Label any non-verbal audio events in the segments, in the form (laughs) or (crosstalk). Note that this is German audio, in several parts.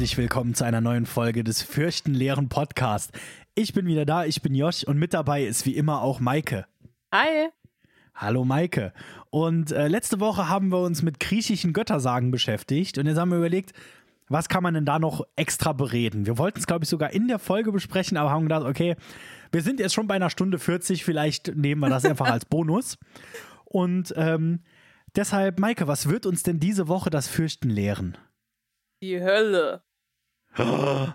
herzlich willkommen zu einer neuen Folge des Fürchtenleeren Podcast. Ich bin wieder da, ich bin Josh und mit dabei ist wie immer auch Maike. Hi. Hallo Maike. Und äh, letzte Woche haben wir uns mit griechischen Göttersagen beschäftigt und jetzt haben wir überlegt, was kann man denn da noch extra bereden? Wir wollten es, glaube ich, sogar in der Folge besprechen, aber haben gedacht, okay, wir sind jetzt schon bei einer Stunde 40, vielleicht nehmen wir das einfach als Bonus. Und ähm, deshalb, Maike, was wird uns denn diese Woche das Fürchten lehren? Die Hölle. (laughs)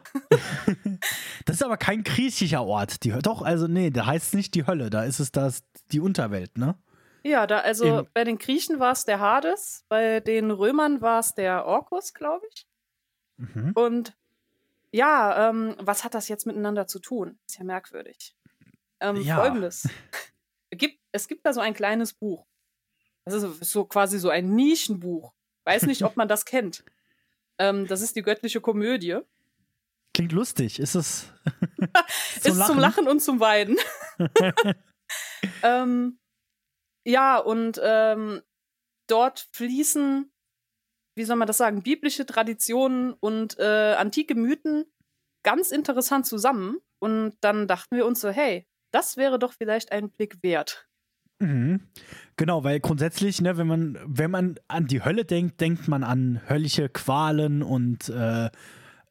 das ist aber kein griechischer Ort. Die, doch, also nee, da heißt es nicht die Hölle, da ist es das, die Unterwelt, ne? Ja, da, also Im- bei den Griechen war es der Hades, bei den Römern war es der Orkus, glaube ich. Mhm. Und ja, ähm, was hat das jetzt miteinander zu tun? Ist ja merkwürdig. Ähm, Ja. Folgendes. Es gibt, es gibt da so ein kleines Buch. Das ist so quasi so ein Nischenbuch. Weiß nicht, ob man das kennt. (laughs) Ähm, das ist die göttliche Komödie. Klingt lustig. Ist es (laughs) ist zum Lachen und zum Weinen. (laughs) ähm, ja, und ähm, dort fließen, wie soll man das sagen, biblische Traditionen und äh, antike Mythen ganz interessant zusammen. Und dann dachten wir uns so, hey, das wäre doch vielleicht ein Blick wert. Mhm. Genau, weil grundsätzlich, ne, wenn man, wenn man an die Hölle denkt, denkt man an höllische Qualen und äh,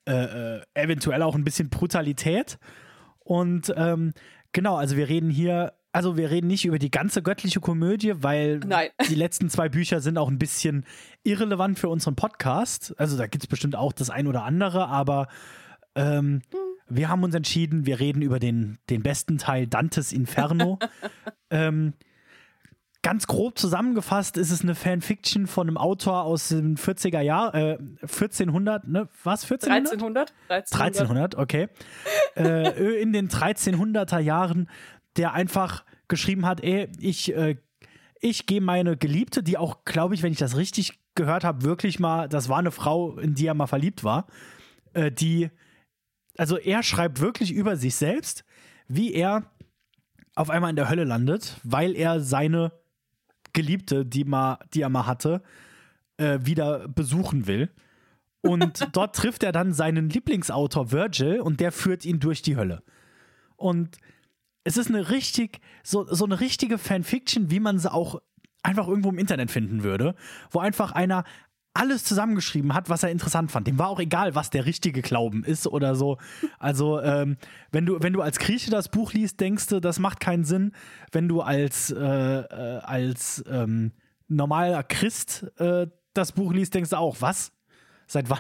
äh, äh, eventuell auch ein bisschen Brutalität. Und ähm, genau, also wir reden hier, also wir reden nicht über die ganze göttliche Komödie, weil Nein. (laughs) die letzten zwei Bücher sind auch ein bisschen irrelevant für unseren Podcast. Also da gibt es bestimmt auch das ein oder andere, aber ähm, wir haben uns entschieden, wir reden über den, den besten Teil Dantes Inferno. (laughs) ähm, ganz grob zusammengefasst ist es eine Fanfiction von einem Autor aus den 40er Jahren, äh, 1400, ne? Was? 1400? 1300? 1300. 1300, okay. (laughs) äh, in den 1300er Jahren, der einfach geschrieben hat, ey, ich, äh, ich gehe meine Geliebte, die auch, glaube ich, wenn ich das richtig gehört habe, wirklich mal, das war eine Frau, in die er mal verliebt war, äh, die, also er schreibt wirklich über sich selbst, wie er auf einmal in der Hölle landet, weil er seine Geliebte, die, mal, die er mal hatte, äh, wieder besuchen will. Und (laughs) dort trifft er dann seinen Lieblingsautor Virgil und der führt ihn durch die Hölle. Und es ist eine richtig, so, so eine richtige Fanfiction, wie man sie auch einfach irgendwo im Internet finden würde, wo einfach einer alles zusammengeschrieben hat, was er interessant fand. Dem war auch egal, was der richtige Glauben ist oder so. Also, ähm, wenn, du, wenn du als Grieche das Buch liest, denkst du, das macht keinen Sinn. Wenn du als, äh, äh, als ähm, normaler Christ äh, das Buch liest, denkst du auch, was? Seit wann?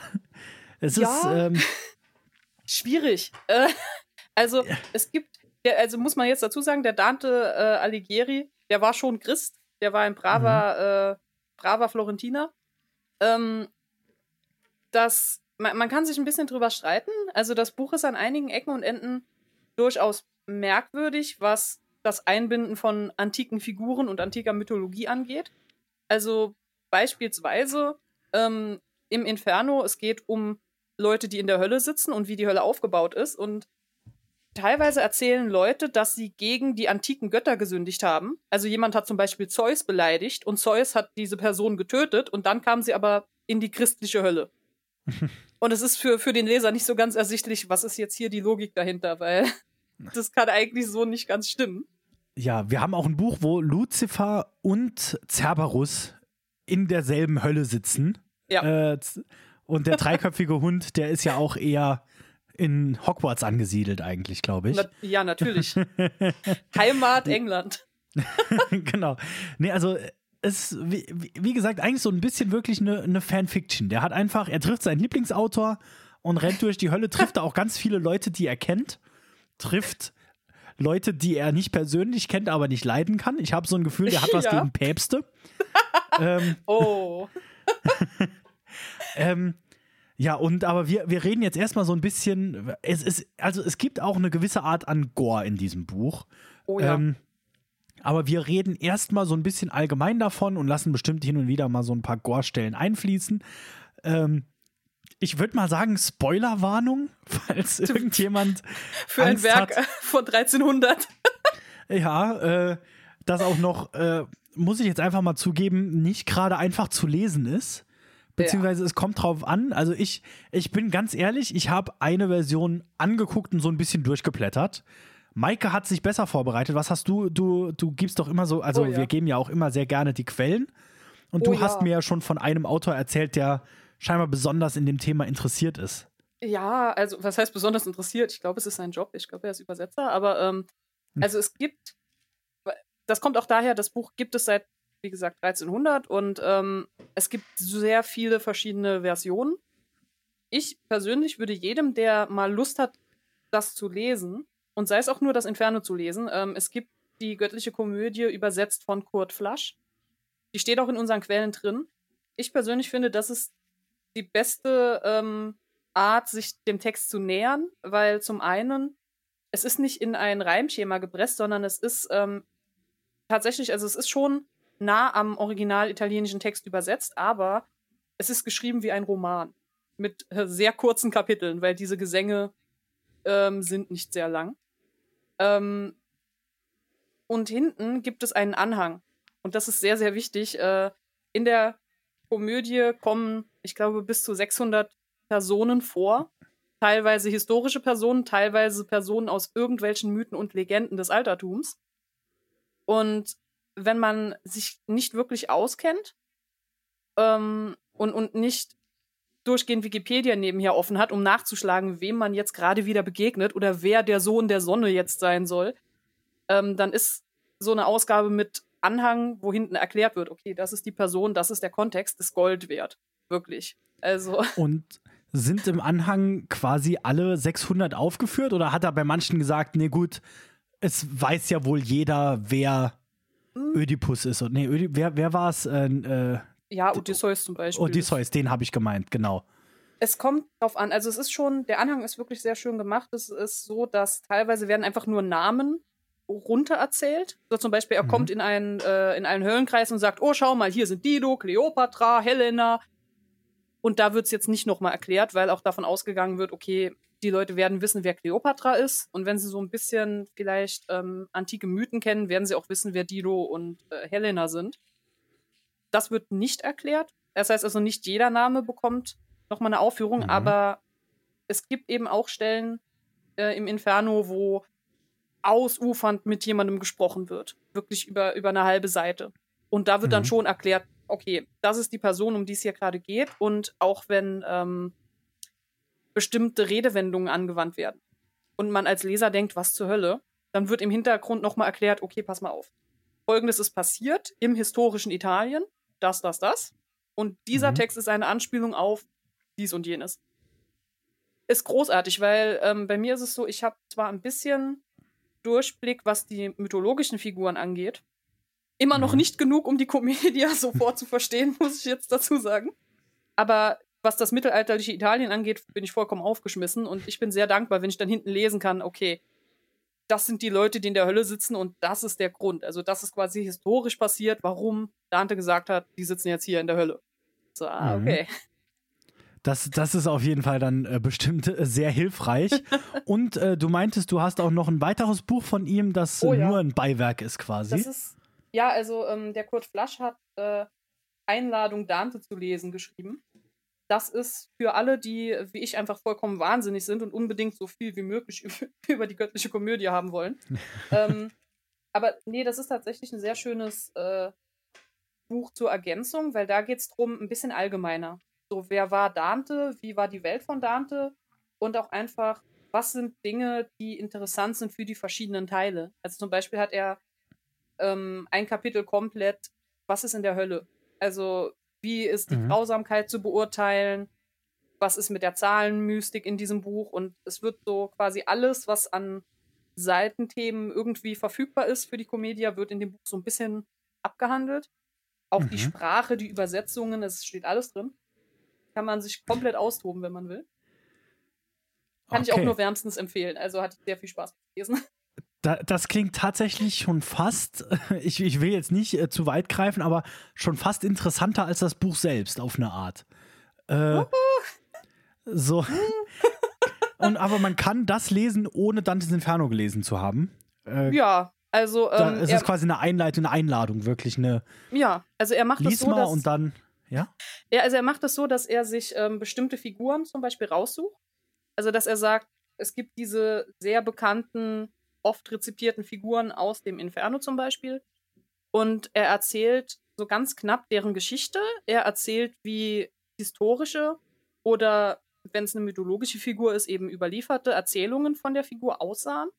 Es Ja. ist, ähm, (laughs) Schwierig. Äh, also, es gibt, also muss man jetzt dazu sagen, der Dante äh, Alighieri, der war schon Christ, der war ein braver, äh, braver Florentiner. Ähm, das, man, man kann sich ein bisschen drüber streiten. Also, das Buch ist an einigen Ecken und Enden durchaus merkwürdig, was das Einbinden von antiken Figuren und antiker Mythologie angeht. Also, beispielsweise ähm, im Inferno, es geht um Leute, die in der Hölle sitzen und wie die Hölle aufgebaut ist. Und teilweise erzählen Leute, dass sie gegen die antiken Götter gesündigt haben. Also jemand hat zum Beispiel Zeus beleidigt und Zeus hat diese Person getötet und dann kam sie aber in die christliche Hölle. (laughs) und es ist für, für den Leser nicht so ganz ersichtlich, was ist jetzt hier die Logik dahinter, weil (laughs) das kann eigentlich so nicht ganz stimmen. ja, wir haben auch ein Buch, wo Lucifer und Cerberus in derselben Hölle sitzen. Ja. Äh, und der dreiköpfige Hund, der ist ja auch eher in Hogwarts angesiedelt eigentlich, glaube ich. Na, ja, natürlich. (laughs) Heimat England. (laughs) genau. Nee, also es ist, wie, wie- wie gesagt, eigentlich so ein bisschen wirklich eine, eine Fanfiction. Der hat einfach, er trifft seinen Lieblingsautor und rennt durch die Hölle, trifft da auch ganz viele Leute, die er kennt, trifft Leute, die er nicht persönlich kennt, aber nicht leiden kann. Ich habe so ein Gefühl, der hat (laughs) was Ja. gegen Päpste. ähm, Oh. ähm, ja, und aber wir, wir reden jetzt erstmal so ein bisschen. Es ist, also es gibt auch eine gewisse Art an Gore in diesem Buch. Oh ja. Ähm, aber wir reden erstmal so ein bisschen allgemein davon und lassen bestimmt hin und wieder mal so ein paar Gore-Stellen einfließen. Ähm, ich würde mal sagen, Spoilerwarnung, (laughs) falls irgendjemand (laughs) Für ein Angst Werk hat. (laughs) von 1300. ja, äh, das auch noch, äh, muss ich jetzt einfach mal zugeben, nicht gerade einfach zu lesen ist. Beziehungsweise ja. es kommt drauf an. Also ich, ich bin ganz ehrlich, ich habe eine Version angeguckt und so ein bisschen durchgeblättert. Maike hat sich besser vorbereitet. Was hast du? Du, du gibst doch immer so, also oh, ja. wir geben ja auch immer sehr gerne die Quellen. Und oh, du hast ja. mir ja schon von einem Autor erzählt, der scheinbar besonders in dem Thema interessiert ist. Ja, also was heißt besonders interessiert? Ich glaube, es ist sein Job. Ich glaube, er ist Übersetzer. Aber ähm, hm. also es gibt, das kommt auch daher, das Buch gibt es seit, wie gesagt, 1300 und ähm, es gibt sehr viele verschiedene Versionen. Ich persönlich würde jedem, der mal Lust hat, das zu lesen, und sei es auch nur das Inferno zu lesen, ähm, es gibt die göttliche Komödie übersetzt von Kurt Flasch. Die steht auch in unseren Quellen drin. Ich persönlich finde, das ist die beste ähm, Art, sich dem Text zu nähern, weil zum einen, es ist nicht in ein Reimschema gepresst, sondern es ist ähm, tatsächlich, also es ist schon nah am original italienischen Text übersetzt, aber es ist geschrieben wie ein Roman mit äh, sehr kurzen Kapiteln, weil diese Gesänge ähm, sind nicht sehr lang. Ähm, und hinten gibt es einen Anhang. Und das ist sehr, sehr wichtig. Äh, in der Komödie kommen, ich glaube, bis zu 600 Personen vor. Teilweise historische Personen, teilweise Personen aus irgendwelchen Mythen und Legenden des Altertums. Und wenn man sich nicht wirklich auskennt ähm, und, und nicht durchgehend Wikipedia nebenher offen hat, um nachzuschlagen, wem man jetzt gerade wieder begegnet oder wer der Sohn der Sonne jetzt sein soll, ähm, dann ist so eine Ausgabe mit Anhang, wo hinten erklärt wird, okay, das ist die Person, das ist der Kontext, ist Gold wert. Wirklich. Also. (laughs) Und sind im Anhang quasi alle 600 aufgeführt oder hat er bei manchen gesagt, nee, gut, es weiß ja wohl jeder, wer. Ödipus ist. Und nee, Ödip wer, wer war es? Äh, äh, ja, Odysseus zum Beispiel. Odysseus, den habe ich gemeint, genau. Es kommt drauf an. Also es ist schon, der Anhang ist wirklich sehr schön gemacht. Es ist so, dass teilweise werden einfach nur Namen runter erzählt. So zum Beispiel, er mhm. kommt in einen, äh, in einen Höllenkreis und sagt, oh, schau mal, hier sind Dido, Kleopatra, Helena. Und da wird es jetzt nicht nochmal erklärt, weil auch davon ausgegangen wird, okay, die Leute werden wissen, wer Kleopatra ist. Und wenn sie so ein bisschen vielleicht ähm, antike Mythen kennen, werden sie auch wissen, wer Dido und äh, Helena sind. Das wird nicht erklärt. Das heißt also, nicht jeder Name bekommt nochmal eine Aufführung, mhm. aber es gibt eben auch Stellen äh, im Inferno, wo ausufernd mit jemandem gesprochen wird. Wirklich über, über eine halbe Seite. Und da wird mhm. dann schon erklärt, okay, das ist die Person, um die es hier gerade geht. Und auch wenn ähm, bestimmte Redewendungen angewandt werden und man als Leser denkt, was zur Hölle, dann wird im Hintergrund nochmal erklärt, okay, pass mal auf. Folgendes ist passiert im historischen Italien das, das, das. Und dieser mhm. Text ist eine Anspielung auf dies und jenes. Ist großartig, weil ähm, bei mir ist es so, ich habe zwar ein bisschen Durchblick, was die mythologischen Figuren angeht. Immer mhm. noch nicht genug, um die Commedia (laughs) sofort zu verstehen, muss ich jetzt dazu sagen. Aber was das mittelalterliche Italien angeht, bin ich vollkommen aufgeschmissen und ich bin sehr dankbar, wenn ich dann hinten lesen kann, okay, das sind die Leute, die in der Hölle sitzen und das ist der Grund. Also das ist quasi historisch passiert, warum Dante gesagt hat, die sitzen jetzt hier in der Hölle. So, ah, mhm. okay. Das, das ist auf jeden Fall dann äh, bestimmt äh, sehr hilfreich. (laughs) Und äh, du meintest, du hast auch noch ein weiteres Buch von ihm, das oh, ja. nur ein Beiwerk ist quasi. Das ist, ja, also ähm, der Kurt Flasch hat äh, Einladung, Dante zu lesen geschrieben das ist für alle, die wie ich einfach vollkommen wahnsinnig sind und unbedingt so viel wie möglich (laughs) über die göttliche Komödie haben wollen. (laughs) ähm, aber nee, das ist tatsächlich ein sehr schönes äh, Buch zur Ergänzung, weil da geht es darum, ein bisschen allgemeiner. So, wer war Dante? Wie war die Welt von Dante? Und auch einfach, was sind Dinge, die interessant sind für die verschiedenen Teile? Also zum Beispiel hat er ähm, ein Kapitel komplett, was ist in der Hölle? Also wie ist die mhm. Grausamkeit zu beurteilen? Was ist mit der Zahlenmystik in diesem Buch? Und es wird so quasi alles, was an Seitenthemen irgendwie verfügbar ist für die Comedia, wird in dem Buch so ein bisschen abgehandelt. Auch mhm. die Sprache, die Übersetzungen, es steht alles drin. Kann man sich komplett austoben, wenn man will. Kann okay. ich auch nur wärmstens empfehlen. Also hatte ich sehr viel Spaß gelesen. Da, das klingt tatsächlich schon fast, (laughs) ich, ich will jetzt nicht äh, zu weit greifen, aber schon fast interessanter als das Buch selbst auf eine Art. Äh, so. (laughs) Und aber man kann das lesen, ohne Dantes Inferno gelesen zu haben. Äh, ja, also. Ähm, es ist quasi eine Einleitung, eine Einladung, wirklich eine. Ja, also er macht Lies das so. Mal und dann. Ja? Ja, also er macht es so, dass er sich ähm, bestimmte Figuren zum Beispiel raussucht. Also dass er sagt, es gibt diese sehr bekannten, oft rezipierten Figuren aus dem Inferno zum Beispiel. Und er erzählt so ganz knapp deren Geschichte. Er erzählt, wie historische oder, wenn es eine mythologische Figur ist, eben überlieferte Erzählungen von der Figur aussahen.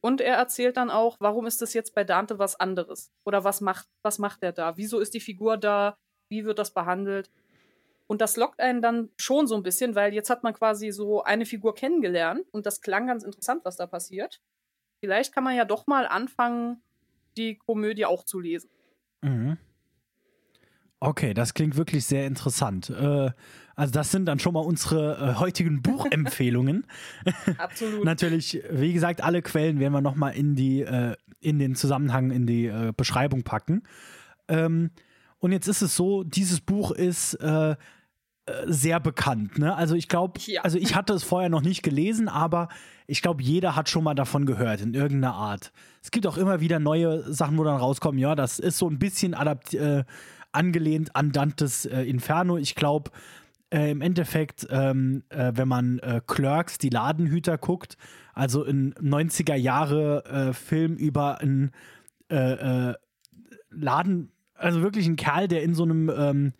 Und er erzählt dann auch, warum ist das jetzt bei Dante was anderes? Oder was macht, was macht er da? Wieso ist die Figur da? Wie wird das behandelt? Und das lockt einen dann schon so ein bisschen, weil jetzt hat man quasi so eine Figur kennengelernt und das klang ganz interessant, was da passiert. Vielleicht kann man ja doch mal anfangen, die Komödie auch zu lesen. Mhm. Okay, das klingt wirklich sehr interessant. Äh, also das sind dann schon mal unsere äh, heutigen Buchempfehlungen. (laughs) Absolut. Natürlich, wie gesagt, alle Quellen werden wir nochmal in die äh, in den Zusammenhang, in die Beschreibung packen. Ähm, und jetzt ist es so, dieses Buch ist sehr bekannt. Ne? Also ich glaube, Ja. also ich hatte es vorher noch nicht gelesen, aber ich glaube, jeder hat schon mal davon gehört in irgendeiner Art. Es gibt auch immer wieder neue Sachen, wo dann rauskommen, ja, das ist so ein bisschen adapt äh, angelehnt an Dantes äh, Inferno. Ich glaube, äh, im Endeffekt, ähm, äh, wenn man äh, Clerks, die Ladenhüter guckt, also ein 90er Jahre äh, Film über einen Laden, also wirklich ein Kerl, der in so einem, ähm,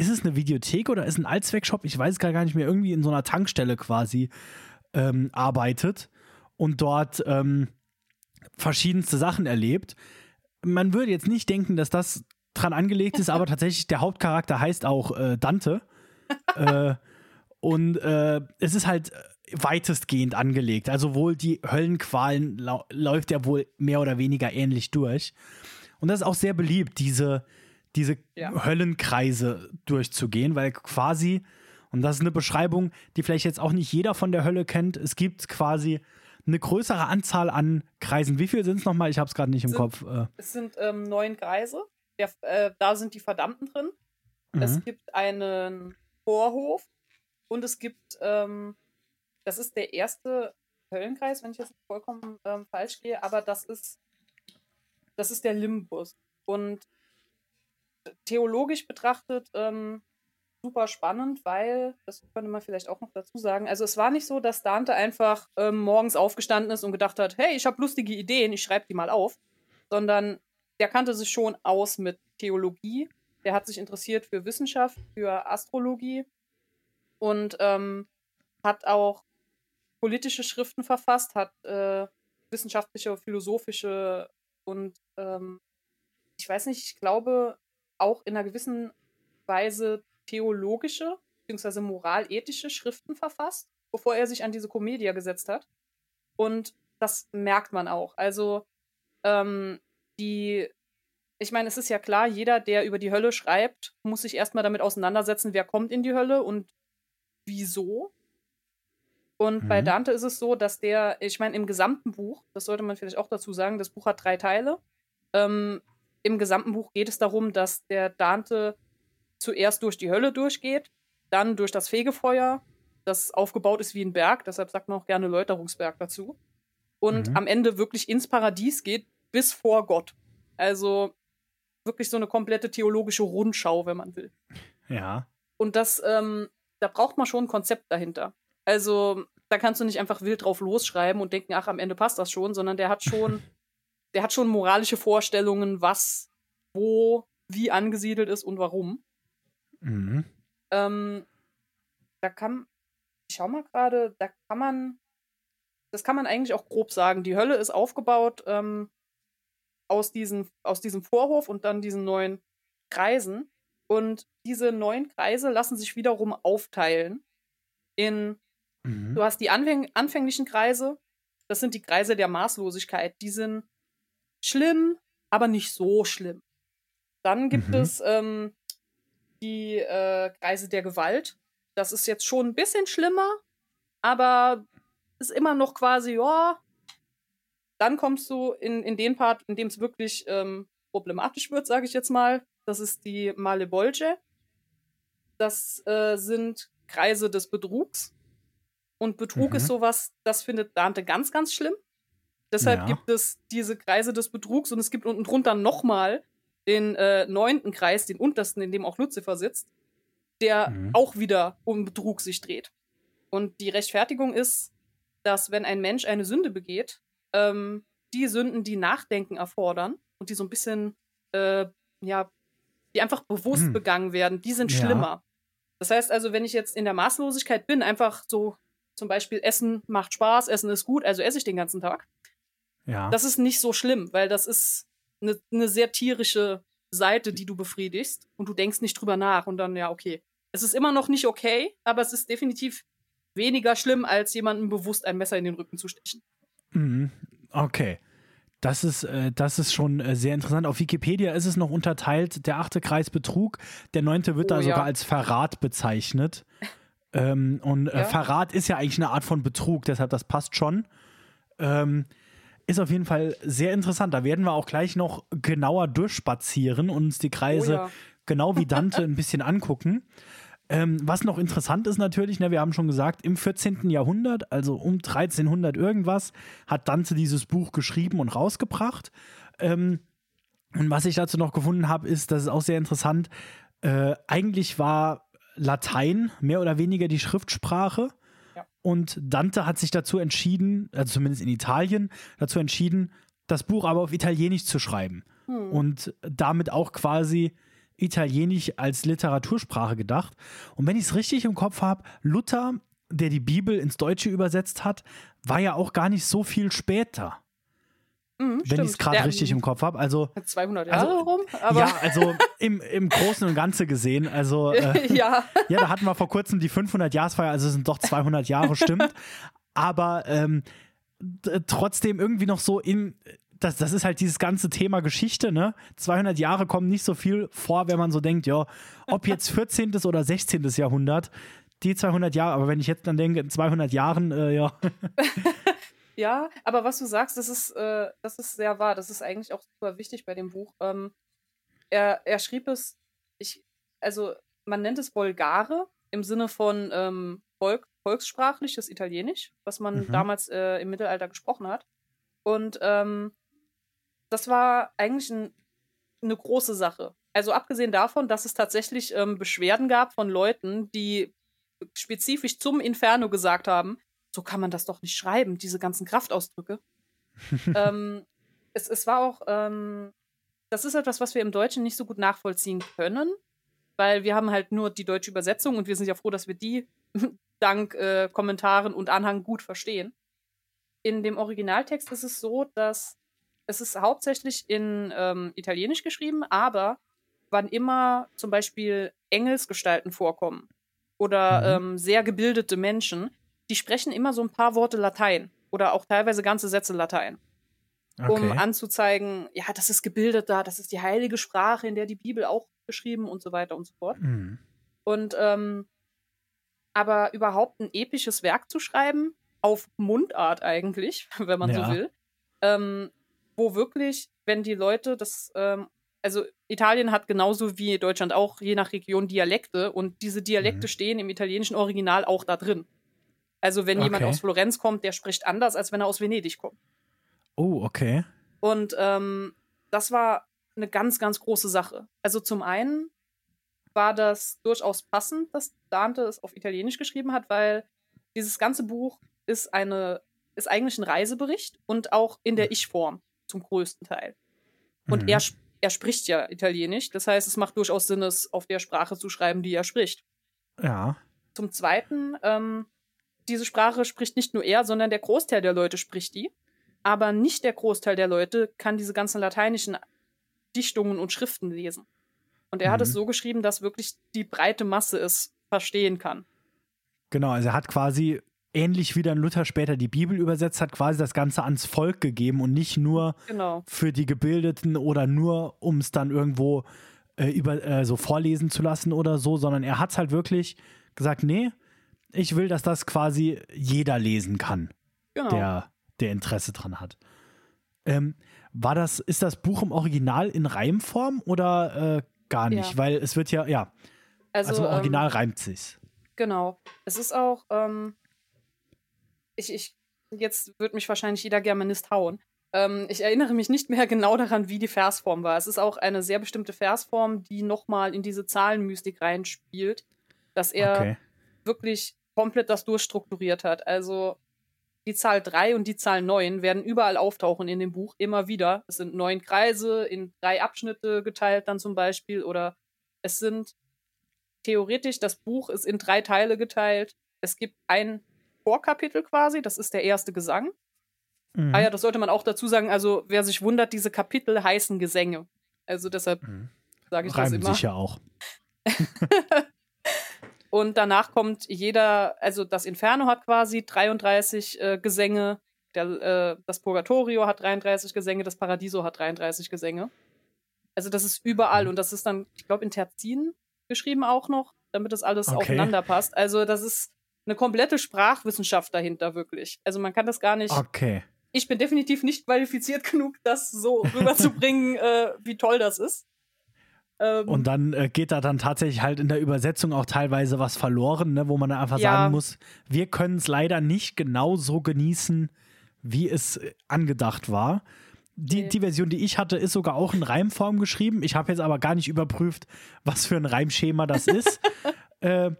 ist es eine Videothek oder ist ein Allzweckshop? Ich weiß gar nicht mehr, irgendwie in so einer Tankstelle quasi ähm, arbeitet und dort ähm, verschiedenste Sachen erlebt. Man würde jetzt nicht denken, dass das dran angelegt ist, aber (laughs) tatsächlich der Hauptcharakter heißt auch äh, Dante. äh, und äh, es ist halt weitestgehend angelegt. Also wohl die Höllenqualen läuft er wohl mehr oder weniger ähnlich durch. Und das ist auch sehr beliebt, diese, diese Ja. Höllenkreise durchzugehen, weil quasi, und das ist eine Beschreibung, die vielleicht jetzt auch nicht jeder von der Hölle kennt, es gibt quasi eine größere Anzahl an Kreisen. Wie viel sind es nochmal? Ich habe es gerade nicht im Sind- Kopf. Äh, Es sind ähm, neun Kreise. Der, äh, da sind die Verdammten drin. mhm. Es gibt einen Vorhof und es gibt, ähm, das ist der erste Höllenkreis, wenn ich jetzt vollkommen ähm, falsch gehe, aber das ist, das ist der Limbus. Und theologisch betrachtet ähm, super spannend, weil, das könnte man vielleicht auch noch dazu sagen, also es war nicht so, dass Dante einfach ähm, morgens aufgestanden ist und gedacht hat, hey, ich habe lustige Ideen, ich schreibe die mal auf, sondern der kannte sich schon aus mit Theologie, der hat sich interessiert für Wissenschaft, für Astrologie und ähm, hat auch politische Schriften verfasst, hat äh, wissenschaftliche, philosophische und ähm, ich weiß nicht, ich glaube auch in einer gewissen Weise theologische bzw. moralethische Schriften verfasst, bevor er sich an diese Comedia gesetzt hat. Und das merkt man auch. Also ähm, die, ich meine, es ist ja klar, jeder, der über die Hölle schreibt, muss sich erstmal damit auseinandersetzen, wer kommt in die Hölle und wieso. Und bei Mhm. Dante ist es so, dass der, ich meine, im gesamten Buch, das sollte man vielleicht auch dazu sagen, das Buch hat drei Teile. Ähm, Im gesamten Buch geht es darum, dass der Dante zuerst durch die Hölle durchgeht, dann durch das Fegefeuer, das aufgebaut ist wie ein Berg, deshalb sagt man auch gerne Läuterungsberg dazu. Und Mhm. am Ende wirklich ins Paradies geht, bis vor Gott. Also wirklich so eine komplette theologische Rundschau, wenn man will. ja. Und das, ähm, da braucht man schon ein Konzept dahinter. Also, da kannst du nicht einfach wild drauf losschreiben und denken, ach, am Ende passt das schon, sondern der hat schon, (laughs) der hat schon moralische Vorstellungen, was, wo, wie angesiedelt ist und warum. Mhm. Ähm, da kann, ich schau mal gerade, da kann man, das kann man eigentlich auch grob sagen. Die Hölle ist aufgebaut ähm, aus, diesen, aus diesem Vorhof und dann diesen neuen Kreisen. Und diese neuen Kreise lassen sich wiederum aufteilen in, Mhm. du hast die anfäng anfänglichen Kreise, das sind die Kreise der Maßlosigkeit. Die sind schlimm, aber nicht so schlimm. Dann gibt Mhm. es ähm, die äh, Kreise der Gewalt. Das ist jetzt schon ein bisschen schlimmer, aber ist immer noch quasi, ja. Dann kommst du in, in den Part, in dem es wirklich ähm, problematisch wird, sage ich jetzt mal. Das ist die Malebolge. Das äh, sind Kreise des Betrugs. Und Betrug Mhm. ist sowas, das findet Dante ganz, ganz schlimm. Deshalb Ja. gibt es diese Kreise des Betrugs und es gibt unten drunter nochmal den äh, neunten Kreis, den untersten, in dem auch Luzifer sitzt, der Mhm. auch wieder um Betrug sich dreht. Und die Rechtfertigung ist, dass wenn ein Mensch eine Sünde begeht, ähm, die Sünden, die Nachdenken erfordern und die so ein bisschen, äh, ja, die einfach bewusst Hm. begangen werden, die sind Ja. schlimmer. Das heißt also, wenn ich jetzt in der Maßlosigkeit bin, einfach so zum Beispiel Essen macht Spaß, Essen ist gut, also esse ich den ganzen Tag, Ja. das ist nicht so schlimm, weil das ist eine, eine sehr tierische Seite, die du befriedigst und du denkst nicht drüber nach und dann, ja, okay. Es ist immer noch nicht okay, aber es ist definitiv weniger schlimm, als jemandem bewusst ein Messer in den Rücken zu stechen. Mhm. Okay. Das ist, äh, das ist schon äh, sehr interessant. Auf Wikipedia ist es noch unterteilt, der achte Kreis Betrug, der neunte wird Oh, da ja. sogar als Verrat bezeichnet. ähm, und äh, Ja. Verrat ist ja eigentlich eine Art von Betrug, deshalb das passt schon. Ähm, ist auf jeden Fall sehr interessant. Da werden wir auch gleich noch genauer durchspazieren und uns die Kreise Oh ja. (laughs) genau wie Dante ein bisschen angucken. Ähm, was noch interessant ist natürlich, ne, wir haben schon gesagt, im 14. Jahrhundert, also um 1300 irgendwas, hat Dante dieses Buch geschrieben und rausgebracht. Ähm, und was ich dazu noch gefunden habe, ist, das ist auch sehr interessant, äh, eigentlich war Latein mehr oder weniger die Schriftsprache. Und Dante hat sich dazu entschieden, also zumindest in Italien, dazu entschieden, das Buch aber auf Italienisch zu schreiben. Hm. Und damit auch quasi Italienisch als Literatursprache gedacht. Und wenn ich es richtig im Kopf habe, Luther, der die Bibel ins Deutsche übersetzt hat, war ja auch gar nicht so viel später, Mhm, wenn ich es gerade Der- richtig im Kopf habe. Also, 200 Also, Jahre rum, aber ja, also (laughs) im, im Großen und Ganzen gesehen, also (laughs) äh, ja. ja, da hatten wir vor kurzem die 500-Jahresfeier, also es sind doch 200 Jahre, stimmt. (laughs) Aber ähm, trotzdem irgendwie noch so in, das, das ist halt dieses ganze Thema Geschichte, ne? 200 Jahre kommen nicht so viel vor, wenn man so denkt, ja, ob jetzt 14. oder 16. Jahrhundert, die 200 Jahre, aber wenn ich jetzt dann denke, in 200 Jahren, äh, ja, Ja, aber was du sagst, das ist, äh, das ist sehr wahr. Das ist eigentlich auch super wichtig bei dem Buch. Ähm, er, er schrieb es, ich, also man nennt es Bulgare im Sinne von ähm, Volk, volkssprachliches Italienisch, was man Mhm. damals äh, im Mittelalter gesprochen hat. Und ähm, das war eigentlich ein, eine große Sache. Also abgesehen davon, dass es tatsächlich ähm, Beschwerden gab von Leuten, die spezifisch zum Inferno gesagt haben, so kann man das doch nicht schreiben, diese ganzen Kraftausdrücke. (laughs) ähm, es, es war auch, ähm, das ist etwas, was wir im Deutschen nicht so gut nachvollziehen können, weil wir haben halt nur die deutsche Übersetzung und wir sind ja froh, dass wir die (laughs) dank äh, Kommentaren und Anhang gut verstehen. In dem Originaltext ist es so, dass es ist hauptsächlich in ähm, Italienisch geschrieben, aber wann immer zum Beispiel Engelsgestalten vorkommen oder ähm, sehr gebildete Menschen, die sprechen immer so ein paar Worte Latein oder auch teilweise ganze Sätze Latein, um okay. anzuzeigen, ja, das ist gebildet da, das ist die heilige Sprache, in der die Bibel auch geschrieben und so weiter und so fort. Mhm. Und ähm, aber überhaupt ein episches Werk zu schreiben, auf Mundart eigentlich, (laughs) wenn man Ja. so will, ähm, wo wirklich, wenn die Leute das, ähm, also Italien hat genauso wie Deutschland auch je nach Region Dialekte und diese Dialekte Mhm. stehen im italienischen Original auch da drin. Also wenn jemand Okay. aus Florenz kommt, der spricht anders, als wenn er aus Venedig kommt. Oh, okay. Und ähm, das war eine ganz, ganz große Sache. Also zum einen war das durchaus passend, dass Dante es auf Italienisch geschrieben hat, weil dieses ganze Buch ist eine, ist eigentlich ein Reisebericht und auch in der Ich-Form zum größten Teil. Und Mhm. er, er spricht ja Italienisch, das heißt, es macht durchaus Sinn, es auf der Sprache zu schreiben, die er spricht. Ja. Zum Zweiten, ähm, diese Sprache spricht nicht nur er, sondern der Großteil der Leute spricht die. Aber nicht der Großteil der Leute kann diese ganzen lateinischen Dichtungen und Schriften lesen. Und er hat Mhm. es so geschrieben, dass wirklich die breite Masse es verstehen kann. Genau, also er hat quasi ähnlich wie dann Luther später die Bibel übersetzt hat, quasi das Ganze ans Volk gegeben und nicht nur Genau. für die Gebildeten oder nur, um es dann irgendwo äh, über, äh, so vorlesen zu lassen oder so, sondern er hat es halt wirklich gesagt, nee, ich will, dass das quasi jeder lesen kann, Genau. der, der Interesse dran hat. Ähm, war das, ist das Buch im Original in Reimform oder äh, gar nicht? Ja. Weil es wird ja, ja, also, also, im Original ähm, reimt sich's. Genau. Es ist auch, ähm, ich, ich, jetzt wird mich wahrscheinlich jeder Germanist hauen, Ähm, ich erinnere mich nicht mehr (laughs) genau daran, wie die Versform war. Es ist auch eine sehr bestimmte Versform, die nochmal in diese Zahlenmystik reinspielt, dass er okay. wirklich komplett das durchstrukturiert hat. Also die Zahl 3 und die Zahl 9 werden überall auftauchen in dem Buch, immer wieder. Es sind neun Kreise in drei Abschnitte geteilt dann zum Beispiel oder es sind theoretisch, das Buch ist in drei Teile geteilt. Es gibt ein Vorkapitel quasi, das ist der erste Gesang. Mhm. Ah ja, das sollte man auch dazu sagen. Also, wer sich wundert, diese Kapitel heißen Gesänge. Also deshalb mhm. sage ich Reimen das immer. sich ja auch. (laughs) Und danach kommt jeder, also das Inferno hat quasi 33 äh, Gesänge, der, äh, das Purgatorio hat 33 Gesänge, das Paradiso hat 33 Gesänge. Also das ist überall mhm. und das ist dann, ich glaube, in Terzinen geschrieben auch noch, damit das alles okay. aufeinander passt. Also das ist eine komplette Sprachwissenschaft dahinter wirklich. Also man kann das gar nicht. Okay. Ich bin definitiv nicht qualifiziert genug, das so rüberzubringen, (laughs) äh, wie toll das ist. Ähm, und dann äh, geht da dann tatsächlich halt in der Übersetzung auch teilweise was verloren, ne, wo man dann einfach ja. sagen muss, wir können es leider nicht genau so genießen, wie es angedacht war. Die, nee. die Version, die ich hatte, ist sogar auch in Reimform geschrieben. Ich habe jetzt aber gar nicht überprüft, was für ein Reimschema das (laughs) ist. äh,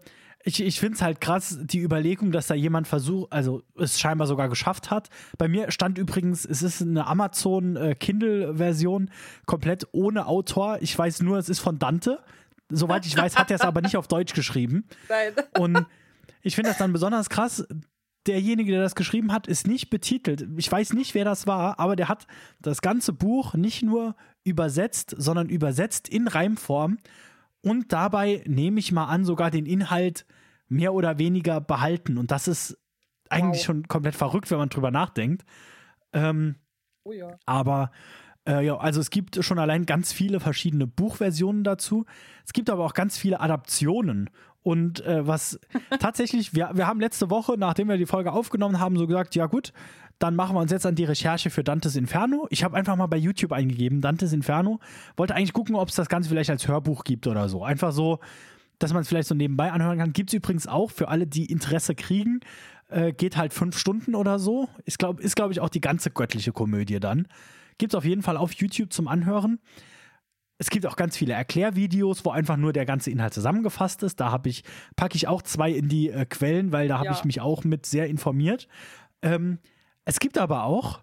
ich, ich finde es halt krass, die Überlegung, dass da jemand versucht, also es scheinbar sogar geschafft hat. Bei mir stand übrigens, es ist eine Amazon äh, Kindle-Version, komplett ohne Autor. Ich weiß nur, es ist von Dante. Soweit ich weiß, hat er es aber nicht auf Deutsch geschrieben. Nein. (laughs) Und ich finde das dann besonders krass. Derjenige, der das geschrieben hat, ist nicht betitelt. Ich weiß nicht, wer das war, aber der hat das ganze Buch nicht nur übersetzt, sondern übersetzt in Reimform und dabei nehme ich mal an, sogar den Inhalt mehr oder weniger behalten. Und das ist eigentlich wow. schon komplett verrückt, wenn man drüber nachdenkt. Ähm, oh ja. Aber äh, ja, also es gibt schon allein ganz viele verschiedene Buchversionen dazu. Es gibt aber auch ganz viele Adaptionen. Und äh, was (laughs) tatsächlich, wir, wir haben letzte Woche, nachdem wir die Folge aufgenommen haben, so gesagt, ja gut, dann machen wir uns jetzt an die Recherche für Dantes Inferno. Ich habe einfach mal bei YouTube eingegeben, Dantes Inferno. Wollte eigentlich gucken, ob es das Ganze vielleicht als Hörbuch gibt oder so. Einfach so, dass man es vielleicht so nebenbei anhören kann. Gibt es übrigens auch für alle, die Interesse kriegen. Äh, geht halt fünf Stunden oder so. Ist, glaube ist, glaub ich, auch die ganze göttliche Komödie dann. Gibt es auf jeden Fall auf YouTube zum Anhören. Es gibt auch ganz viele Erklärvideos, wo einfach nur der ganze Inhalt zusammengefasst ist. Da habe ich, packe ich auch zwei in die äh, Quellen, weil da habe ja. ich mich auch mit sehr informiert. Ähm, es gibt aber auch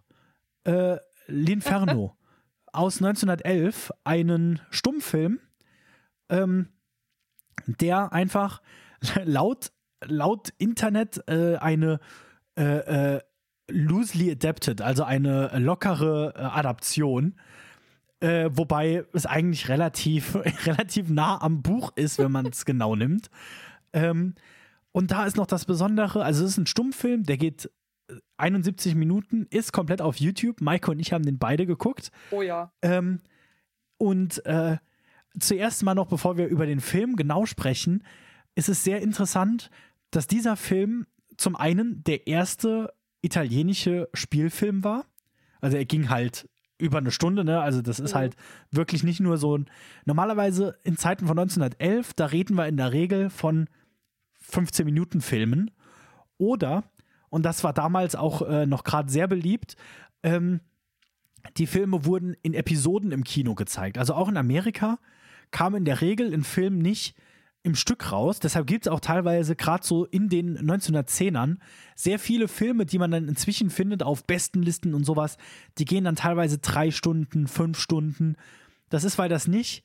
äh, L'Inferno (laughs) aus 1911, einen Stummfilm, ähm, der einfach (laughs) laut, laut Internet äh, eine äh, äh, loosely adapted, also eine lockere äh, Adaption, äh, wobei es eigentlich relativ, (laughs) relativ nah am Buch ist, wenn man es genau nimmt. Ähm, und da ist noch das Besondere, also es ist ein Stummfilm, der geht 71 Minuten, ist komplett auf YouTube. Maike und ich haben den beide geguckt. Oh ja. Ähm, und äh, zuerst mal noch, bevor wir über den Film genau sprechen, ist es sehr interessant, dass dieser Film zum einen der erste italienische Spielfilm war. Also er ging halt über eine Stunde, ne? Also das ist mhm. halt wirklich nicht nur so ein. Normalerweise in Zeiten von 1911, da reden wir in der Regel von 15 Minuten Filmen. Oder und das war damals auch äh, noch gerade sehr beliebt. Ähm, die Filme wurden in Episoden im Kino gezeigt. Also auch in Amerika kam in der Regel ein Film nicht im Stück raus. Deshalb gibt es auch teilweise gerade so in den 1910ern sehr viele Filme, die man dann inzwischen findet auf Bestenlisten und sowas. Die gehen dann teilweise drei Stunden, fünf Stunden. Das ist, weil das nicht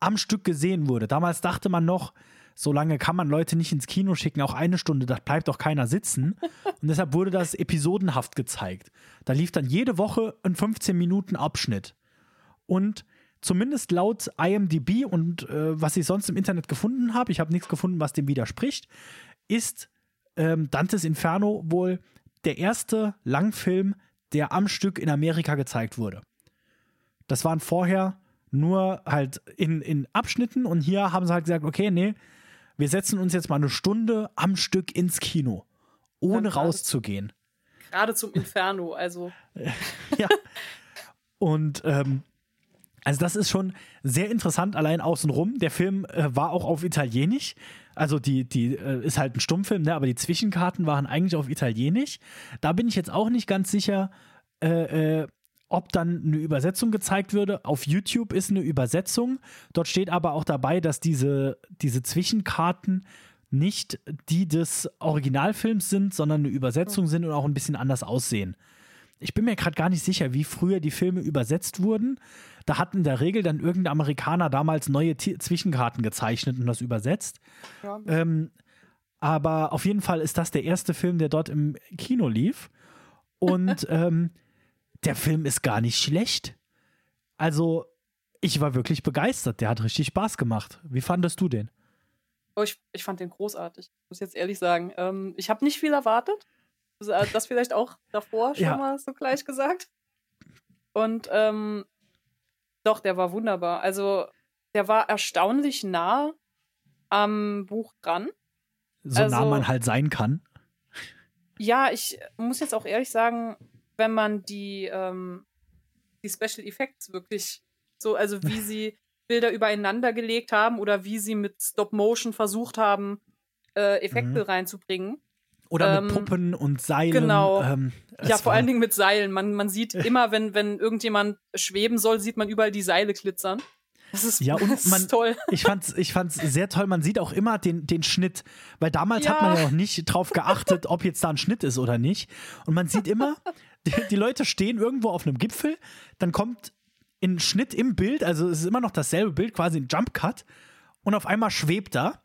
am Stück gesehen wurde. Damals dachte man noch, so lange kann man Leute nicht ins Kino schicken, auch eine Stunde, da bleibt doch keiner sitzen. Und deshalb wurde das episodenhaft gezeigt. Da lief dann jede Woche ein 15 Minuten Abschnitt. Und zumindest laut IMDb und äh, was ich sonst im Internet gefunden habe, ich habe nichts gefunden, was dem widerspricht, ist ähm, Dantes Inferno wohl der erste Langfilm, der am Stück in Amerika gezeigt wurde. Das waren vorher nur halt in, in Abschnitten und hier haben sie halt gesagt, okay, nee, wir setzen uns jetzt mal eine Stunde am Stück ins Kino, ohne ja, rauszugehen. Gerade zum Inferno, also. (laughs) ja. Und ähm, also das ist schon sehr interessant, allein außenrum. Der Film äh, war auch auf Italienisch. Also die, die äh, ist halt ein Stummfilm, ne? aber die Zwischenkarten waren eigentlich auf Italienisch. Da bin ich jetzt auch nicht ganz sicher, äh, äh, ob dann eine Übersetzung gezeigt würde. Auf YouTube ist eine Übersetzung. Dort steht aber auch dabei, dass diese, diese Zwischenkarten nicht die des Originalfilms sind, sondern eine Übersetzung sind und auch ein bisschen anders aussehen. Ich bin mir gerade gar nicht sicher, wie früher die Filme übersetzt wurden. Da hat in der Regel dann irgendein Amerikaner damals neue T Zwischenkarten gezeichnet und das übersetzt. Ja. Ähm, aber auf jeden Fall ist das der erste Film, der dort im Kino lief. Und (laughs) ähm, der Film ist gar nicht schlecht. Also, ich war wirklich begeistert. Der hat richtig Spaß gemacht. Wie fandest du den? Oh, ich, ich fand den großartig, muss jetzt ehrlich sagen. Ähm, ich habe nicht viel erwartet. Also, äh, das vielleicht auch davor (laughs) schon Ja. mal so gleich gesagt. Und ähm, doch, der war wunderbar. Also, der war erstaunlich nah am Buch dran. So nah Also- man halt sein kann. Ja, ich muss jetzt auch ehrlich sagen, wenn man die, ähm, die Special Effects wirklich so, also wie sie (laughs) Bilder übereinander gelegt haben oder wie sie mit Stop Motion versucht haben, äh, Effekte Mhm. reinzubringen. Oder Ähm, mit Puppen und Seilen. genau. Ähm, ja, vor allen Dingen mit Seilen. Man, man sieht (laughs) immer, wenn, wenn irgendjemand schweben soll, sieht man überall die Seile glitzern. Das ist, Ja, und (laughs) man- ist toll. Ich fand's, ich fand's sehr toll. Man sieht auch immer den, den Schnitt, weil damals hat Ja. man ja noch nicht drauf geachtet, ob jetzt da ein Schnitt ist oder nicht. Und man sieht immer, die, die Leute stehen irgendwo auf einem Gipfel, dann kommt ein Schnitt im Bild, also es ist immer noch dasselbe Bild, quasi ein Jump Cut, und auf einmal schwebt er.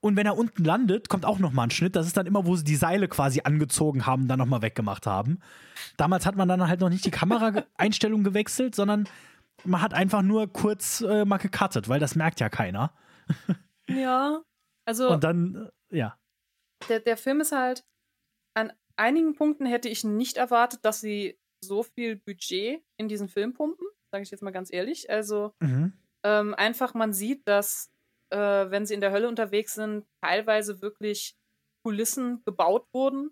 Und wenn er unten landet, kommt auch nochmal ein Schnitt. Das ist dann immer, wo sie die Seile quasi angezogen haben, dann nochmal weggemacht haben. Damals hat man dann halt noch nicht die Kameraeinstellung gewechselt, sondern man hat einfach nur kurz äh, mal gecuttet, weil das merkt ja keiner. Ja. Also, Und dann, äh, ja. der, der Film ist halt, an einigen Punkten hätte ich nicht erwartet, dass sie so viel Budget in diesen Film pumpen, sage ich jetzt mal ganz ehrlich. Also Mhm. ähm, einfach, man sieht, dass äh, wenn sie in der Hölle unterwegs sind, teilweise wirklich Kulissen gebaut wurden,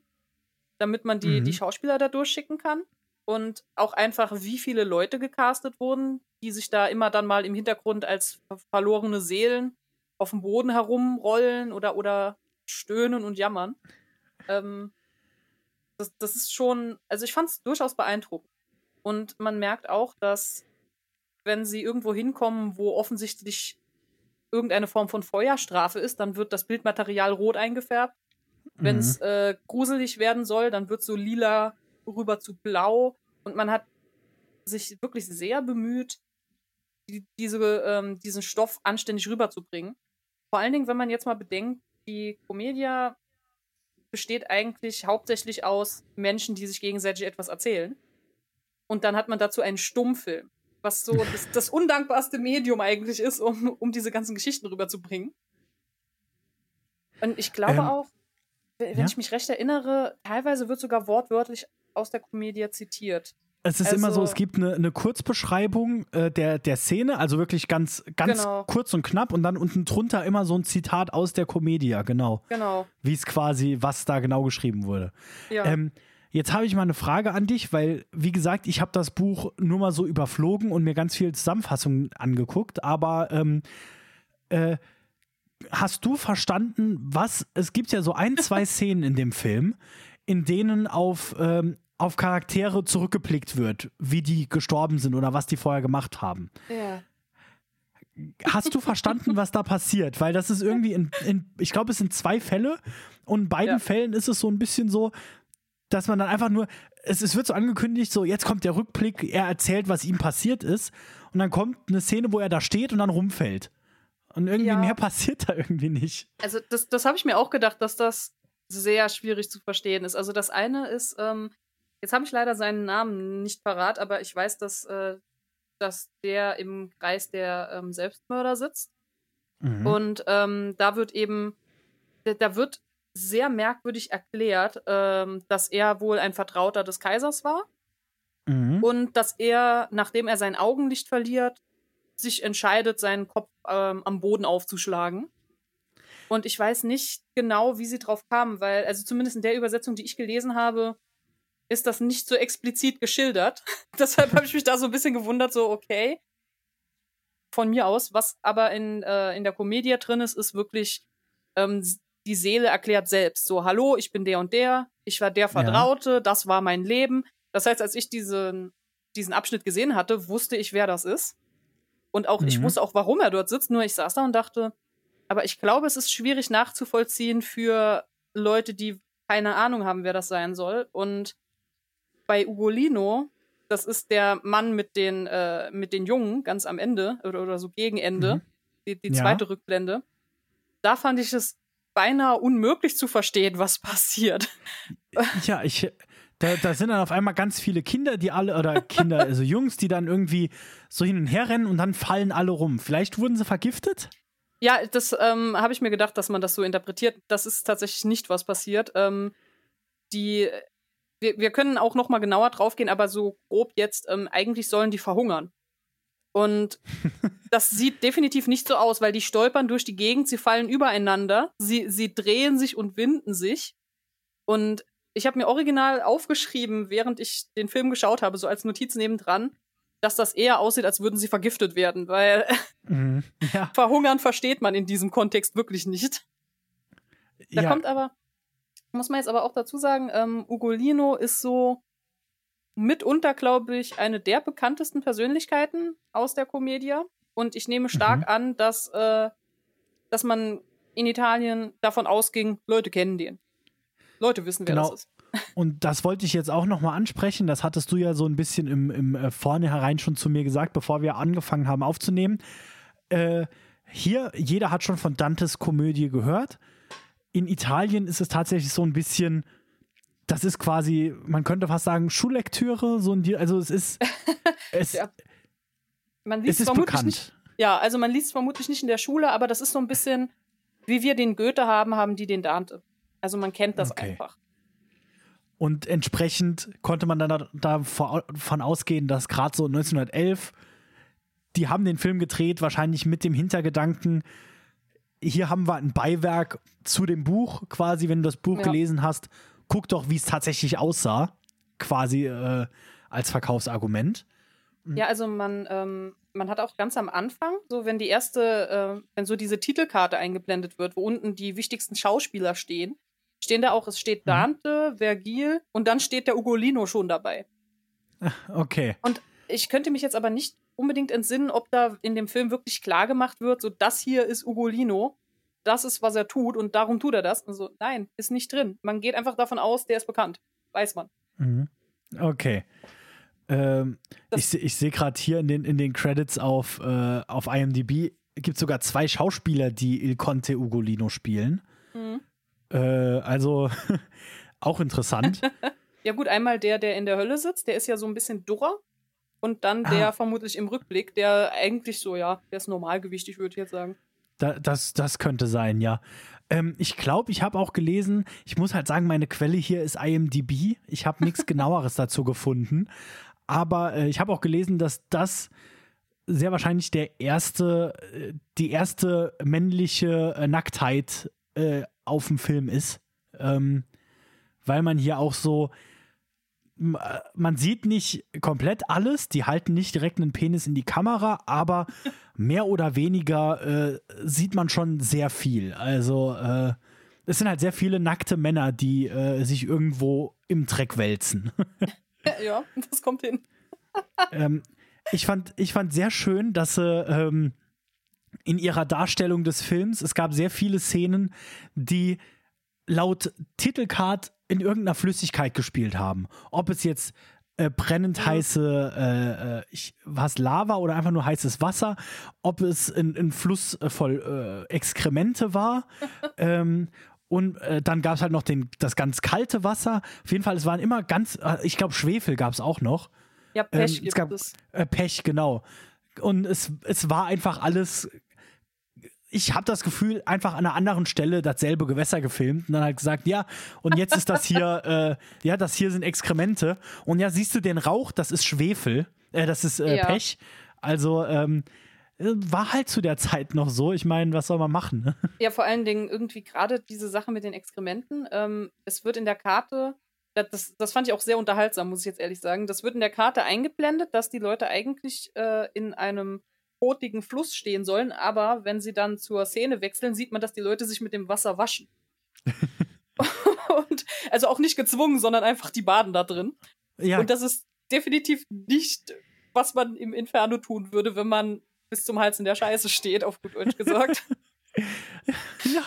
damit man die, Mhm. die Schauspieler da durchschicken kann. Und auch einfach, wie viele Leute gecastet wurden, die sich da immer dann mal im Hintergrund als ver- verlorene Seelen auf dem Boden herumrollen oder, oder stöhnen und jammern. Ähm, das, das ist schon, also ich fand es durchaus beeindruckend. Und man merkt auch, dass wenn sie irgendwo hinkommen, wo offensichtlich irgendeine Form von Feuerstrafe ist, dann wird das Bildmaterial rot eingefärbt. Wenn es äh, gruselig werden soll, dann wird so lila rüber zu blau. Und man hat sich wirklich sehr bemüht, die, diese, ähm, diesen Stoff anständig rüberzubringen. Vor allen Dingen, wenn man jetzt mal bedenkt, die Comedia besteht eigentlich hauptsächlich aus Menschen, die sich gegenseitig etwas erzählen. Und dann hat man dazu einen Stummfilm, was so (laughs) das, das undankbarste Medium eigentlich ist, um, um diese ganzen Geschichten rüberzubringen. Und ich glaube Ähm, auch, wenn ja? ich mich recht erinnere, teilweise wird sogar wortwörtlich aus der Comedia zitiert. Es ist immer so, also- es gibt eine, eine Kurzbeschreibung äh, der, der Szene, also wirklich ganz, ganz Genau. kurz und knapp und dann unten drunter immer so ein Zitat aus der Comedia, genau. Genau. Wie es quasi, was da genau geschrieben wurde. Ja. Ähm, jetzt habe ich mal eine Frage an dich, weil, wie gesagt, ich habe das Buch nur mal so überflogen und mir ganz viel Zusammenfassungen angeguckt, aber ähm, äh, hast du verstanden, was, es gibt ja so ein, zwei (laughs) Szenen in dem Film, in denen auf, ähm, auf Charaktere zurückgeblickt wird, wie die gestorben sind oder was die vorher gemacht haben. ja. Hast du verstanden, was da passiert? Weil das ist irgendwie, in, in, ich glaube, es sind zwei Fälle und in beiden Ja. Fällen ist es so ein bisschen so, dass man dann einfach nur, es, es wird so angekündigt, so jetzt kommt der Rückblick, er erzählt, was ihm passiert ist und dann kommt eine Szene, wo er da steht und dann rumfällt. Und irgendwie Ja. mehr passiert da irgendwie nicht. Also das, das habe ich mir auch gedacht, dass das sehr schwierig zu verstehen ist. Also das eine ist, ähm, jetzt habe ich leider seinen Namen nicht parat, aber ich weiß, dass, äh, dass der im Kreis der ähm, Selbstmörder sitzt. Mhm. Und ähm, da wird eben, da, wird sehr merkwürdig erklärt, ähm, dass er wohl ein Vertrauter des Kaisers war Mhm. und dass er, nachdem er sein Augenlicht verliert, sich entscheidet, seinen Kopf ähm, am Boden aufzuschlagen. Und ich weiß nicht genau, wie sie drauf kamen, weil, also zumindest in der Übersetzung, die ich gelesen habe, ist das nicht so explizit geschildert. (laughs) Deshalb habe ich mich da so ein bisschen gewundert, so, okay. Von mir aus, was aber in, äh, in der Komödie drin ist, ist wirklich, ähm, die Seele erklärt selbst. So, hallo, ich bin der und der, ich war der Vertraute, das war mein Leben. Das heißt, als ich diesen, diesen Abschnitt gesehen hatte, wusste ich, wer das ist. Und auch, mhm. ich wusste auch, warum er dort sitzt. Nur ich saß da und dachte, aber ich glaube, es ist schwierig nachzuvollziehen für Leute, die keine Ahnung haben, wer das sein soll. Und bei Ugolino, das ist der Mann mit den, äh, mit den Jungen ganz am Ende oder, oder so gegen Ende, mhm. die, die zweite ja. Rückblende. Da fand ich es beinahe unmöglich zu verstehen, was passiert. (laughs) Ja, ich. Da, da sind dann auf einmal ganz viele Kinder, die alle, oder Kinder, (laughs) also Jungs, die dann irgendwie so hin und her rennen und dann fallen alle rum. Vielleicht wurden sie vergiftet? Ja, das ähm, habe ich mir gedacht, dass man das so interpretiert. Das ist tatsächlich nicht, was passiert. Ähm, die, wir, wir können auch noch mal genauer draufgehen, aber so grob jetzt, ähm, eigentlich sollen die verhungern. Und (laughs) das sieht definitiv nicht so aus, weil die stolpern durch die Gegend, sie fallen übereinander, sie, sie drehen sich und winden sich. Und ich habe mir original aufgeschrieben, während ich den Film geschaut habe, so als Notiz nebendran, dass das eher aussieht, als würden sie vergiftet werden, weil (laughs) mhm, ja. verhungern versteht man in diesem Kontext wirklich nicht. Da ja. kommt aber, muss man jetzt aber auch dazu sagen, ähm, Ugolino ist so mitunter, glaube ich, eine der bekanntesten Persönlichkeiten aus der Komödie. Und ich nehme stark mhm. an, dass, äh, dass man in Italien davon ausging, Leute kennen den. Leute wissen, wer genau. das ist. (laughs) Und das wollte ich jetzt auch nochmal ansprechen. Das hattest du ja so ein bisschen im, im äh, Vornherein schon zu mir gesagt, bevor wir angefangen haben aufzunehmen. Äh, hier, jeder hat schon von Dantes Komödie gehört. In Italien ist es tatsächlich so ein bisschen das ist quasi, man könnte fast sagen, Schullektüre, so ein, also es ist, (laughs) es, ja. man liest es ist bekannt. Nicht, ja, also man liest vermutlich nicht in der Schule, aber das ist so ein bisschen, wie wir den Goethe haben, haben die den Dante. Also man kennt das okay. einfach. Und entsprechend konnte man dann davon ausgehen, dass gerade so 1911, die haben den Film gedreht, wahrscheinlich mit dem Hintergedanken, hier haben wir ein Beiwerk zu dem Buch, quasi, wenn du das Buch ja. gelesen hast, guck doch, wie es tatsächlich aussah, quasi äh, als Verkaufsargument. Mhm. Ja, also man, ähm, man hat auch ganz am Anfang, so wenn die erste, äh, wenn so diese Titelkarte eingeblendet wird, wo unten die wichtigsten Schauspieler stehen, stehen da auch, es steht mhm. Dante. Vergil und dann steht der Ugolino schon dabei. (laughs) Okay. Und ich könnte mich jetzt aber nicht unbedingt entsinnen, ob da in dem Film wirklich klar gemacht wird, so das hier ist Ugolino das ist, was er tut und darum tut er das. Also nein, ist nicht drin. Man geht einfach davon aus, der ist bekannt. Weiß man. Mhm. Okay. Ähm, ich, ich sehe gerade hier in den, in den Credits auf, äh, auf IMDb gibt es sogar zwei Schauspieler, die Il Conte Ugolino spielen. Mhm. Äh, also (laughs) auch interessant. (laughs) ja gut, einmal der, der in der Hölle sitzt, der ist ja so ein bisschen durrer. Und dann der ah. vermutlich im Rückblick, der eigentlich so, ja, der ist normalgewichtig, würde ich jetzt sagen. Da, das, das könnte sein, ja. Ähm, ich glaube, ich habe auch gelesen, ich muss halt sagen, meine Quelle hier ist IMDb. Ich habe nichts (laughs) genaueres dazu gefunden. Aber äh, ich habe auch gelesen, dass das sehr wahrscheinlich der erste, äh, die erste männliche äh, Nacktheit äh, auf dem Film ist. Ähm, weil man hier auch so man sieht nicht komplett alles, die halten nicht direkt einen Penis in die Kamera, aber mehr oder weniger äh, sieht man schon sehr viel. Also äh, es sind halt sehr viele nackte Männer, die äh, sich irgendwo im Dreck wälzen. (laughs) ja, das kommt hin. (laughs) ähm, ich, fand, ich fand sehr schön, dass sie ähm, in ihrer Darstellung des Films, es gab sehr viele Szenen, die laut Titelcard in irgendeiner Flüssigkeit gespielt haben. Ob es jetzt äh, brennend mhm. heiße, äh, äh, ich, was Lava oder einfach nur heißes Wasser, ob es ein, ein Fluss äh, voll äh, Exkremente war. (laughs) ähm, und äh, dann gab es halt noch den, das ganz kalte Wasser. Auf jeden Fall, es waren immer ganz, ich glaube, Schwefel gab es auch noch. Ja, Pech ähm, es gab, es. Pech, genau. Und es, es war einfach alles ich habe das Gefühl, einfach an einer anderen Stelle dasselbe Gewässer gefilmt und dann halt gesagt, ja, und jetzt ist das hier, (laughs) äh, ja, das hier sind Exkremente. Und ja, siehst du den Rauch, das ist Schwefel, äh, das ist äh, ja. Pech. Also, ähm, war halt zu der Zeit noch so. Ich meine, was soll man machen? Ne? Ja, vor allen Dingen irgendwie gerade diese Sache mit den Exkrementen. Ähm, es wird in der Karte, das, das fand ich auch sehr unterhaltsam, muss ich jetzt ehrlich sagen. Das wird in der Karte eingeblendet, dass die Leute eigentlich äh, in einem kotigen Fluss stehen sollen, aber wenn sie dann zur Szene wechseln, sieht man, dass die Leute sich mit dem Wasser waschen. (laughs) und, also auch nicht gezwungen, sondern einfach die baden da drin. Ja. Und das ist definitiv nicht, was man im Inferno tun würde, wenn man bis zum Hals in der Scheiße steht, auf gut Deutsch gesagt. (laughs) ja.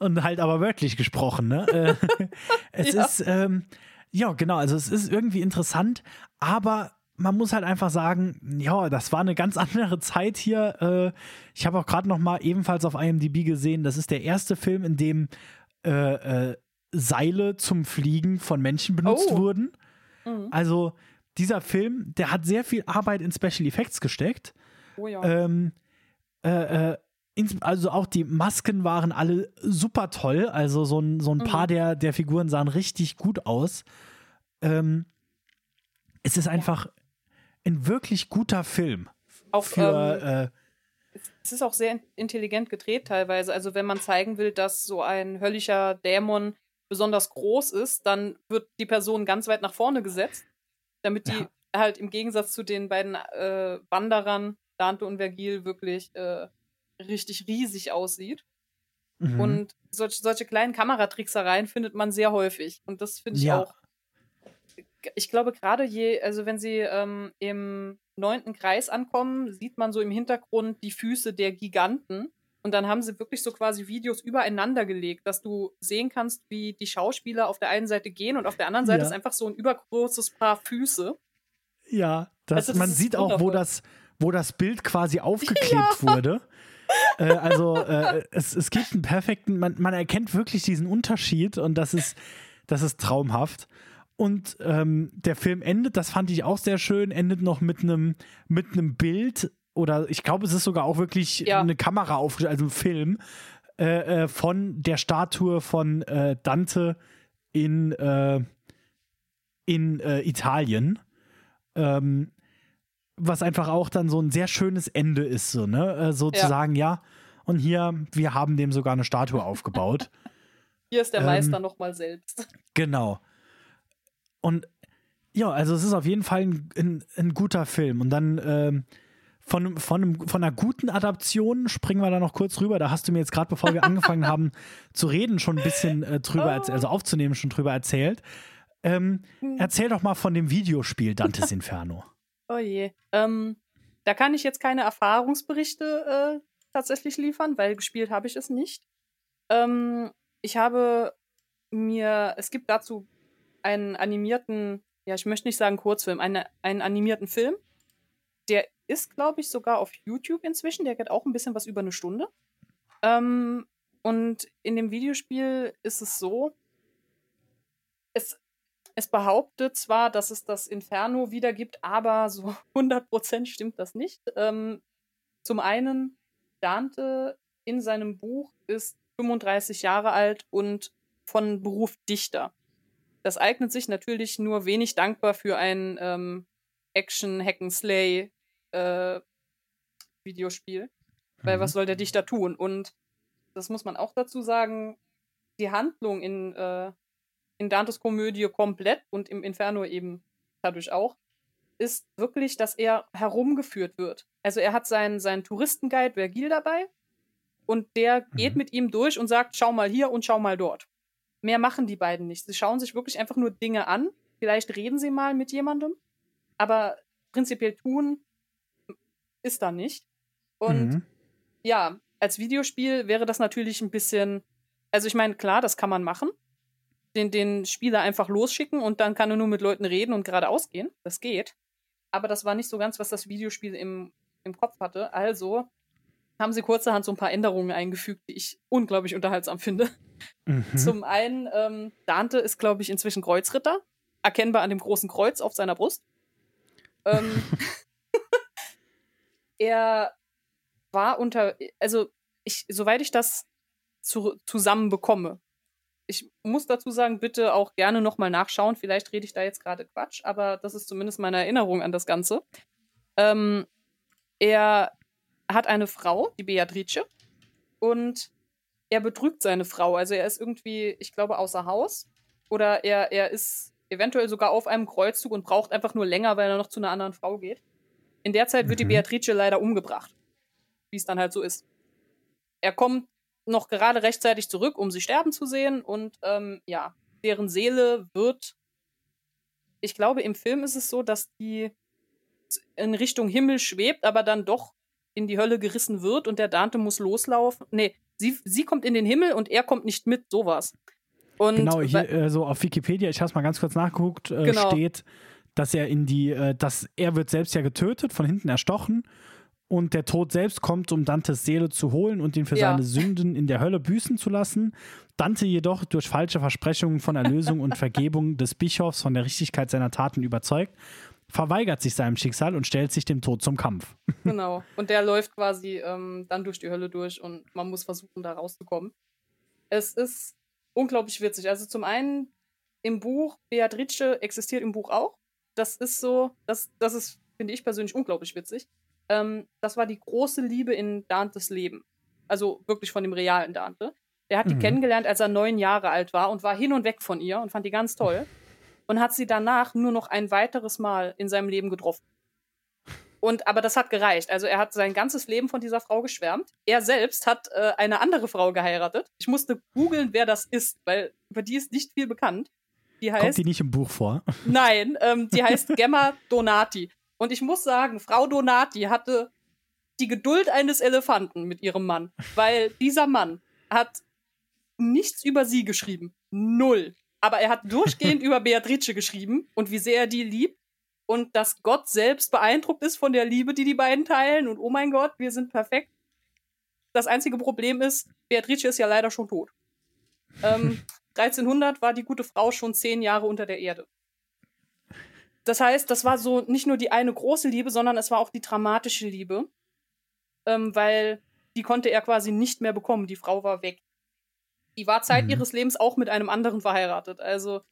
Und halt aber wörtlich gesprochen, ne? Äh, (laughs) es Ja. ist, ähm, ja, genau, also es ist irgendwie interessant, aber man muss halt einfach sagen, ja, das war eine ganz (laughs) andere Zeit hier. Äh, ich habe auch gerade noch mal ebenfalls auf IMDb gesehen, das ist der erste Film, in dem äh, äh, Seile zum Fliegen von Menschen benutzt Oh. wurden. Mhm. Also dieser Film, der hat sehr viel Arbeit in Special Effects gesteckt. Oh ja. Ähm, äh, äh, also auch die Masken waren alle super toll. Also so ein, so ein Mhm. paar der, der Figuren sahen richtig gut aus. Ähm, es ist einfach ein wirklich guter Film. Auch, Für, ähm, äh, es ist auch sehr in- intelligent gedreht teilweise. Also wenn man zeigen will, dass so ein höllischer Dämon besonders groß ist, dann wird die Person ganz weit nach vorne gesetzt, damit die Ja. halt im Gegensatz zu den beiden äh, Wanderern, Dante und Vergil, wirklich äh, richtig riesig aussieht. mhm. Und solch, solche kleinen Kameratricksereien findet man sehr häufig. Und das finde ich Ja. auch. Ich glaube, gerade je, also wenn sie ähm, im neunten Kreis ankommen, sieht man so im Hintergrund die Füße der Giganten. Und dann haben sie wirklich so quasi Videos übereinander gelegt, dass du sehen kannst, wie die Schauspieler auf der einen Seite gehen und auf der anderen Seite Ja. ist einfach so ein übergroßes Paar Füße. ja, das, also das man sieht auch, wo das, wo das Bild quasi (laughs) aufgeklebt wurde. Äh, also äh, es, es gibt einen perfekten, man, man erkennt wirklich diesen Unterschied und das ist, das ist traumhaft. Und ähm, der Film endet, das fand ich auch sehr schön, endet noch mit einem mit einem Bild oder ich glaube, es ist sogar auch wirklich Ja. eine Kamera aufgestellt, also ein Film äh, äh, von der Statue von äh, Dante in, äh, in äh, Italien. Ähm, was einfach auch dann so ein sehr schönes Ende ist, so, ne? Äh, so zu Ja. ja, und hier, wir haben dem sogar eine Statue aufgebaut. (laughs) Hier ist der Ähm, Meister nochmal selbst. Genau. Und ja, also es ist auf jeden Fall ein, ein, ein guter Film. Und dann ähm, von, von, von einer guten Adaption springen wir da noch kurz rüber. Da hast du mir jetzt gerade, bevor wir (laughs) angefangen haben zu reden, schon ein bisschen äh, drüber, Oh. also aufzunehmen, schon drüber erzählt. Ähm, Hm. erzähl doch mal von dem Videospiel (laughs) Dantes Inferno. Oh je. Ähm, da kann ich jetzt keine Erfahrungsberichte äh, tatsächlich liefern, weil gespielt habe ich es nicht. Ähm, ich habe mir, es gibt dazu einen animierten, ja, ich möchte nicht sagen Kurzfilm, eine, einen animierten Film. Der ist, glaube ich, sogar auf YouTube inzwischen. Der geht auch ein bisschen was über eine Stunde. Ähm, und in dem Videospiel ist es so, es, es behauptet zwar, dass es das Inferno wiedergibt, aber so (laughs) 100% stimmt das nicht. Ähm, zum einen, Dante in seinem Buch ist 35 Jahre alt und von Beruf Dichter. Das eignet sich natürlich nur wenig dankbar für ein ähm, Action-Hack-and-Slay äh, Videospiel. Weil Mhm. was soll der Dichter tun? Und das muss man auch dazu sagen, die Handlung in, äh, in Dantes Komödie komplett und im Inferno eben dadurch auch, ist wirklich, dass er herumgeführt wird. Also er hat seinen, seinen Touristenguide Vergil dabei und der geht Mhm. mit ihm durch und sagt, schau mal hier und schau mal dort. Mehr machen die beiden nicht. Sie schauen sich wirklich einfach nur Dinge an. Vielleicht reden sie mal mit jemandem, aber prinzipiell tun ist da nicht. Und Mhm. ja, als Videospiel wäre das natürlich ein bisschen. Also, ich meine, klar, das kann man machen. Den, den Spieler einfach losschicken und dann kann er nur mit Leuten reden und geradeaus gehen. Das geht. Aber das war nicht so ganz, was das Videospiel im, im Kopf hatte. Also haben sie kurzerhand so ein paar Änderungen eingefügt, die ich unglaublich unterhaltsam finde. Mhm. Zum einen, ähm, Dante ist, glaube ich, inzwischen Kreuzritter. Erkennbar an dem großen Kreuz auf seiner Brust. Ähm, (laughs) (laughs) er war unter, also ich, soweit ich das zu, zusammen bekomme. Ich muss dazu sagen, bitte auch gerne nochmal nachschauen. Vielleicht rede ich da jetzt gerade Quatsch, aber das ist zumindest meine Erinnerung an das Ganze. Ähm, er hat eine Frau, die Beatrice, und er betrügt seine Frau. Also er ist irgendwie, ich glaube, außer Haus. Oder er, er ist eventuell sogar auf einem Kreuzzug und braucht einfach nur länger, weil er noch zu einer anderen Frau geht. In der Zeit wird die Mhm. Beatrice leider umgebracht. Wie es dann halt so ist. Er kommt noch gerade rechtzeitig zurück, um sie sterben zu sehen. Und ähm, ja, deren Seele wird ich glaube, im Film ist es so, dass die in Richtung Himmel schwebt, aber dann doch in die Hölle gerissen wird und der Dante muss loslaufen. Nee, sie, sie kommt in den Himmel und er kommt nicht mit, sowas. Und genau, hier äh, so auf Wikipedia, ich habe es mal ganz kurz nachgeguckt, äh, genau. steht, dass er in die, äh, dass er wird selbst ja getötet, von hinten erstochen und der Tod selbst kommt, um Dantes Seele zu holen und ihn für ja. seine Sünden in der Hölle büßen zu lassen. Dante jedoch durch falsche Versprechungen von Erlösung und (laughs) Vergebung des Bischofs von der Richtigkeit seiner Taten überzeugt, verweigert sich seinem Schicksal und stellt sich dem Tod zum Kampf. (laughs) Genau. Und der läuft quasi ähm, dann durch die Hölle durch und man muss versuchen, da rauszukommen. Es ist unglaublich witzig. Also zum einen im Buch, Beatrice existiert im Buch auch. Das ist so, das, das ist, finde ich persönlich, unglaublich witzig. Ähm, das war die große Liebe in Dantes Leben. Also wirklich von dem realen Dante. Der hat die mhm. kennengelernt, als er neun Jahre alt war und war hin und weg von ihr und fand die ganz toll. Und hat sie danach nur noch ein weiteres Mal in seinem Leben getroffen. Und, aber das hat gereicht. Also er hat sein ganzes Leben von dieser Frau geschwärmt. Er selbst hat äh, eine andere Frau geheiratet. Ich musste googeln, wer das ist, weil über die ist nicht viel bekannt. Die heißt, Kommt die nicht im Buch vor? Nein, ähm, die (laughs) heißt Gemma Donati. Und ich muss sagen, Frau Donati hatte die Geduld eines Elefanten mit ihrem Mann, weil dieser Mann hat nichts über sie geschrieben. Null. Aber er hat durchgehend (laughs) über Beatrice geschrieben und wie sehr er die liebt und dass Gott selbst beeindruckt ist von der Liebe, die die beiden teilen und oh mein Gott, wir sind perfekt. Das einzige Problem ist, Beatrice ist ja leider schon tot. Ähm, (laughs) 1300 war die gute Frau schon zehn Jahre unter der Erde. Das heißt, das war so nicht nur die eine große Liebe, sondern es war auch die dramatische Liebe, ähm, weil die konnte er quasi nicht mehr bekommen. Die Frau war weg. Die war Zeit mhm. ihres Lebens auch mit einem anderen verheiratet. Also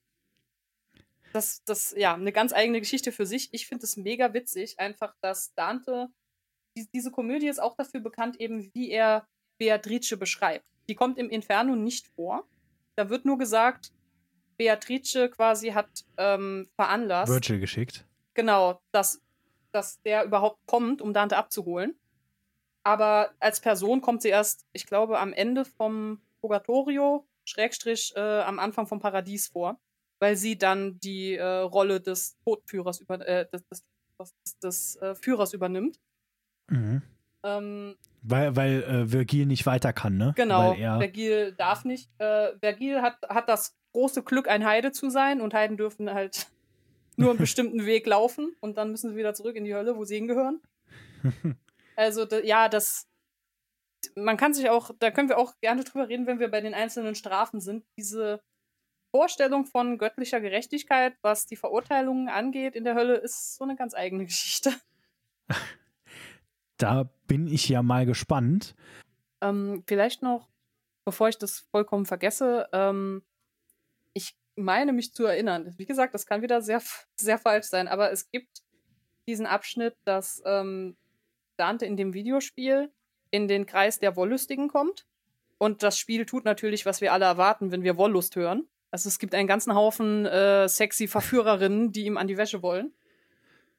das, das, ja, eine ganz eigene Geschichte für sich. Ich finde es mega witzig, einfach, dass Dante, die, diese Komödie ist auch dafür bekannt, eben wie er Beatrice beschreibt. Die kommt im Inferno nicht vor. Da wird nur gesagt, Beatrice quasi hat ähm, veranlasst. Virgil geschickt. Genau, dass, dass der überhaupt kommt, um Dante abzuholen. Aber als Person kommt sie erst, ich glaube, am Ende vom Purgatorio, Schrägstrich, äh, am Anfang vom Paradies vor weil sie dann die äh, Rolle des Todführers über, äh, des, des, des, des äh, Führers übernimmt. Mhm. Ähm, weil weil äh, Vergil nicht weiter kann, ne? Genau, Vergil darf nicht. Äh, Vergil hat, hat das große Glück, ein Heide zu sein und Heiden dürfen halt (laughs) nur einen (laughs) bestimmten Weg laufen und dann müssen sie wieder zurück in die Hölle, wo sie hingehören. (laughs) also, ja, das. Man kann sich auch, da können wir auch gerne drüber reden, wenn wir bei den einzelnen Strafen sind. Diese Vorstellung von göttlicher Gerechtigkeit, was die Verurteilungen angeht in der Hölle, ist so eine ganz eigene Geschichte. (laughs) Da bin ich ja mal gespannt. Ähm, vielleicht noch, bevor ich das vollkommen vergesse, ähm, ich meine mich zu erinnern. Wie gesagt, das kann wieder sehr, sehr falsch sein, aber es gibt diesen Abschnitt, dass ähm, Dante in dem Videospiel in den Kreis der Wollüstigen kommt. Und das Spiel tut natürlich, was wir alle erwarten, wenn wir Wollust hören. Also es gibt einen ganzen Haufen äh, sexy Verführerinnen, die ihm an die Wäsche wollen.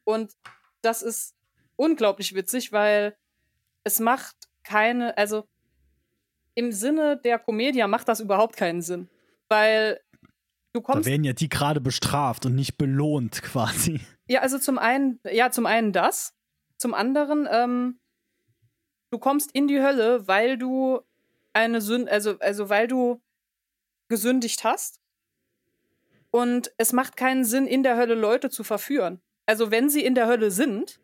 Und das ist unglaublich witzig, weil es macht keine, also im Sinne der Komödie macht das überhaupt keinen Sinn. Weil du kommst. Da werden ja die gerade bestraft und nicht belohnt quasi. Ja, also zum einen, ja, zum einen das. Zum anderen, ähm, du kommst in die Hölle, weil du eine Sünde, also, also weil du gesündigt hast und es macht keinen Sinn, in der Hölle Leute zu verführen. Also wenn sie in der Hölle sind,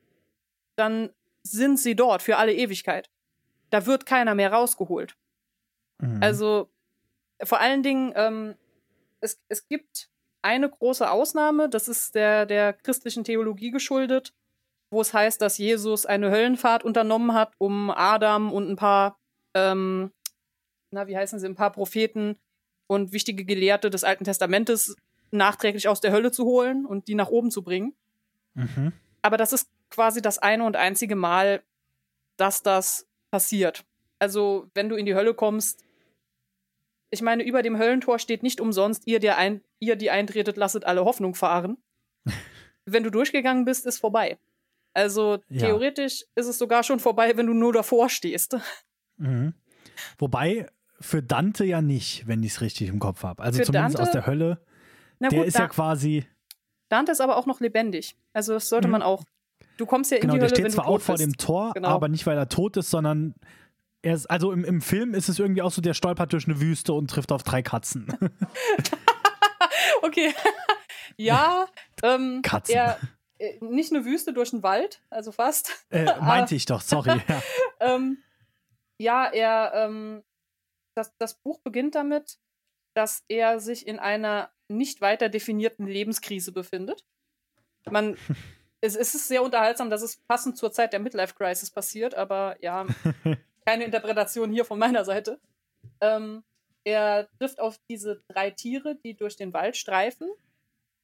dann sind sie dort für alle Ewigkeit. Da wird keiner mehr rausgeholt. Mhm. Also vor allen Dingen, ähm, es, es gibt eine große Ausnahme, das ist der, der christlichen Theologie geschuldet, wo es heißt, dass Jesus eine Höllenfahrt unternommen hat, um Adam und ein paar, ähm, na, wie heißen sie, ein paar Propheten und wichtige Gelehrte des Alten Testamentes nachträglich aus der Hölle zu holen und die nach oben zu bringen. Mhm. Aber das ist quasi das eine und einzige Mal, dass das passiert. Also, wenn du in die Hölle kommst, ich meine, über dem Höllentor steht nicht umsonst, ihr, der ein, ihr die eintretet, lasset alle Hoffnung fahren. (laughs) wenn du durchgegangen bist, ist vorbei. Also ja. theoretisch ist es sogar schon vorbei, wenn du nur davor stehst. Mhm. Wobei für Dante ja nicht, wenn ich es richtig im Kopf habe. Also für zumindest Dante, aus der Hölle der ist ja quasi. Dante ist aber auch noch lebendig. Also das sollte Mhm. man auch. Du kommst ja in Genau, die der Hölle, steht wenn zwar auch vor bist. dem Tor, Genau. aber nicht, weil er tot ist, sondern er ist, also im, im Film ist es irgendwie auch so, der stolpert durch eine Wüste und trifft auf drei Katzen. (laughs) Okay. (laughs) ja, ähm, Katzen. Er, nicht eine Wüste durch den Wald, also fast. äh, (laughs) meinte ich doch, sorry. Ja. (laughs) Ähm, ja, er, ähm, das, das Buch beginnt damit, dass er sich in einer nicht weiter definierten Lebenskrise befindet. Man, (laughs) es, es ist sehr unterhaltsam, dass es passend zur Zeit der Midlife Crisis passiert, aber ja, keine Interpretation hier von meiner Seite. Ähm, er trifft auf diese drei Tiere, die durch den Wald streifen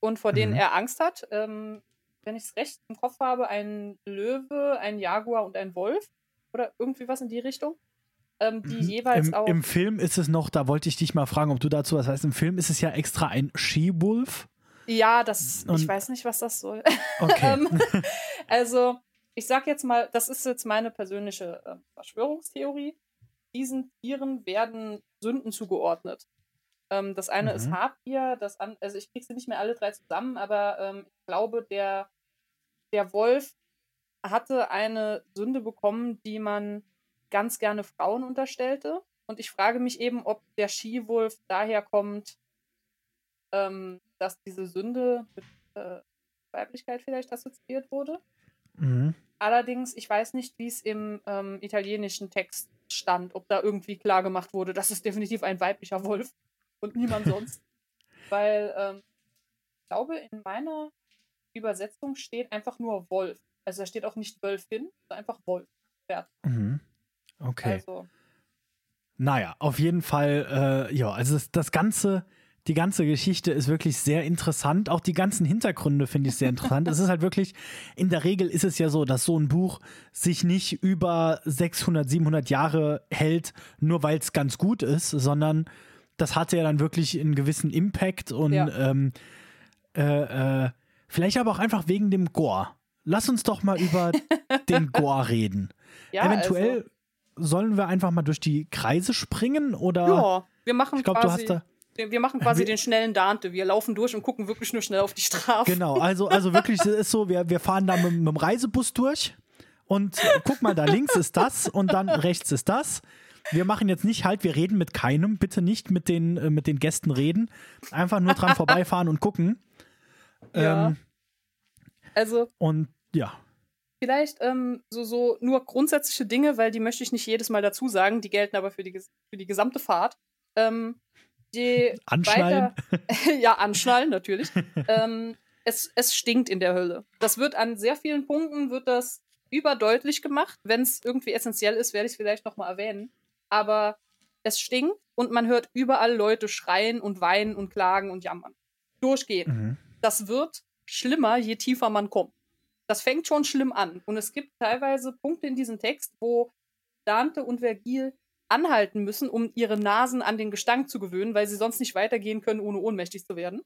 und vor denen Mhm. er Angst hat. Ähm, wenn ich es recht im Kopf habe, ein Löwe, ein Jaguar und ein Wolf oder irgendwie was in die Richtung, ähm, die jeweils Mhm. Im, auch. Im Film ist es noch, da wollte ich dich mal fragen, ob du dazu was weißt. Im Film ist es ja extra ein She-Wolf. ja, das, ich Und- weiß nicht, was das soll. Okay. (laughs) Ähm, also, ich sag jetzt mal, das ist jetzt meine persönliche äh, Verschwörungstheorie. Diesen Tieren werden Sünden zugeordnet. Ähm, das eine ist Mhm. Habgier, das an, also ich krieg sie nicht mehr alle drei zusammen, aber ähm, ich glaube, der, der Wolf hatte eine Sünde bekommen, die man ganz gerne Frauen unterstellte. Und ich frage mich eben, ob der Skiwolf daher kommt, ähm, dass diese Sünde mit äh, Weiblichkeit vielleicht assoziiert wurde. mhm. Allerdings, ich weiß nicht, wie es im ähm, italienischen Text stand, ob da irgendwie klar gemacht wurde, das ist definitiv ein weiblicher Wolf und niemand sonst. (laughs) Weil ähm, ich glaube, in meiner Übersetzung steht einfach nur Wolf. Also da steht auch nicht Wölfin, sondern einfach Wolf. Mhm. Okay. Also, Naja, auf jeden Fall, äh, ja, also das, das Ganze, die ganze Geschichte ist wirklich sehr interessant. Auch die ganzen Hintergründe finde ich sehr interessant. es ist halt wirklich, in der Regel ist es ja so, dass so ein Buch sich nicht über 600, 700 Jahre hält, nur weil es ganz gut ist, sondern das hatte ja dann wirklich einen gewissen Impact und Ja. ähm, äh, äh, vielleicht aber auch einfach wegen dem Gore. Lass uns doch mal über (laughs) den Gore reden. ja, Eventuell sollen wir einfach mal durch die Kreise springen oder Also, ja, wir machen ich glaube, du quasi, hast da wir machen quasi Wir- den schnellen Dante. Wir laufen durch und gucken wirklich nur schnell auf die Strafe. genau, also also wirklich es ist so, wir, wir fahren da mit, mit dem Reisebus durch und guck mal, da links ist das und dann rechts ist das. Wir machen jetzt nicht halt, wir reden mit keinem, bitte nicht mit den äh, mit den Gästen reden, einfach nur dran vorbeifahren und gucken. Ja. Ähm, Also und ja, Vielleicht ähm, so, so nur grundsätzliche Dinge, weil die möchte ich nicht jedes Mal dazu sagen, die gelten aber für die, für die gesamte Fahrt. Ähm, (laughs) Anschnallen. Weiter, (laughs) ja, anschnallen natürlich. (laughs) ähm, es, es stinkt in der Hölle. Das wird an sehr vielen Punkten wird das überdeutlich gemacht. Wenn es irgendwie essentiell ist, werde ich es vielleicht nochmal erwähnen. Aber es stinkt und man hört überall Leute schreien und weinen und klagen und jammern. Durchgehend mhm. Das wird schlimmer, je tiefer man kommt. Das fängt schon schlimm an. Und es gibt teilweise Punkte in diesem Text, wo Dante und Vergil anhalten müssen, um ihre Nasen an den Gestank zu gewöhnen, weil sie sonst nicht weitergehen können, ohne ohnmächtig zu werden.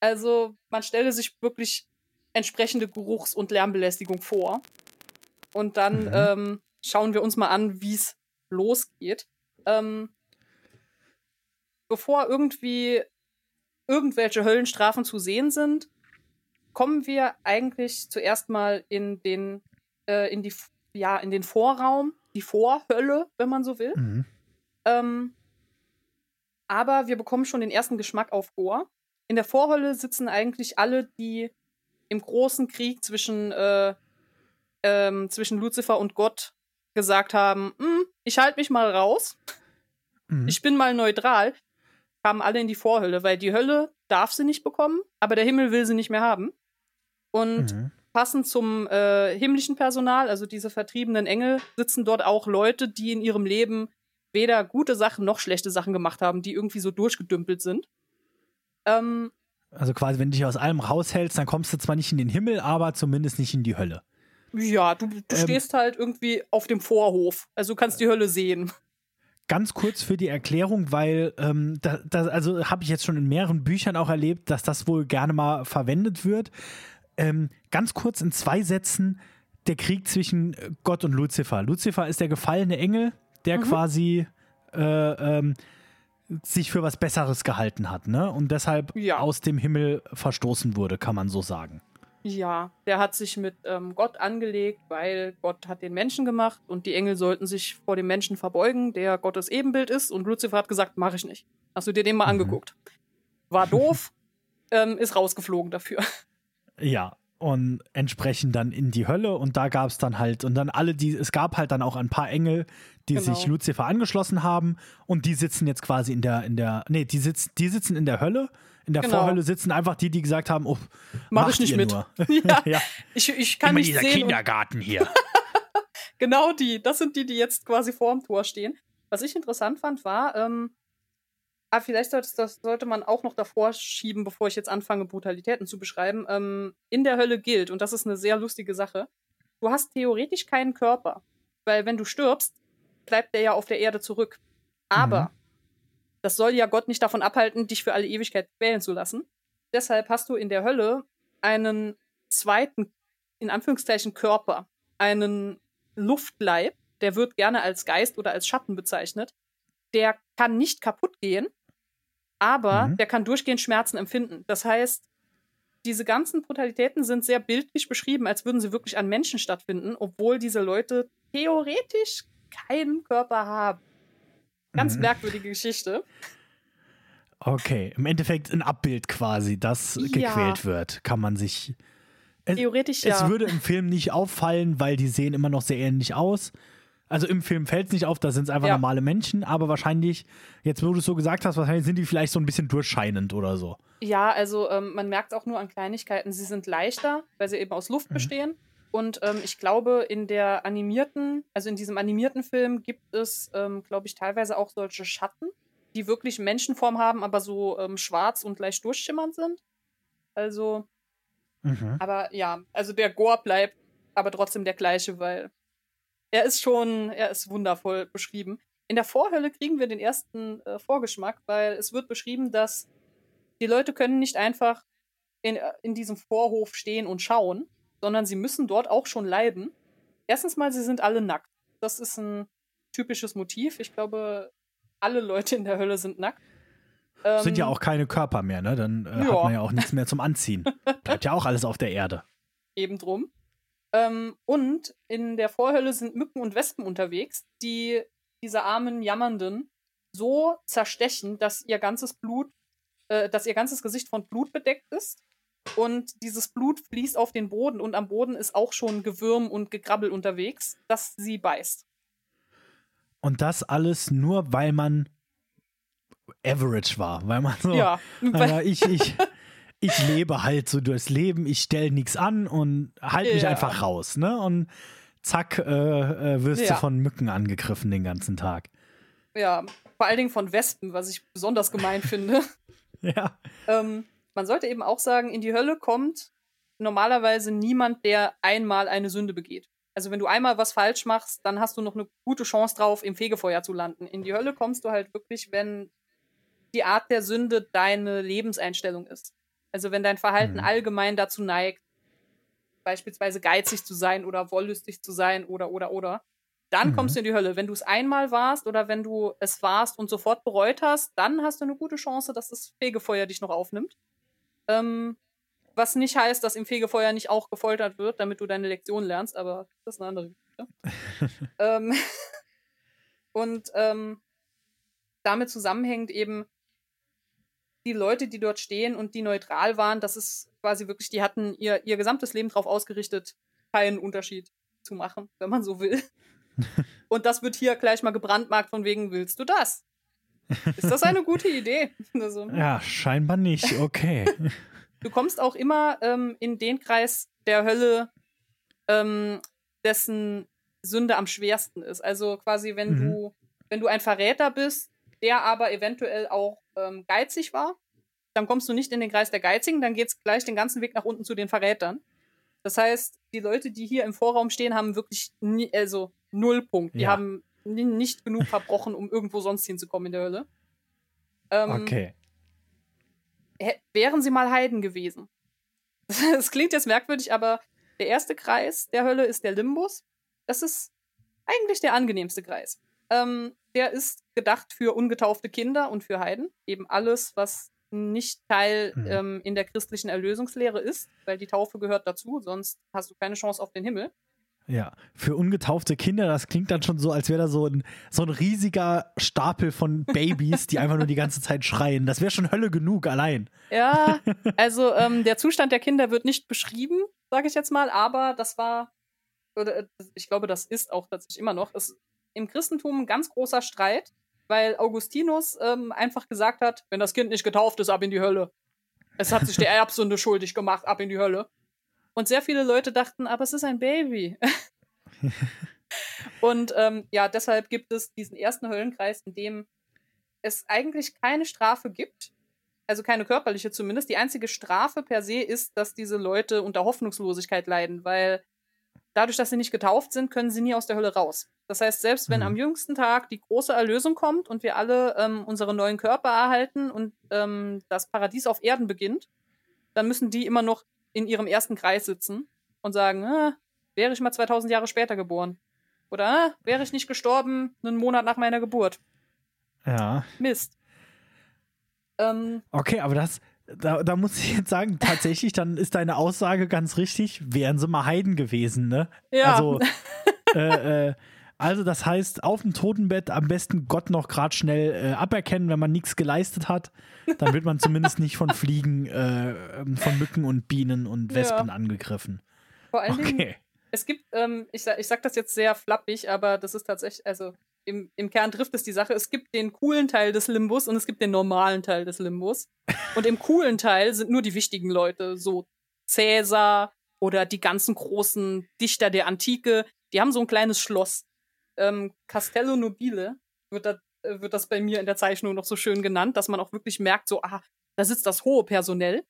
Also man stelle sich wirklich entsprechende Geruchs- und Lärmbelästigung vor. Und dann Mhm. ähm, schauen wir uns mal an, wie es losgeht. Ähm, bevor irgendwie irgendwelche Höllenstrafen zu sehen sind, kommen wir eigentlich zuerst mal in den, äh, in die, ja, in den Vorraum, die Vorhölle, wenn man so will. Mhm. Ähm, aber wir bekommen schon den ersten Geschmack auf Gore. In der Vorhölle sitzen eigentlich alle, die im großen Krieg zwischen, äh, ähm, zwischen Lucifer und Gott gesagt haben, "Hm, ich halte mich mal raus, Mhm. ich bin mal neutral, kamen alle in die Vorhölle, weil die Hölle darf sie nicht bekommen, aber der Himmel will sie nicht mehr haben. Und Mhm. passend zum äh, himmlischen Personal, also diese vertriebenen Engel, sitzen dort auch Leute, die in ihrem Leben weder gute Sachen noch schlechte Sachen gemacht haben, die irgendwie so durchgedümpelt sind. Ähm, Also quasi, wenn du dich aus allem raushältst, dann kommst du zwar nicht in den Himmel, aber zumindest nicht in die Hölle. ja, du, du Ähm. stehst halt irgendwie auf dem Vorhof. Also du kannst die Hölle sehen. Ganz kurz für die Erklärung, weil ähm, da, da, also habe ich jetzt schon in mehreren Büchern auch erlebt, dass das wohl gerne mal verwendet wird. Ähm, ganz kurz in zwei Sätzen der Krieg zwischen Gott und Luzifer. Luzifer ist der gefallene Engel, der Mhm. quasi äh, ähm, sich für was Besseres gehalten hat, ne? Und deshalb Ja. aus dem Himmel verstoßen wurde, kann man so sagen. Ja, der hat sich mit ähm, Gott angelegt, weil Gott hat den Menschen gemacht und die Engel sollten sich vor dem Menschen verbeugen, der Gottes Ebenbild ist. Und Lucifer hat gesagt, mache ich nicht. Hast du dir den mal Mhm. angeguckt? War doof, (laughs) ähm, ist rausgeflogen dafür. Ja. Und entsprechend dann in die Hölle und da gab es dann halt, und dann alle, die, es gab halt dann auch ein paar Engel, die Genau. sich Lucifer angeschlossen haben und die sitzen jetzt quasi in der, in der, nee, die, sitz, die sitzen in der Hölle. In der Genau. Vorhölle sitzen einfach die, die gesagt haben, oh, Mach macht ich nicht mit. Nur. (laughs) (laughs) Ja, ja. ich, ich kann Immer nicht dieser sehen. Kindergarten hier. (laughs) genau die, das sind die, die jetzt quasi vorm Tor stehen. Was ich interessant fand, war, ähm, ah, vielleicht sollte, das sollte man auch noch davor schieben, bevor ich jetzt anfange, Brutalitäten zu beschreiben. Ähm, in der Hölle gilt, und das ist eine sehr lustige Sache, du hast theoretisch keinen Körper. Weil wenn du stirbst, bleibt der ja auf der Erde zurück. Aber das soll ja Gott nicht davon abhalten, dich für alle Ewigkeit quälen zu lassen. Deshalb hast du in der Hölle einen zweiten, in Anführungszeichen, Körper, einen Luftleib, der wird gerne als Geist oder als Schatten bezeichnet. Der kann nicht kaputt gehen, aber Mhm. der kann durchgehend Schmerzen empfinden. Das heißt, diese ganzen Brutalitäten sind sehr bildlich beschrieben, als würden sie wirklich an Menschen stattfinden, obwohl diese Leute theoretisch keinen Körper haben. Ganz Mhm. merkwürdige Geschichte. Okay, im Endeffekt ein Abbild quasi, das Ja. gequält wird, kann man sich. Es, Theoretisch es ja. würde im Film nicht auffallen, weil die sehen immer noch sehr ähnlich aus. Also im Film fällt es nicht auf, da sind es einfach Ja. normale Menschen, aber wahrscheinlich, jetzt wo du es so gesagt hast, wahrscheinlich sind die vielleicht so ein bisschen durchscheinend oder so. Ja, also ähm, man merkt auch nur an Kleinigkeiten, sie sind leichter, weil sie eben aus Luft Mhm. bestehen. Und ähm, ich glaube, in der animierten, also in diesem animierten Film gibt es, ähm, glaube ich, teilweise auch solche Schatten, die wirklich Menschenform haben, aber so ähm, schwarz und leicht durchschimmernd sind. Also, Mhm. aber ja, also der Gore bleibt aber trotzdem der gleiche, weil er ist schon, er ist wundervoll beschrieben. In der Vorhölle kriegen wir den ersten äh, Vorgeschmack, weil es wird beschrieben, dass die Leute können nicht einfach in, äh, in diesem Vorhof stehen und schauen, sondern sie müssen dort auch schon leiden. Erstens mal, sie sind alle nackt. Das ist ein typisches Motiv. Ich glaube, alle Leute in der Hölle sind nackt. Sind ja Ähm, auch keine Körper mehr, ne? Dann äh, hat man ja auch nichts mehr zum Anziehen. Bleibt ja auch alles auf der Erde. eben drum. Ähm, und in der Vorhölle sind Mücken und Wespen unterwegs, die diese armen Jammernden so zerstechen, dass ihr ganzes Blut, äh, dass ihr ganzes Gesicht von Blut bedeckt ist. Und dieses Blut fließt auf den Boden und am Boden ist auch schon Gewürm und Gekrabbel unterwegs, das sie beißt. Und das alles nur, weil man average war, weil man so, Ja, naja, (laughs) ich, ich, ich lebe halt so durchs Leben, ich stelle nichts an und halte mich Ja. einfach raus, ne? Und zack, äh, äh, wirst Ja. du von Mücken angegriffen den ganzen Tag. ja, vor allen Dingen von Wespen, was ich besonders gemein finde. (laughs) Ja. Ähm, man sollte eben auch sagen, in die Hölle kommt normalerweise niemand, der einmal eine Sünde begeht. Also wenn du einmal was falsch machst, dann hast du noch eine gute Chance drauf, im Fegefeuer zu landen. In die Hölle kommst du halt wirklich, wenn die Art der Sünde deine Lebenseinstellung ist. Also wenn dein Verhalten Mhm. allgemein dazu neigt, beispielsweise geizig zu sein oder wollüstig zu sein oder oder oder, dann Mhm. kommst du in die Hölle. Wenn du es einmal warst oder wenn du es warst und sofort bereut hast, dann hast du eine gute Chance, dass das Fegefeuer dich noch aufnimmt. Ähm, was nicht heißt, dass im Fegefeuer nicht auch gefoltert wird, damit du deine Lektion lernst, aber das ist eine andere Geschichte. (laughs) ähm, (laughs) und ähm, damit zusammenhängt eben die Leute, die dort stehen und die neutral waren, das ist quasi wirklich, die hatten ihr, ihr gesamtes Leben darauf ausgerichtet, keinen Unterschied zu machen, wenn man so will. (laughs) Und das wird hier gleich mal gebrandmarkt von wegen, willst du das? Ist das eine gute Idee? (laughs) Also, ja, scheinbar nicht, okay. (laughs) du kommst auch immer ähm, in den Kreis der Hölle, ähm, dessen Sünde am schwersten ist. Also quasi, wenn Mhm. du, wenn du ein Verräter bist, der aber eventuell auch ähm, geizig war, dann kommst du nicht in den Kreis der Geizigen, dann geht's gleich den ganzen Weg nach unten zu den Verrätern. Das heißt, die Leute, die hier im Vorraum stehen, haben wirklich nie, also null Punkt. Die Ja. haben nicht genug verbrochen, um irgendwo sonst hinzukommen in der Hölle. Ähm, Okay. wären sie mal Heiden gewesen. (laughs) Es klingt jetzt merkwürdig, aber der erste Kreis der Hölle ist der Limbus. Das ist eigentlich der angenehmste Kreis. Ähm, der ist gedacht für ungetaufte Kinder und für Heiden. Eben alles, was nicht Teil Mhm. ähm, in der christlichen Erlösungslehre ist, weil die Taufe gehört dazu, sonst hast du keine Chance auf den Himmel. Ja, für ungetaufte Kinder, das klingt dann schon so, als wäre da so ein, so ein riesiger Stapel von Babys, die einfach nur die ganze Zeit schreien. Das wäre schon Hölle genug allein. Ja, also ähm, der Zustand der Kinder wird nicht beschrieben, sage ich jetzt mal, aber das war, oder äh, ich glaube, das ist auch tatsächlich immer noch, ist im Christentum ein ganz großer Streit, weil Augustinus ähm, einfach gesagt hat, wenn das Kind nicht getauft ist, ab in die Hölle. Es hat sich der Erbsünde schuldig gemacht, ab in die Hölle. Und sehr viele Leute dachten, aber es ist ein Baby. (laughs) Und ähm, ja, deshalb gibt es diesen ersten Höllenkreis, in dem es eigentlich keine Strafe gibt, also keine körperliche zumindest. Die einzige Strafe per se ist, dass diese Leute unter Hoffnungslosigkeit leiden, weil dadurch, dass sie nicht getauft sind, können sie nie aus der Hölle raus. Das heißt, selbst wenn Mhm. am jüngsten Tag die große Erlösung kommt und wir alle ähm, unsere neuen Körper erhalten und ähm, das Paradies auf Erden beginnt, dann müssen die immer noch in ihrem ersten Kreis sitzen und sagen, ah, wäre ich mal 2000 Jahre später geboren. Oder ah, wäre ich nicht gestorben einen Monat nach meiner Geburt. Ja. Mist. Ähm, Okay, aber das, da, da muss ich jetzt sagen, tatsächlich, dann ist deine Aussage ganz richtig, wären sie mal Heiden gewesen, ne? ja. Also, (laughs) äh, äh, also das heißt, auf dem Totenbett am besten Gott noch gerade schnell äh, aberkennen, wenn man nichts geleistet hat. Dann wird man zumindest nicht von Fliegen, äh, ähm, von Mücken und Bienen und Ja. Wespen angegriffen. Vor allen Dingen, Okay. es gibt, ähm, ich, sag, ich sag das jetzt sehr flappig, aber das ist tatsächlich, also im, im Kern trifft es die Sache. Es gibt den coolen Teil des Limbus und es gibt den normalen Teil des Limbus. Und im coolen Teil sind nur die wichtigen Leute, so Cäsar oder die ganzen großen Dichter der Antike. Die haben so ein kleines Schloss. Ähm, Castello Nobile wird das, äh, wird das bei mir in der Zeichnung noch so schön genannt, dass man auch wirklich merkt, so, ah, da sitzt das hohe Personell.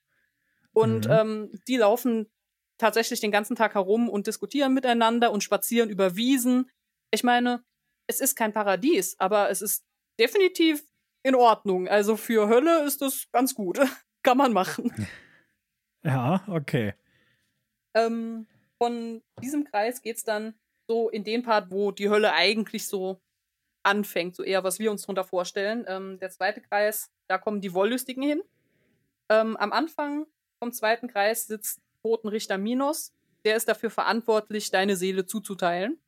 Und Mhm. ähm, die laufen tatsächlich den ganzen Tag herum und diskutieren miteinander und spazieren über Wiesen. Ich meine, es ist kein Paradies, aber es ist definitiv in Ordnung. Also für Hölle ist das ganz gut. (laughs) Kann man machen. Ja, okay. Ähm, von diesem Kreis geht's dann so in den Part, wo die Hölle eigentlich so anfängt, so eher, was wir uns darunter vorstellen. Ähm, der zweite Kreis, da kommen die Wollüstigen hin. Ähm, am Anfang vom zweiten Kreis sitzt Totenrichter Minos. Der ist dafür verantwortlich, deine Seele zuzuteilen.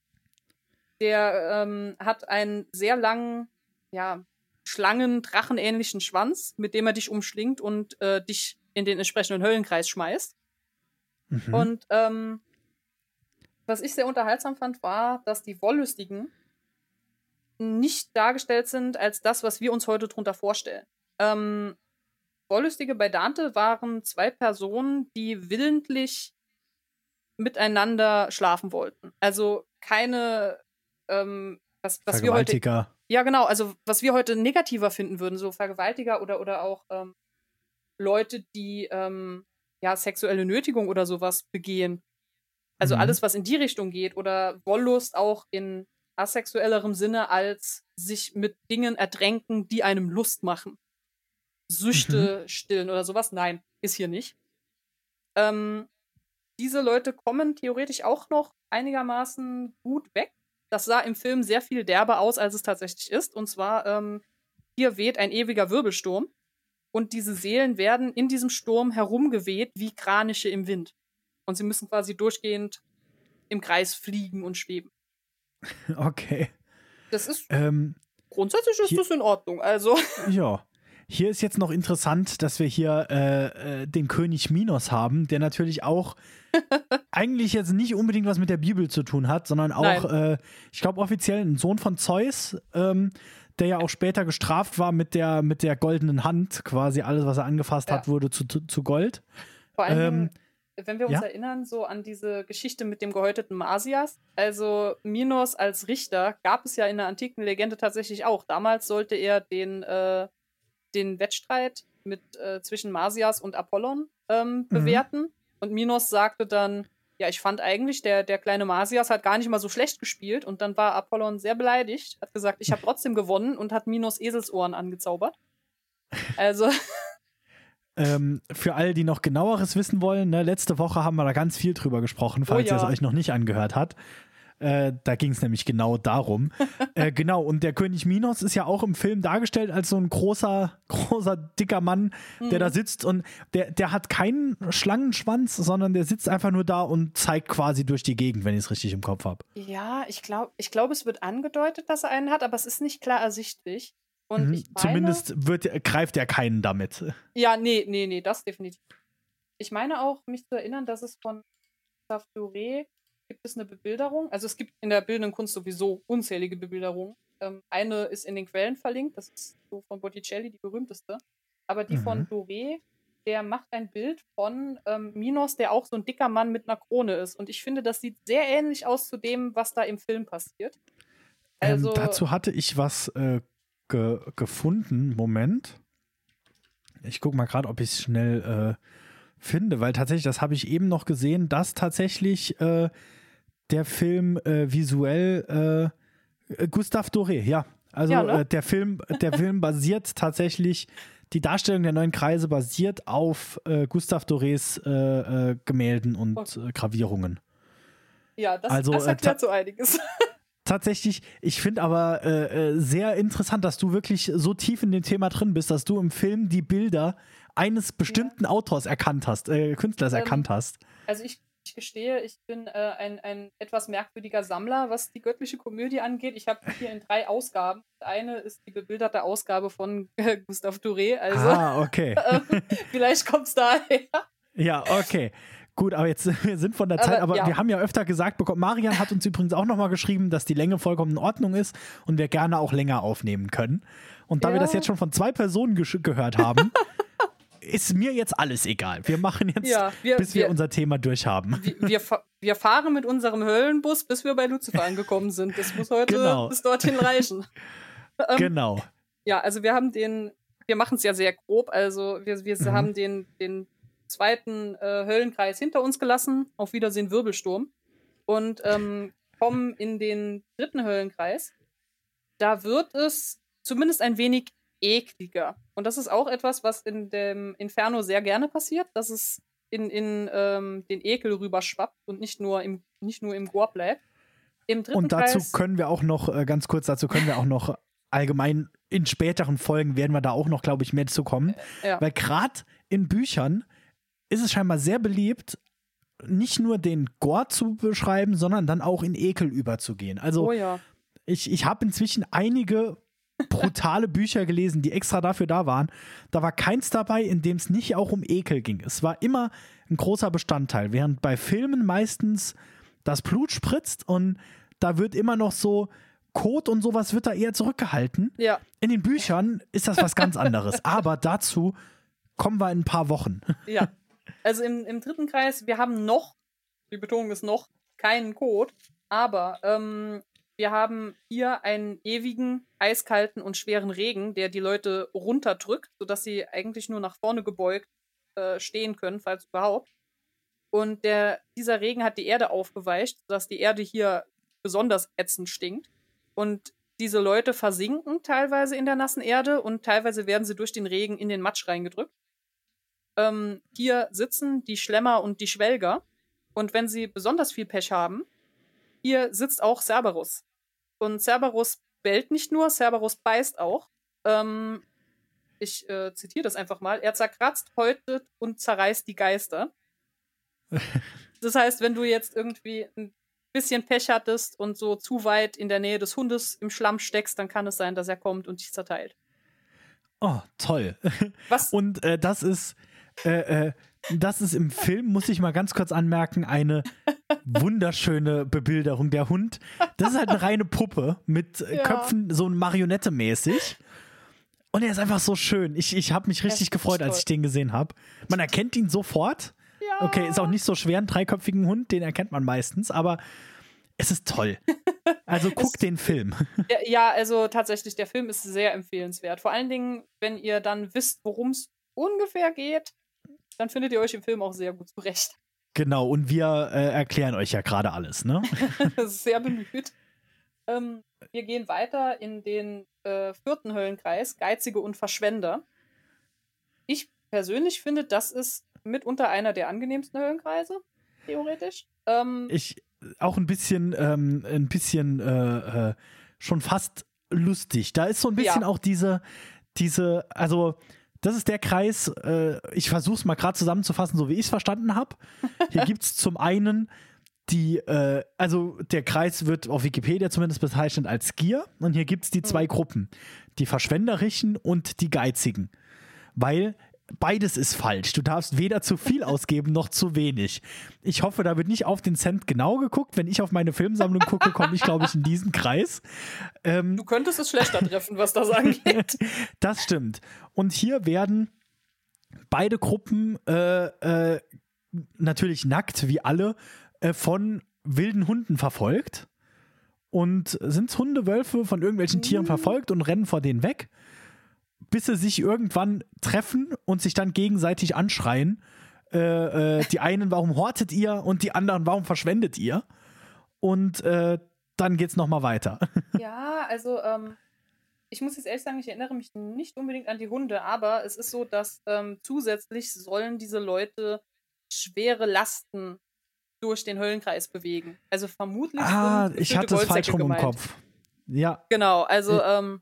Der ähm, hat einen sehr langen, ja, Schlangen-Drachenähnlichen Schwanz, mit dem er dich umschlingt und äh, dich in den entsprechenden Höllenkreis schmeißt. Mhm. Und ähm, was ich sehr unterhaltsam fand, war, dass die Wollüstigen nicht dargestellt sind als das, was wir uns heute drunter vorstellen. Ähm, Wollüstige bei Dante waren zwei Personen, die willentlich miteinander schlafen wollten. Also keine, ähm, was, was wir heute ja, genau. Also, was wir heute negativer finden würden, so Vergewaltiger oder, oder auch ähm, Leute, die ähm, ja sexuelle Nötigung oder sowas begehen. Also Mhm. alles, was in die Richtung geht oder Wollust auch in asexuellerem Sinne als sich mit Dingen ertränken, die einem Lust machen. Süchte stillen oder sowas. Nein, ist hier nicht. Ähm, diese Leute kommen theoretisch auch noch einigermaßen gut weg. Das sah im Film sehr viel derber aus, als es tatsächlich ist. Und zwar, ähm, hier weht ein ewiger Wirbelsturm. Und diese Seelen werden in diesem Sturm herumgeweht wie Kraniche im Wind. Und sie müssen quasi durchgehend im Kreis fliegen und schweben. (laughs) Okay. Das ist, Ähm, grundsätzlich ist Hier- das in Ordnung. Also, (laughs) ja. Hier ist jetzt noch interessant, dass wir hier äh, äh, den König Minos haben, der natürlich auch (laughs) eigentlich jetzt nicht unbedingt was mit der Bibel zu tun hat, sondern auch, äh, ich glaube, offiziell ein Sohn von Zeus, ähm, der ja auch später gestraft war mit der, mit der goldenen Hand. Quasi alles, was er angefasst Ja. hat, wurde zu, zu, Gold. vor allem, Ähm, wenn wir uns ja? erinnern, so an diese Geschichte mit dem gehäuteten Masias. Also, Minos als Richter gab es ja in der antiken Legende tatsächlich auch. Damals sollte er den, äh, den Wettstreit mit, äh, zwischen Masias und Apollon ähm, bewerten. Und Minos sagte dann, ja, ich fand eigentlich, der, der kleine Masias hat gar nicht mal so schlecht gespielt. Und dann war Apollon sehr beleidigt, hat gesagt, ich habe trotzdem gewonnen und hat Minos Eselsohren angezaubert. Also, Ähm, für alle, die noch genaueres wissen wollen, ne, letzte Woche haben wir da ganz viel drüber gesprochen, falls Oh ja. ihr es euch noch nicht angehört hat. Äh, da ging es nämlich genau darum. (laughs) äh, genau, und der König Minos ist ja auch im Film dargestellt als so ein großer, großer, dicker Mann, der Mhm. da sitzt und der, der hat keinen Schlangenschwanz, sondern der sitzt einfach nur da und zeigt quasi durch die Gegend, wenn ich es richtig im Kopf habe. Ja, ich glaube, ich glaub, es wird angedeutet, dass er einen hat, aber es ist nicht klar ersichtlich. Und Mhm. meine, Zumindest wird, greift er keinen damit. Ja, nee, nee, nee, das definitiv. Ich meine auch, mich zu erinnern, dass es von Doré gibt es eine Bebilderung. Also es gibt in der bildenden Kunst sowieso unzählige Bebilderungen. Ähm, eine ist in den Quellen verlinkt, das ist so von Botticelli die berühmteste. Aber die von Mhm. Doré, der macht ein Bild von ähm, Minos, der auch so ein dicker Mann mit einer Krone ist. Und ich finde, das sieht sehr ähnlich aus zu dem, was da im Film passiert. Also, ähm, dazu hatte ich was äh, ge gefunden. Moment. Ich gucke mal gerade, ob ich es schnell äh, finde, weil tatsächlich, das habe ich eben noch gesehen, dass tatsächlich äh, der Film äh, visuell äh, Gustave Doré, ja. Also Ja, ne? äh, der Film, der (laughs) Film basiert tatsächlich, die Darstellung der neuen Kreise basiert auf äh, Gustave Dorés äh, äh, Gemälden und äh, Gravierungen. ja, das, also, das äh, erklärt so einiges. (laughs) Tatsächlich, ich finde aber äh, äh, sehr interessant, dass du wirklich so tief in dem Thema drin bist, dass du im Film die Bilder eines bestimmten Autors erkannt hast, äh, Künstlers Ähm, erkannt hast. Also ich, ich gestehe, ich bin äh, ein, ein etwas merkwürdiger Sammler, was die göttliche Komödie angeht. Ich habe hier in drei Ausgaben. Eine ist die bebilderte Ausgabe von äh, Gustave Doré. Also ah, okay. (laughs) ähm, vielleicht kommt es daher. ja, okay. Gut, aber jetzt (laughs) wir sind von der Aber, Zeit, aber ja. wir haben ja öfter gesagt bekommen, Marian hat uns übrigens auch nochmal geschrieben, dass die Länge vollkommen in Ordnung ist und wir gerne auch länger aufnehmen können. Und da wir Ja. das jetzt schon von zwei Personen gehört haben, (laughs) ist mir jetzt alles egal. Wir machen jetzt, Ja, wir- bis wir, wir- unser Thema durchhaben. Wir, wir, wir fahren mit unserem Höllenbus, bis wir bei Lucifer angekommen sind. Das muss heute Genau. bis dorthin reichen. (laughs) Ähm, Genau. Ja, also wir haben den, wir machen es ja sehr grob. Also wir, wir Mhm. haben den, den zweiten äh, Höllenkreis hinter uns gelassen. Auf Wiedersehen Wirbelsturm. Und ähm, kommen in den dritten Höllenkreis. Da wird es zumindest ein wenig ekliger. Und das ist auch etwas, was in dem Inferno sehr gerne passiert, dass es in, in ähm, den Ekel rüberschwappt und nicht nur im, nicht nur im Gore bleibt. Im dritten Und dazu Kreis, können wir auch noch, äh, ganz kurz, dazu können wir auch noch allgemein in späteren Folgen werden wir da auch noch, glaube ich, mehr zu kommen. ja. Weil gerade in Büchern ist es scheinbar sehr beliebt, nicht nur den Gore zu beschreiben, sondern dann auch in Ekel überzugehen. Also oh ja. ich, ich habe inzwischen einige brutale (laughs) Bücher gelesen, die extra dafür da waren. Da war keins dabei, in dem es nicht auch um Ekel ging. Es war immer ein großer Bestandteil, während bei Filmen meistens das Blut spritzt und da wird immer noch so Kot und sowas wird da eher zurückgehalten. Ja. In den Büchern ist das was ganz anderes. (laughs) Aber dazu kommen wir in ein paar Wochen. Ja. Also im, im dritten Kreis, wir haben noch, die Betonung ist noch, keinen Code, aber ähm, wir haben hier einen ewigen, eiskalten und schweren Regen, der die Leute runterdrückt, sodass sie eigentlich nur nach vorne gebeugt äh, stehen können, falls überhaupt. Und der, dieser Regen hat die Erde aufgeweicht, sodass die Erde hier besonders ätzend stinkt. Und diese Leute versinken teilweise in der nassen Erde und teilweise werden sie durch den Regen in den Matsch reingedrückt ähm, hier sitzen die Schlemmer und die Schwelger. Und wenn sie besonders viel Pech haben, hier sitzt auch Cerberus. Und Cerberus bellt nicht nur, Cerberus beißt auch. Ähm, ich äh, zitiere das einfach mal. Er zerkratzt, häutet und zerreißt die Geister. (laughs) Das heißt, wenn du jetzt irgendwie ein bisschen Pech hattest und so zu weit in der Nähe des Hundes im Schlamm steckst, dann kann es sein, dass er kommt und dich zerteilt. Oh, toll. Was? (laughs) Und äh, das ist, äh, äh, das ist im Film, muss ich mal ganz kurz anmerken, eine wunderschöne Bebilderung. Der Hund, das ist halt eine reine Puppe mit äh, Ja. Köpfen, so ein Marionette mäßig. Und er ist einfach so schön. Ich, ich habe mich richtig gefreut, als ich den gesehen habe. Man erkennt ihn sofort. ja. Okay, ist auch nicht so schwer, einen dreiköpfigen Hund, den erkennt man meistens, aber es ist toll. Also (laughs) guck den Film. Ja, also tatsächlich, der Film ist sehr empfehlenswert. Vor allen Dingen, wenn ihr dann wisst, worum es ungefähr geht, dann findet ihr euch im Film auch sehr gut zurecht. Genau, und wir äh, erklären euch ja gerade alles, ne? (laughs) Sehr bemüht. Ähm, wir gehen weiter in den äh, vierten Höllenkreis, Geizige und Verschwender. Ich persönlich finde, das ist mitunter einer der angenehmsten Höllenkreise, theoretisch. Ähm, Ich auch ein bisschen, ähm, ein bisschen äh, äh, schon fast lustig. Da ist so ein bisschen Ja. auch diese, diese, also das ist der Kreis, äh, ich versuche es mal gerade zusammenzufassen, so wie ich es verstanden habe. Hier (laughs) gibt es zum einen die, äh, also der Kreis wird auf Wikipedia zumindest bezeichnet als Gier und hier gibt es die zwei Gruppen, die Verschwenderischen und die Geizigen. Weil beides ist falsch. Du darfst weder zu viel (laughs) ausgeben noch zu wenig. Ich hoffe, da wird nicht auf den Cent genau geguckt. Wenn ich auf meine Filmsammlung gucke, komme ich, glaube ich, in diesen Kreis. Ähm, Du könntest es schlechter treffen, was das angeht. (laughs) das stimmt. Und hier werden beide Gruppen äh, äh, natürlich nackt, wie alle, äh, von wilden Hunden verfolgt. Und sind Hunde, Wölfe von irgendwelchen Tieren verfolgt und rennen vor denen weg, bis sie sich irgendwann treffen und sich dann gegenseitig anschreien. Äh, äh, die einen, warum hortet ihr? Und die anderen, warum verschwendet ihr? Und äh, dann geht's nochmal weiter. (laughs) Ja, also ähm, ich muss jetzt ehrlich sagen, ich erinnere mich nicht unbedingt an die Hunde, aber es ist so, dass ähm, zusätzlich sollen diese Leute schwere Lasten durch den Höllenkreis bewegen. Also vermutlich. Ah, ich hatte es falsch rum im. Kopf. Ja, Genau, also ähm,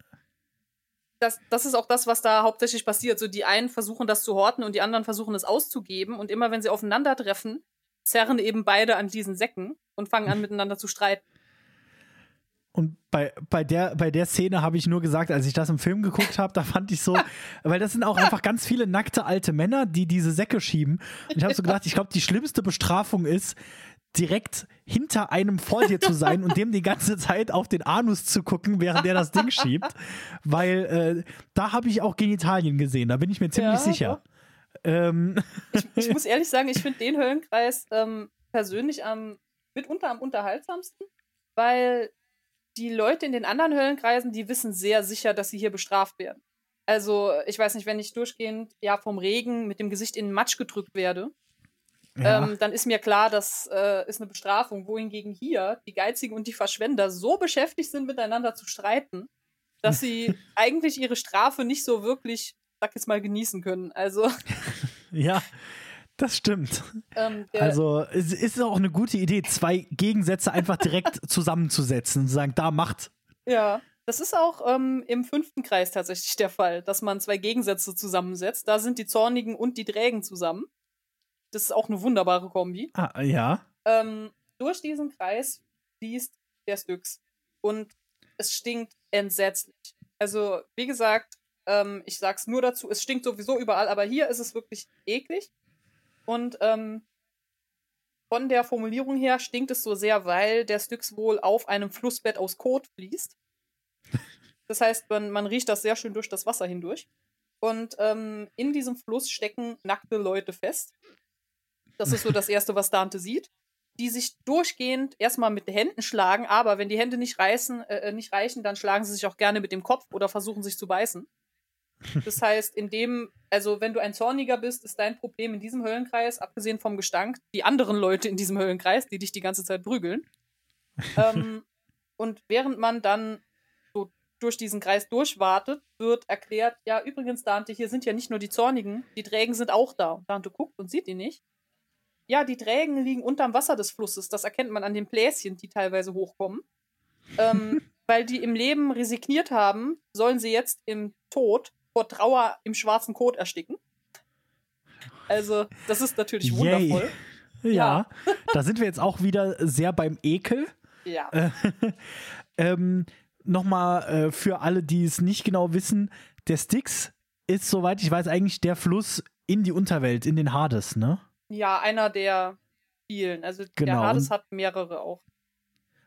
das, das ist auch das, was da hauptsächlich passiert. So die einen versuchen das zu horten und die anderen versuchen es auszugeben und immer wenn sie aufeinandertreffen, zerren eben beide an diesen Säcken und fangen an miteinander zu streiten. Und bei, bei, der, bei der Szene habe ich nur gesagt, als ich das im Film geguckt habe, da fand ich so, (laughs) weil das sind auch einfach ganz viele nackte alte Männer, die diese Säcke schieben. Und ich habe so gedacht, ich glaube, die schlimmste Bestrafung ist, direkt hinter einem vor dir zu sein und dem die ganze Zeit auf den Anus zu gucken, während der das Ding schiebt. Weil äh, da habe ich auch Genitalien gesehen, da bin ich mir ziemlich Ja, sicher. Ähm, Ich muss ehrlich sagen, ich finde den Höllenkreis ähm, persönlich am, mitunter am unterhaltsamsten, weil die Leute in den anderen Höllenkreisen, die wissen sehr sicher, dass sie hier bestraft werden. Also, ich weiß nicht, wenn ich durchgehend ja vom Regen mit dem Gesicht in den Matsch gedrückt werde, ja. ähm, dann ist mir klar, das äh, ist eine Bestrafung. Wohingegen hier die Geizigen und die Verschwender so beschäftigt sind, miteinander zu streiten, dass sie (laughs) eigentlich ihre Strafe nicht so wirklich, sag jetzt mal, genießen können. Also, (laughs) (laughs) ja, das stimmt. ähm, Also es ist auch eine gute Idee, zwei Gegensätze einfach direkt zusammenzusetzen und zu sagen, da macht. Ja, das ist auch ähm, im fünften Kreis tatsächlich der Fall, dass man zwei Gegensätze zusammensetzt. Da sind die Zornigen und die Trägen zusammen. Das ist auch eine wunderbare Kombi. Ah, ja. Ähm, durch diesen Kreis fließt der Styx. Und es stinkt entsetzlich. Also, wie gesagt, ähm, ich sag's nur dazu, es stinkt sowieso überall, aber hier ist es wirklich eklig. Und ähm, von der Formulierung her stinkt es so sehr, weil der Styx wohl auf einem Flussbett aus Kot fließt. (laughs) Das heißt, man, man riecht das sehr schön durch das Wasser hindurch. Und ähm, in diesem Fluss stecken nackte Leute fest. Das ist so das Erste, was Dante sieht. Die sich durchgehend erstmal mit den Händen schlagen, aber wenn die Hände nicht, reißen, äh, nicht reichen, dann schlagen sie sich auch gerne mit dem Kopf oder versuchen sich zu beißen. Das heißt, in dem, also wenn du ein Zorniger bist, ist dein Problem in diesem Höllenkreis, abgesehen vom Gestank, die anderen Leute in diesem Höllenkreis, die dich die ganze Zeit prügeln. (laughs) ähm, und während man dann so durch diesen Kreis durchwartet, wird erklärt, ja, übrigens, Dante, hier sind ja nicht nur die Zornigen, die Trägen sind auch da. Und Dante guckt und sieht die nicht. Ja, die Trägen liegen unterm Wasser des Flusses. Das erkennt man an den Bläschen, die teilweise hochkommen. Ähm, (laughs) weil die im Leben resigniert haben, sollen sie jetzt im Tod vor Trauer im schwarzen Kot ersticken. Also, das ist natürlich Yay. wundervoll. Ja, (laughs) da sind wir jetzt auch wieder sehr beim Ekel. Ja. (laughs) Ähm, Nochmal äh, für alle, die es nicht genau wissen, der Styx ist, soweit ich weiß, eigentlich der Fluss in die Unterwelt, in den Hades, ne? Ja, einer der vielen. Also Genau, der Hades hat mehrere auch.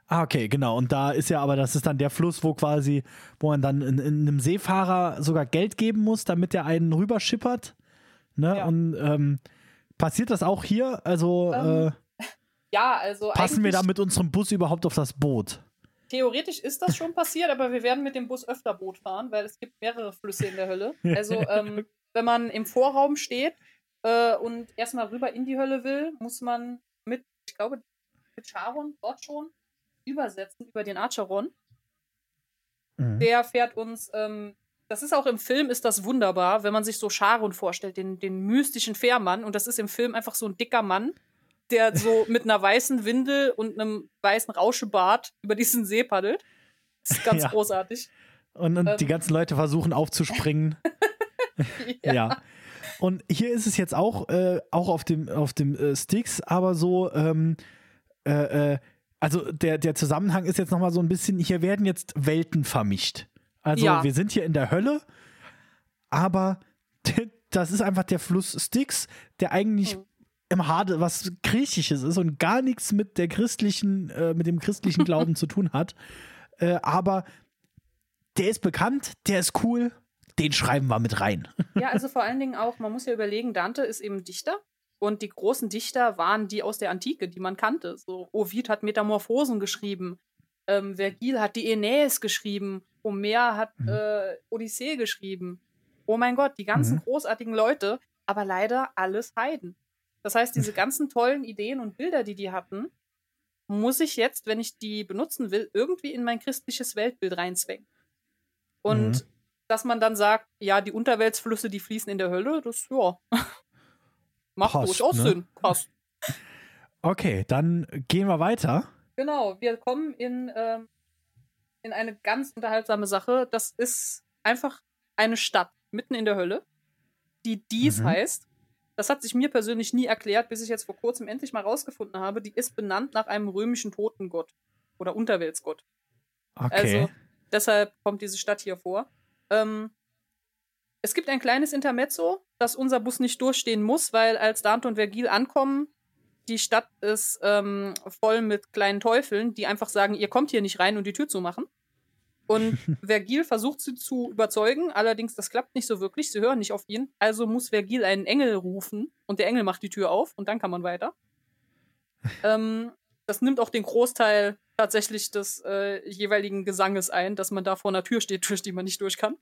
Ah, okay, genau. Und da ist ja aber, das ist dann der Fluss, wo quasi, wo man dann in, in einem Seefahrer sogar Geld geben muss, damit der einen rüberschippert. Ne? Ja. Und ähm, passiert das auch hier? Also Ähm, äh, (laughs) Ja, also passen wir da mit unserem Bus überhaupt auf das Boot? theoretisch ist das schon passiert, aber wir werden mit dem Bus öfter Boot fahren, weil es gibt mehrere Flüsse in der Hölle. (laughs) Also ähm, wenn man im Vorraum steht äh, und erstmal rüber in die Hölle will, muss man mit, ich glaube, mit Charon dort schon übersetzen über den Acheron. Mhm. Der fährt uns, ähm, das ist auch im Film, ist das wunderbar, wenn man sich so Charon vorstellt, den, den mystischen Fährmann. Und das ist im Film einfach so ein dicker Mann der so (laughs) mit einer weißen Windel und einem weißen Rauschebart über diesen See paddelt. Das ist ganz (laughs) Ja. großartig. Und, und die Ähm. ganzen Leute versuchen aufzuspringen. (laughs) ja. Und hier ist es jetzt auch, äh, auch auf dem, auf dem äh, Sticks, aber so, ähm, äh, äh, also der, der Zusammenhang ist jetzt nochmal so ein bisschen, hier werden jetzt Welten vermischt. Also Ja. wir sind hier in der Hölle, aber das ist einfach der Fluss Styx, der eigentlich Hm. im Hade was Griechisches ist und gar nichts mit der christlichen, äh, mit dem christlichen (laughs) Glauben zu tun hat. Äh, aber der ist bekannt, der ist cool, den schreiben wir mit rein. Ja, also vor allen Dingen auch, man muss ja überlegen, Dante ist eben Dichter. Und die großen Dichter waren die aus der Antike, die man kannte. So, Ovid hat Metamorphosen geschrieben. Ähm, Vergil hat die Aeneis geschrieben. Homer hat Mhm. äh, Odyssee geschrieben. Oh mein Gott, die ganzen Mhm. großartigen Leute, aber leider alles Heiden. Das heißt, diese ganzen tollen Ideen und Bilder, die die hatten, muss ich jetzt, wenn ich die benutzen will, irgendwie in mein christliches Weltbild reinzwängen. Und Mhm. Dass man dann sagt, ja, die Unterweltsflüsse, die fließen in der Hölle, das, ja, (laughs) macht Passt, durchaus ne? Sinn. Passt. Okay, dann gehen wir weiter. Genau, wir kommen in, ähm, in eine ganz unterhaltsame Sache. Das ist einfach eine Stadt mitten in der Hölle, die Dies Mhm. heißt. Das hat sich mir persönlich nie erklärt, bis ich jetzt vor kurzem endlich mal rausgefunden habe. Die ist benannt nach einem römischen Totengott oder Unterweltsgott. Okay. Also deshalb kommt diese Stadt hier vor. Ähm, es gibt ein kleines Intermezzo, dass unser Bus nicht durchstehen muss, weil als Dante und Vergil ankommen, die Stadt ist ähm, voll mit kleinen Teufeln, die einfach sagen, ihr kommt hier nicht rein und die Tür zumachen. Und (laughs) Vergil versucht sie zu überzeugen, allerdings das klappt nicht so wirklich, sie hören nicht auf ihn. Also muss Vergil einen Engel rufen und der Engel macht die Tür auf und dann kann man weiter. (laughs) ähm, das nimmt auch den Großteil tatsächlich des äh, jeweiligen Gesanges ein, dass man da vor einer Tür steht, (laughs) durch die man nicht durch kann.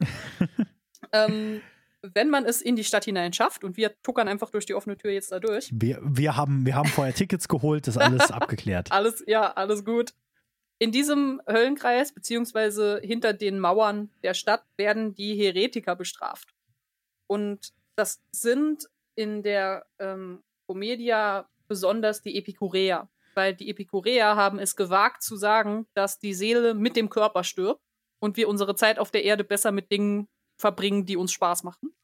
(laughs) ähm, wenn man es in die Stadt hinein schafft und wir tuckern einfach durch die offene Tür jetzt da durch. wir, wir, haben, wir haben vorher Tickets geholt, das ist alles (laughs) abgeklärt. Alles, ja, alles gut. In diesem Höllenkreis, beziehungsweise hinter den Mauern der Stadt, werden die Heretiker bestraft. Und das sind in der ähm, Commedia besonders die Epikureer. Weil die Epikureer haben es gewagt zu sagen, dass die Seele mit dem Körper stirbt und wir unsere Zeit auf der Erde besser mit Dingen verbringen, die uns Spaß machen.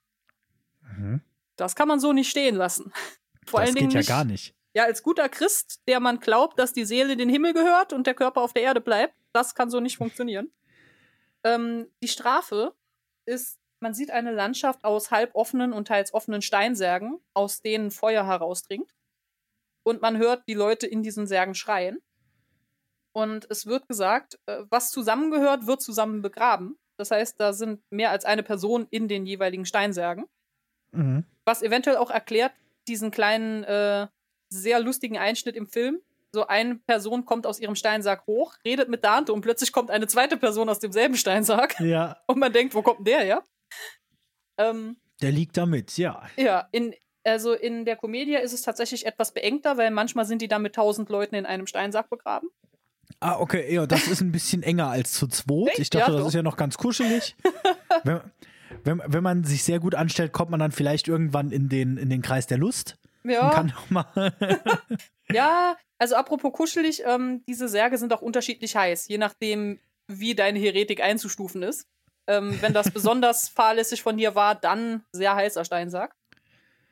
Mhm. Das kann man so nicht stehen lassen. (laughs) Vor das allen Dingen geht ja nicht, gar nicht. ja, als guter Christ, der man glaubt, dass die Seele in den Himmel gehört und der Körper auf der Erde bleibt, das kann so nicht funktionieren. (laughs) Ähm, die Strafe ist, man sieht eine Landschaft aus halb offenen und teils offenen Steinsärgen, aus denen Feuer herausdringt. Und man hört die Leute in diesen Särgen schreien. Und es wird gesagt, äh, was zusammengehört, wird zusammen begraben. Das heißt, da sind mehr als eine Person in den jeweiligen Steinsärgen Mhm. was eventuell auch erklärt diesen kleinen, äh, sehr lustigen Einschnitt im Film. So eine Person kommt aus ihrem Steinsack hoch, redet mit Dante und plötzlich kommt eine zweite Person aus demselben Steinsack Ja, (laughs) und man denkt, wo kommt denn der her? Ähm, der liegt da mit, ja. ja, in, also in der Komödie ist es tatsächlich etwas beengter, weil manchmal sind die da mit tausend Leuten in einem Steinsack begraben. Ah, okay, ja, das ist ein bisschen enger als zu zweit. Ich dachte, Ja, das ist ja noch ganz kuschelig. (laughs) wenn, wenn, wenn man sich sehr gut anstellt, kommt man dann vielleicht irgendwann in den, in den Kreis der Lust. Ja, kann mal. (laughs) ja (laughs) also apropos kuschelig, ähm, diese Särge sind auch unterschiedlich heiß, je nachdem, wie deine Heretik einzustufen ist. Ähm, wenn das besonders fahrlässig von dir war, dann sehr heißer Steinsack.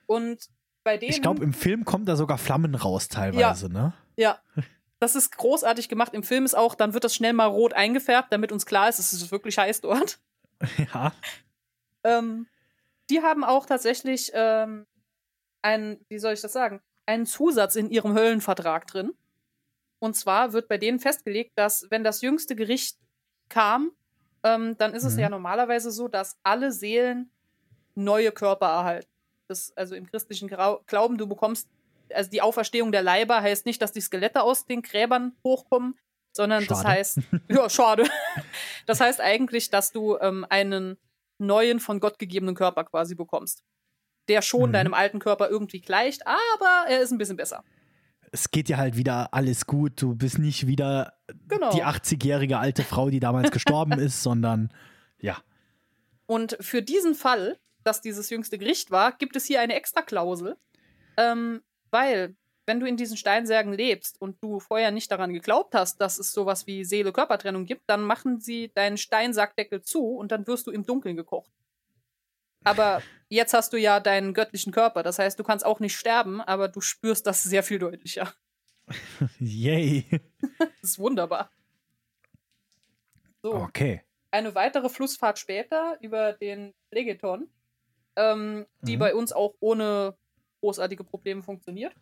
Und bei denen. ich glaube, im Film kommt da sogar Flammen raus teilweise, ne? Ja. Das ist großartig gemacht. Im Film ist auch, dann wird das schnell mal rot eingefärbt, damit uns klar ist, es ist wirklich heiß dort. (laughs) Ja. Ähm, die haben auch tatsächlich ähm, einen, wie soll ich das sagen, einen Zusatz in ihrem Höllenvertrag drin. Und zwar wird bei denen festgelegt, dass wenn das jüngste Gericht kam, ähm, dann ist es Mhm. ja normalerweise so, dass alle Seelen neue Körper erhalten. Das, also im christlichen Glauben, du bekommst, also die Auferstehung der Leiber heißt nicht, dass die Skelette aus den Gräbern hochkommen, sondern das Schade. heißt, (laughs) ja, schade. Das heißt eigentlich, dass du ähm, einen neuen, von Gott gegebenen Körper quasi bekommst. Der schon Mhm. deinem alten Körper irgendwie gleicht, aber er ist ein bisschen besser. Es geht dir halt wieder alles gut. Du bist nicht wieder Genau. die 80-jährige alte Frau, die damals gestorben (laughs) ist, sondern ja. Und für diesen Fall, dass dieses jüngste Gericht war, gibt es hier eine Extraklausel, ähm, weil wenn du in diesen Steinsärgen lebst und du vorher nicht daran geglaubt hast, dass es sowas wie Seele-Körpertrennung gibt, dann machen sie deinen Steinsackdeckel zu und dann wirst du im Dunkeln gekocht. Aber (laughs) jetzt hast du ja deinen göttlichen Körper. Das heißt, du kannst auch nicht sterben, aber du spürst das sehr viel deutlicher. (laughs) Yay. das (laughs) ist wunderbar. So. Okay. Eine weitere Flussfahrt später über den Legeton, ähm, die Mhm. bei uns auch ohne großartige Probleme funktioniert,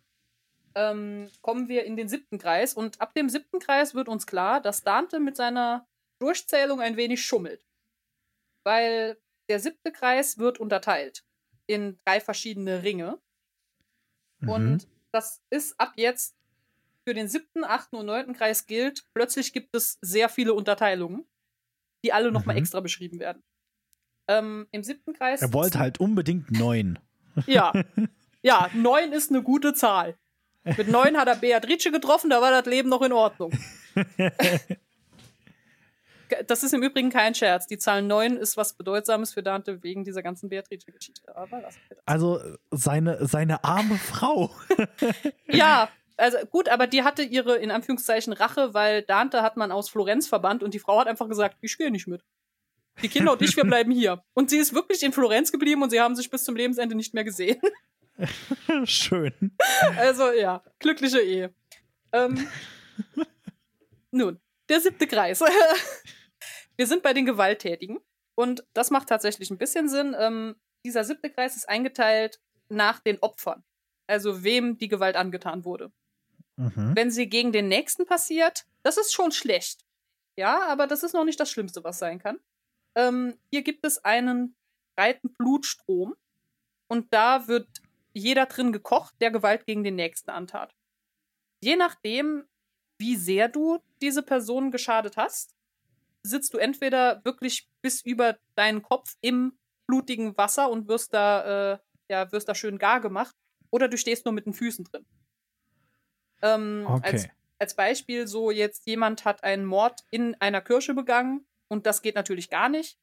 ähm, kommen wir in den siebten Kreis. Und ab dem siebten Kreis wird uns klar, dass Dante mit seiner Durchzählung ein wenig schummelt. Weil der siebte Kreis wird unterteilt in drei verschiedene Ringe. Mhm. Und das ist ab jetzt für den siebten, achten und neunten Kreis gilt, plötzlich gibt es sehr viele Unterteilungen, die alle nochmal Mhm. extra beschrieben werden. Ähm, Im siebten Kreis. er wollte halt unbedingt neun. Ja. (laughs) Ja, neun ist eine gute Zahl. Mit neun hat er Beatrice getroffen, da war das Leben noch in Ordnung. (laughs) Das ist im Übrigen kein Scherz. Die Zahl 9 ist was Bedeutsames für Dante wegen dieser ganzen Beatrice-Geschichte. Also seine, seine arme Frau. (laughs) Ja, also gut, aber die hatte ihre, in Anführungszeichen, Rache, weil Dante hat man aus Florenz verbannt und die Frau hat einfach gesagt, ich gehe nicht mit. Die Kinder und ich, wir bleiben hier. Und sie ist wirklich in Florenz geblieben und sie haben sich bis zum Lebensende nicht mehr gesehen. (laughs) Schön. Also ja, glückliche Ehe. Ähm, nun, der siebte Kreis. (laughs) Wir sind bei den Gewalttätigen und das macht tatsächlich ein bisschen Sinn. Ähm, dieser siebte Kreis ist eingeteilt nach den Opfern, also wem die Gewalt angetan wurde. Mhm. Wenn sie gegen den Nächsten passiert, das ist schon schlecht. Ja, aber das ist noch nicht das Schlimmste, was sein kann. Ähm, hier gibt es einen breiten Blutstrom und da wird jeder drin gekocht, der Gewalt gegen den Nächsten antat. Je nachdem, wie sehr du diese Person geschadet hast, sitzt du entweder wirklich bis über deinen Kopf im blutigen Wasser und wirst da, äh, ja, wirst da schön gar gemacht, oder du stehst nur mit den Füßen drin. Ähm, als, Okay. als Beispiel, so jetzt jemand hat einen Mord in einer Kirche begangen und das geht natürlich gar nicht.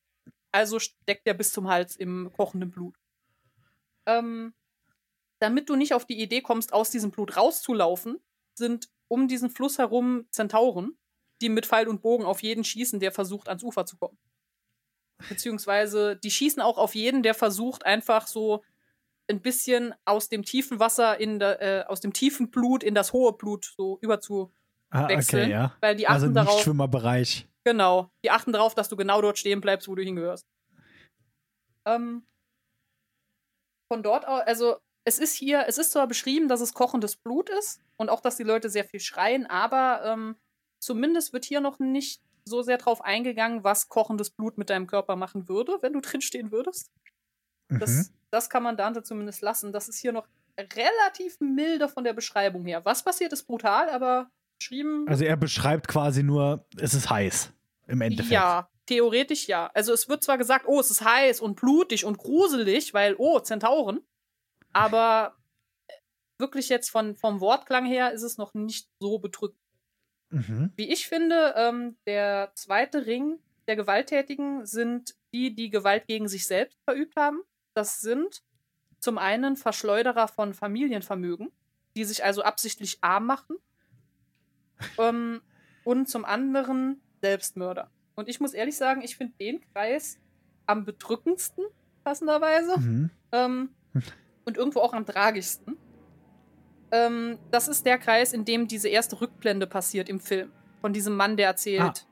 Also steckt er bis zum Hals im kochenden Blut. Ähm, damit du nicht auf die Idee kommst, aus diesem Blut rauszulaufen, sind um diesen Fluss herum Zentauren, die mit Pfeil und Bogen auf jeden schießen, der versucht, ans Ufer zu kommen. Beziehungsweise, die schießen auch auf jeden, der versucht, einfach so ein bisschen aus dem tiefen Wasser in der, äh, aus dem tiefen Blut in das hohe Blut so über zu Ah, okay, ja. Weil die achten Also darauf. nicht Schwimmerbereich. Genau. Die achten darauf, dass du genau dort stehen bleibst, wo du hingehörst. Ähm, von dort aus, also es ist hier, es ist zwar beschrieben, dass es kochendes Blut ist und auch, dass die Leute sehr viel schreien, aber ähm, zumindest wird hier noch nicht so sehr drauf eingegangen, was kochendes Blut mit deinem Körper machen würde, wenn du (laughs) drinstehen würdest. Das, Mhm. das kann man Dante zumindest lassen. Das ist hier noch relativ milde von der Beschreibung her. Was passiert, ist brutal, aber beschrieben. Also er beschreibt quasi nur, es ist heiß. Im Endeffekt. Ja, theoretisch ja. Also es wird zwar gesagt, oh, es ist heiß und blutig und gruselig, weil, oh, Zentauren. Aber wirklich jetzt von, vom Wortklang her ist es noch nicht so bedrückend. Mhm. Wie ich finde, ähm, der zweite Ring der Gewalttätigen sind die, die Gewalt gegen sich selbst verübt haben. Das sind zum einen Verschleuderer von Familienvermögen, die sich also absichtlich arm machen. Ähm, und zum anderen Selbstmörder. Und ich muss ehrlich sagen, ich finde den Kreis am bedrückendsten, passenderweise. Mhm. Ähm, und irgendwo auch am tragischsten. Ähm, das ist der Kreis, in dem diese erste Rückblende passiert im Film. Von diesem Mann, der erzählt,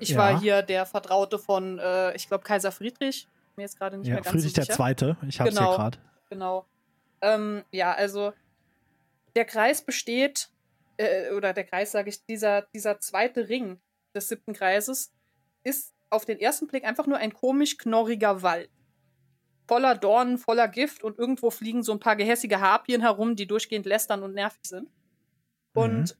ich ja. war hier der Vertraute von, äh, ich glaube, Kaiser Friedrich. Mir jetzt gerade nicht Ja, mehr ganz Friedrich so der sicher. Zweite. Ich hab's Genau. hier gerade. Genau. Ähm, ja, also der Kreis besteht, äh, oder der Kreis, sage ich, dieser, dieser zweite Ring des siebten Kreises ist auf den ersten Blick einfach nur ein komisch knorriger Wald. Voller Dornen, voller Gift und irgendwo fliegen so ein paar gehässige Harpien herum, die durchgehend lästern und nervig sind. Und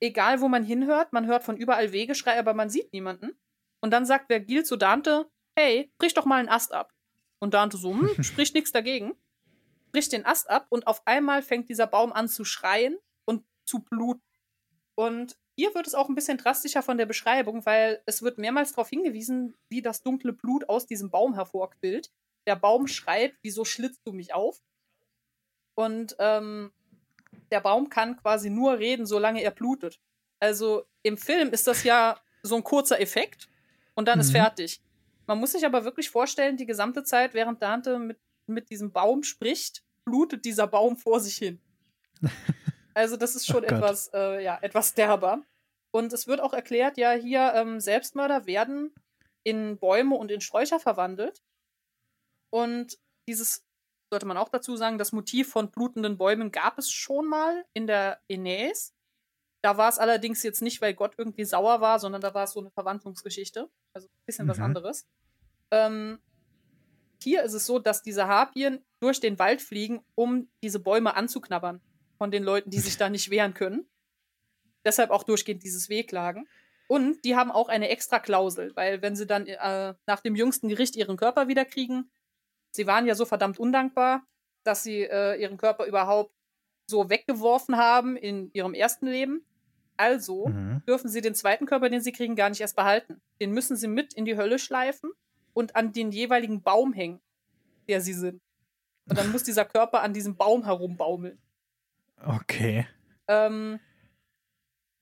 egal, wo man hinhört, man hört von überall Wegeschrei, aber man sieht niemanden. Und dann sagt Vergil zu Dante, hey, brich doch mal einen Ast ab. Und Dante so, hm, (laughs) spricht nichts dagegen. Bricht den Ast ab und auf einmal fängt dieser Baum an zu schreien zu bluten. Und hier wird es auch ein bisschen drastischer von der Beschreibung, weil es wird mehrmals darauf hingewiesen, wie das dunkle Blut aus diesem Baum hervorquillt. Der Baum schreit, wieso schlitzt du mich auf? Und ähm, der Baum kann quasi nur reden, solange er blutet. Also im Film ist das ja so ein kurzer Effekt und dann mhm. ist fertig. Man muss sich aber wirklich vorstellen, die gesamte Zeit, während Dante mit, mit diesem Baum spricht, blutet dieser Baum vor sich hin. (laughs) Also das ist schon oh etwas, äh, ja, etwas derber. Und es wird auch erklärt, ja, hier ähm, Selbstmörder werden in Bäume und in Sträucher verwandelt. Und dieses, sollte man auch dazu sagen, das Motiv von blutenden Bäumen gab es schon mal in der Aeneis. Da war es allerdings jetzt nicht, weil Gott irgendwie sauer war, sondern da war es so eine Verwandlungsgeschichte. Also ein bisschen mhm. was anderes. Ähm, hier ist es so, dass diese Harpien durch den Wald fliegen, um diese Bäume anzuknabbern von den Leuten, die sich da nicht wehren können. Deshalb auch durchgehend dieses Wehklagen. Und die haben auch eine extra Klausel, weil wenn sie dann äh, nach dem jüngsten Gericht ihren Körper wiederkriegen, sie waren ja so verdammt undankbar, dass sie äh, ihren Körper überhaupt so weggeworfen haben in ihrem ersten Leben. Also mhm. dürfen sie den zweiten Körper, den sie kriegen, gar nicht erst behalten. Den müssen sie mit in die Hölle schleifen und an den jeweiligen Baum hängen, der sie sind. Und dann muss dieser Körper an diesem Baum herumbaumeln. Okay. Ähm,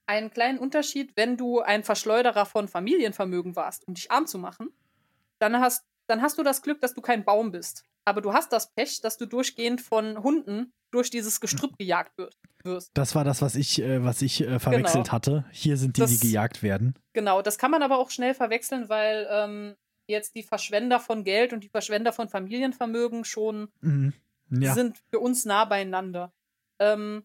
einen kleinen Unterschied, wenn du ein Verschleuderer von Familienvermögen warst, um dich arm zu machen, dann hast, dann hast du das Glück, dass du kein Baum bist. Aber du hast das Pech, dass du durchgehend von Hunden durch dieses Gestrüpp gejagt wirst. Das war das, was ich, äh, was ich äh, verwechselt genau. hatte. Hier sind die, das, die gejagt werden. Genau, das kann man aber auch schnell verwechseln, weil ähm, jetzt die Verschwender von Geld und die Verschwender von Familienvermögen schon mhm. ja. sind für uns nah beieinander. Ähm,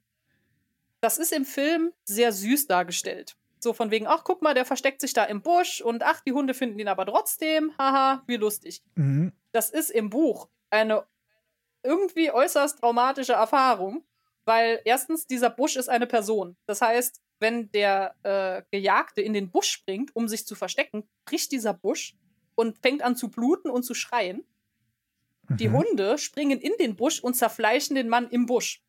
das ist im Film sehr süß dargestellt. So von wegen, ach, guck mal, der versteckt sich da im Busch und ach, die Hunde finden ihn aber trotzdem. Haha, wie lustig. Mhm. Das ist im Buch eine irgendwie äußerst traumatische Erfahrung, weil erstens, dieser Busch ist eine Person. Das heißt, wenn der äh, Gejagte in den Busch springt, um sich zu verstecken, bricht dieser Busch und fängt an zu bluten und zu schreien. Mhm. Die Hunde springen in den Busch und zerfleischen den Mann im Busch.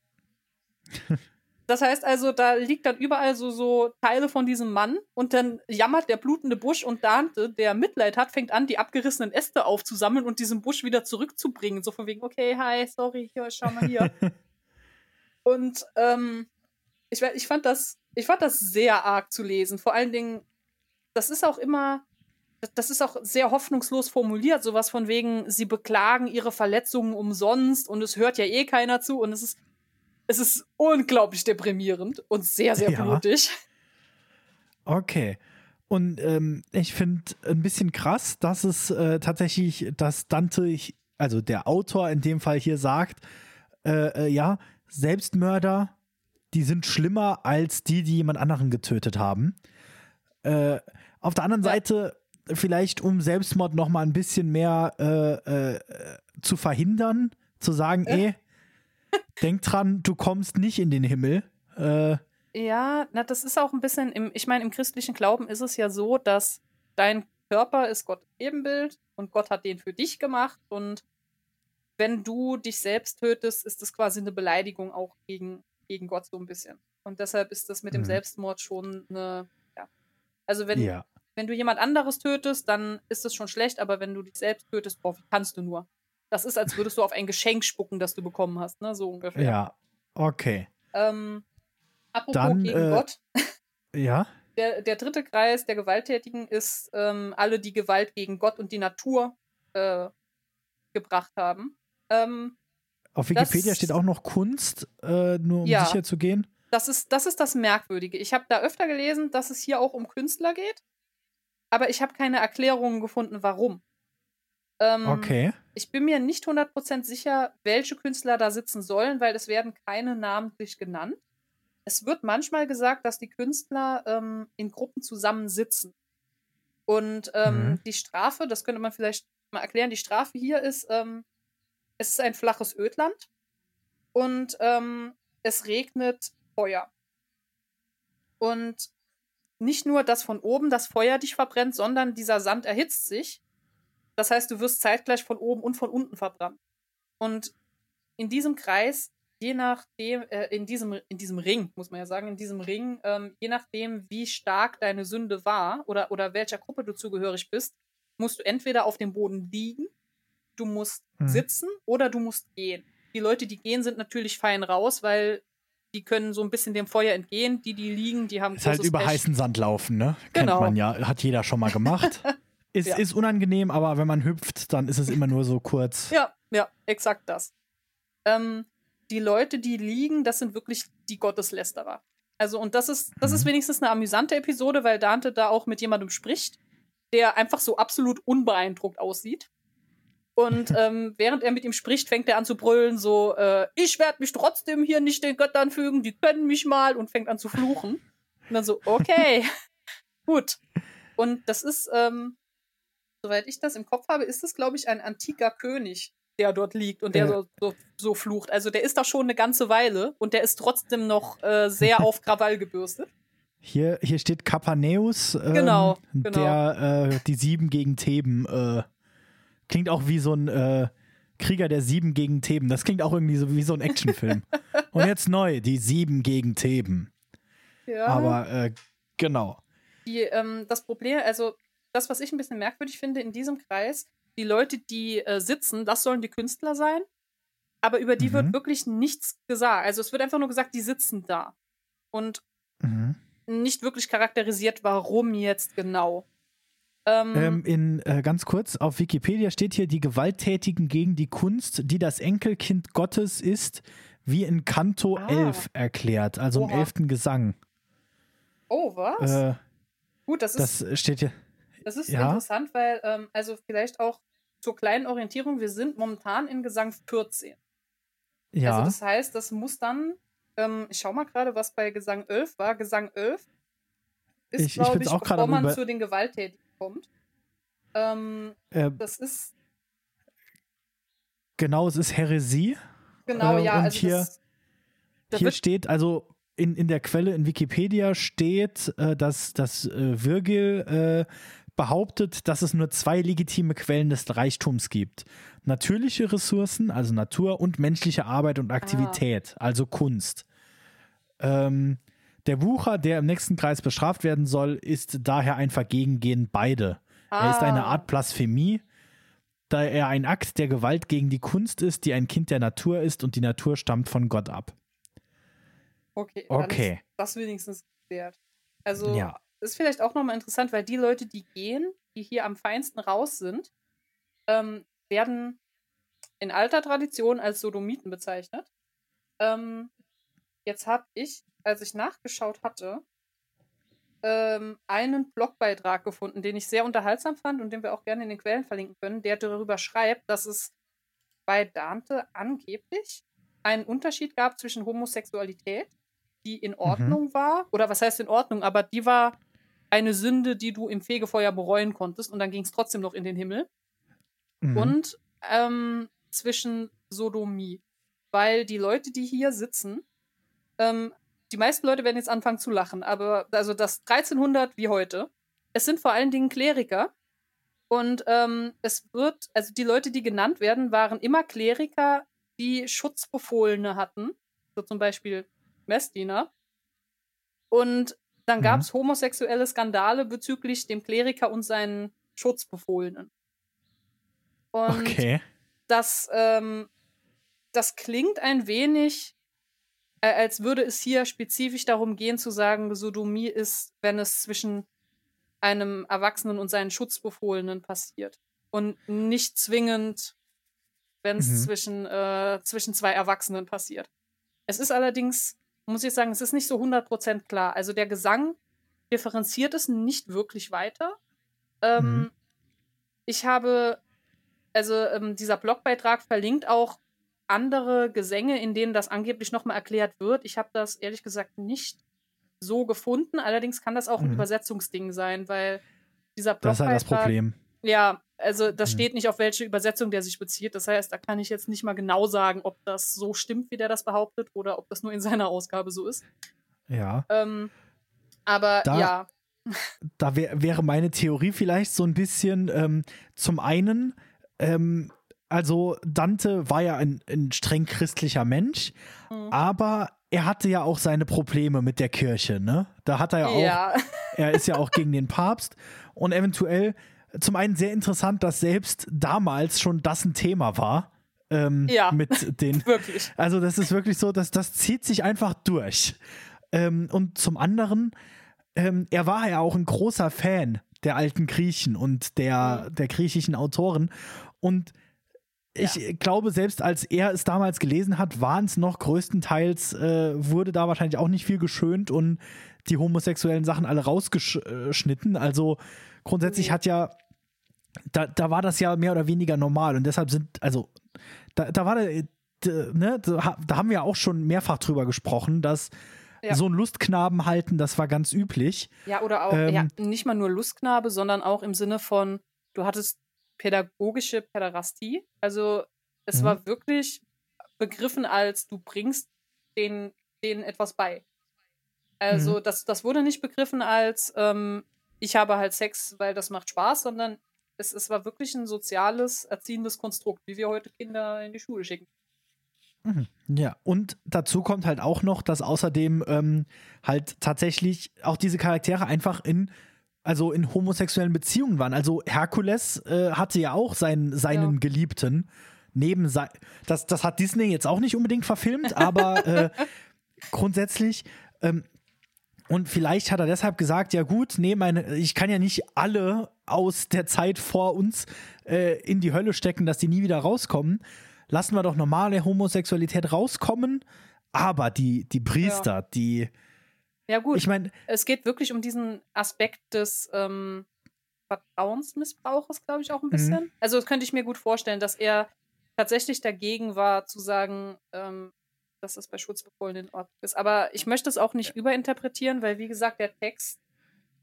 Das heißt also, da liegt dann überall so, so Teile von diesem Mann und dann jammert der blutende Busch und Dante, der Mitleid hat, fängt an, die abgerissenen Äste aufzusammeln und diesen Busch wieder zurückzubringen. So von wegen, okay, hi, sorry, hier, schau mal hier. (laughs) und ähm, ich, ich, fand das, ich fand das sehr arg zu lesen. Vor allen Dingen, das ist auch immer, das ist auch sehr hoffnungslos formuliert, sowas von wegen, sie beklagen ihre Verletzungen umsonst und es hört ja eh keiner zu und es ist es ist unglaublich deprimierend und sehr, sehr (laughs) ja. blutig. Okay. Und ähm, ich finde ein bisschen krass, dass es äh, tatsächlich, dass Dante, also der Autor in dem Fall hier sagt, äh, äh, ja, Selbstmörder, die sind schlimmer als die, die jemand anderen getötet haben. Äh, auf der anderen ja. Seite, vielleicht um Selbstmord noch mal ein bisschen mehr äh, äh, zu verhindern, zu sagen, ey, Denk dran, du kommst nicht in den Himmel. Äh, ja, na, das ist auch ein bisschen, im, ich meine, im christlichen Glauben ist es ja so, dass dein Körper ist Gott Ebenbild und Gott hat den für dich gemacht und wenn du dich selbst tötest, ist das quasi eine Beleidigung auch gegen, gegen Gott so ein bisschen. Und deshalb ist das mit dem mhm. Selbstmord schon eine, ja. Also wenn, ja. wenn du jemand anderes tötest, dann ist das schon schlecht, aber wenn du dich selbst tötest, boah, wie kannst du nur? Das ist, als würdest du auf ein Geschenk spucken, das du bekommen hast, ne? So ungefähr. Ja, okay. Ähm, apropos Dann, gegen äh, Gott. Ja. Der, der dritte Kreis der Gewalttätigen ist ähm, alle, die Gewalt gegen Gott und die Natur äh, gebracht haben. Ähm, auf Wikipedia das, steht auch noch Kunst, äh, nur um ja, sicher zu gehen. Das ist, das ist das Merkwürdige. Ich habe da öfter gelesen, dass es hier auch um Künstler geht, aber ich habe keine Erklärungen gefunden, warum. Ähm, okay. Ich bin mir nicht 100% sicher, welche Künstler da sitzen sollen, weil es werden keine namentlich genannt. Es wird manchmal gesagt, dass die Künstler ähm, in Gruppen zusammensitzen. Und ähm, mhm. die Strafe, das könnte man vielleicht mal erklären, die Strafe hier ist, ähm, es ist ein flaches Ödland und ähm, es regnet Feuer. Und nicht nur, dass von oben das Feuer dich verbrennt, sondern dieser Sand erhitzt sich das heißt, du wirst zeitgleich von oben und von unten verbrannt. Und in diesem Kreis, je nachdem, äh, in, diesem, in diesem Ring, muss man ja sagen, in diesem Ring, ähm, je nachdem, wie stark deine Sünde war oder, oder welcher Gruppe du zugehörig bist, musst du entweder auf dem Boden liegen, du musst hm. sitzen oder du musst gehen. Die Leute, die gehen, sind natürlich fein raus, weil die können so ein bisschen dem Feuer entgehen. Die, die liegen, die haben Ist halt über Pech. heißen Sand laufen, ne? Genau. Kennt man ja, hat jeder schon mal gemacht. (laughs) ist, Ja. ist unangenehm, aber wenn man hüpft, dann ist es immer nur so kurz. Ja, ja, exakt das. Ähm, die Leute, die liegen, das sind wirklich die Gotteslästerer. Also, und das ist, das ist Mhm. wenigstens eine amüsante Episode, weil Dante da auch mit jemandem spricht, der einfach so absolut unbeeindruckt aussieht. Und (laughs) ähm, während er mit ihm spricht, fängt er an zu brüllen, so, äh, ich werde mich trotzdem hier nicht den Göttern fügen, die können mich mal und fängt an zu fluchen. (laughs) Und dann so, okay, (laughs) gut. Und das ist, ähm, soweit ich das im Kopf habe, ist das, glaube ich, ein antiker König, der dort liegt und der Äh. so, so, so flucht. Also der ist da schon eine ganze Weile und der ist trotzdem noch äh, sehr auf Krawall gebürstet. Hier, hier steht Kapaneus, ähm, Genau, genau. der äh, die Sieben gegen Theben äh, klingt auch wie so ein äh, Krieger der Sieben gegen Theben. Das klingt auch irgendwie so wie so ein Actionfilm. (laughs) Und jetzt neu, die Sieben gegen Theben. Ja. Aber äh, genau. Die, ähm, das Problem, also das, was ich ein bisschen merkwürdig finde in diesem Kreis, die Leute, die äh, sitzen, das sollen die Künstler sein, aber über die Mhm. wird wirklich nichts gesagt. Also es wird einfach nur gesagt, die sitzen da. Und Mhm. nicht wirklich charakterisiert, warum jetzt genau. Ähm, Ähm, in äh, ganz kurz, auf Wikipedia steht hier, die Gewalttätigen gegen die Kunst, die das Enkelkind Gottes ist, wie in Kanto Ah. 11 erklärt, also im Oha. elften Gesang. oh, was? Äh, Gut, das ist, das steht hier. Das ist ja. interessant, weil, ähm, also vielleicht auch zur kleinen Orientierung, wir sind momentan in Gesang 14. Ja. Also das heißt, das muss dann, ähm, ich schau mal gerade, was bei Gesang 11 war. Gesang 11 ist, ich glaube ich, gerade bevor man zu den Gewalttätigen kommt. Ähm, äh, das ist, genau, es ist Häresie. genau, Äh, ja, und also hier- das, da Hier steht, also in, in der Quelle in Wikipedia steht, äh, dass, dass äh, Virgil äh, behauptet, dass es nur zwei legitime Quellen des Reichtums gibt. Natürliche Ressourcen, also Natur, und menschliche Arbeit und Aktivität, also Kunst. Ähm, der Wucher, der im nächsten Kreis bestraft werden soll, ist daher ein Vergehen gegen beide. Er ist eine Ah. Art Blasphemie, da er ein Akt der Gewalt gegen die Kunst ist, die ein Kind der Natur ist und die Natur stammt von Gott ab. okay, Okay. ist das wenigstens geklärt. Also, Ja. Ist vielleicht auch nochmal interessant, weil die Leute, die gehen, die hier am feinsten raus sind, ähm, werden in alter Tradition als Sodomiten bezeichnet. Ähm, jetzt habe ich, als ich nachgeschaut hatte, ähm, einen Blogbeitrag gefunden, den ich sehr unterhaltsam fand und den wir auch gerne in den Quellen verlinken können, der darüber schreibt, dass es bei Dante angeblich einen Unterschied gab zwischen Homosexualität, die in Ordnung war, oder was heißt in Ordnung, aber die war eine Sünde, die du im Fegefeuer bereuen konntest und dann ging es trotzdem noch in den Himmel. Mhm. Und ähm, zwischen Sodomie. Weil die Leute, die hier sitzen, ähm, die meisten Leute werden jetzt anfangen zu lachen, aber also das 1300 wie heute, es sind vor allen Dingen Kleriker. Und ähm, es wird, also die Leute, die genannt werden, waren immer Kleriker, die Schutzbefohlene hatten. So zum Beispiel Messdiener. Und dann Mhm. gab es homosexuelle Skandale bezüglich dem Kleriker und seinen Schutzbefohlenen. Und okay. das, ähm, das klingt ein wenig, äh, als würde es hier spezifisch darum gehen zu sagen, Sodomie ist, wenn es zwischen einem Erwachsenen und seinen Schutzbefohlenen passiert. Und nicht zwingend, wenn es Mhm. zwischen, äh, zwischen zwei Erwachsenen passiert. Es ist allerdings, muss ich sagen, es ist nicht so 100% klar. Also der Gesang differenziert es nicht wirklich weiter. Ähm, Mhm. Ich habe, also ähm, dieser Blogbeitrag verlinkt auch andere Gesänge, in denen das angeblich nochmal erklärt wird. Ich habe das ehrlich gesagt nicht so gefunden. Allerdings kann das auch ein Mhm. Übersetzungsding sein, weil dieser Das ist Blogbeitrag. halt das Problem. Ja, also da Mhm. steht nicht, auf welche Übersetzung der sich bezieht. Das heißt, da kann ich jetzt nicht mal genau sagen, ob das so stimmt, wie der das behauptet, oder ob das nur in seiner Ausgabe so ist. Ja. Ähm, aber Da- ja, (laughs) Da wär, wäre meine Theorie vielleicht so ein bisschen ähm, zum einen, ähm, also Dante war ja ein, ein streng christlicher Mensch, Mhm. aber er hatte ja auch seine Probleme mit der Kirche, ne? Da hat er ja auch ja. Er ist ja auch gegen den (laughs) Papst und eventuell zum einen sehr interessant, dass selbst damals schon das ein Thema war. ähm, Ja. mit den. (laughs) Wirklich. Also, das ist wirklich so, dass das zieht sich einfach durch. Ähm, und zum anderen, ähm, er war ja auch ein großer Fan der alten Griechen und der, der griechischen Autoren. Und ich glaube, selbst als er es damals gelesen hat, waren es noch größtenteils, äh, wurde da wahrscheinlich auch nicht viel geschönt und die homosexuellen Sachen alle rausgeschnitten. Also grundsätzlich hat ja, da, da war das ja mehr oder weniger normal und deshalb sind, also da, da war der, d- ne, da ha- da haben wir auch schon mehrfach drüber gesprochen, dass Ja. so ein Lustknaben halten, das war ganz üblich. Ja, oder auch, Ähm, ja, nicht mal nur Lustknabe, sondern auch im Sinne von, du hattest pädagogische Päderastie. Also es Mhm. war wirklich begriffen als, du bringst denen, denen etwas bei. Also das, das wurde nicht begriffen als, ähm, ich habe halt Sex, weil das macht Spaß, sondern es, es war wirklich ein soziales, erziehendes Konstrukt, wie wir heute Kinder in die Schule schicken. Mhm. Ja, und dazu kommt halt auch noch, dass außerdem ähm, halt tatsächlich auch diese Charaktere einfach in, also in homosexuellen Beziehungen waren. Also Herkules äh, hatte ja auch seinen, seinen Ja. Geliebten neben sein. Das, das hat Disney jetzt auch nicht unbedingt verfilmt, aber äh, (laughs) grundsätzlich. Ähm, und vielleicht hat er deshalb gesagt, ja gut, nee, meine, ich kann ja nicht alle aus der Zeit vor uns äh, in die Hölle stecken, dass die nie wieder rauskommen. Lassen wir doch normale Homosexualität rauskommen. Aber die, die Priester, die, Ja gut, ich meine, es geht wirklich um diesen Aspekt des ähm, Vertrauensmissbrauches, glaube ich, auch Mhm. ein bisschen. Also das könnte ich mir gut vorstellen, dass er tatsächlich dagegen war, zu sagen, ähm, dass das bei Schutzbefohlenen in Ordnung ist. Aber ich möchte es auch nicht überinterpretieren, weil, wie gesagt, der Text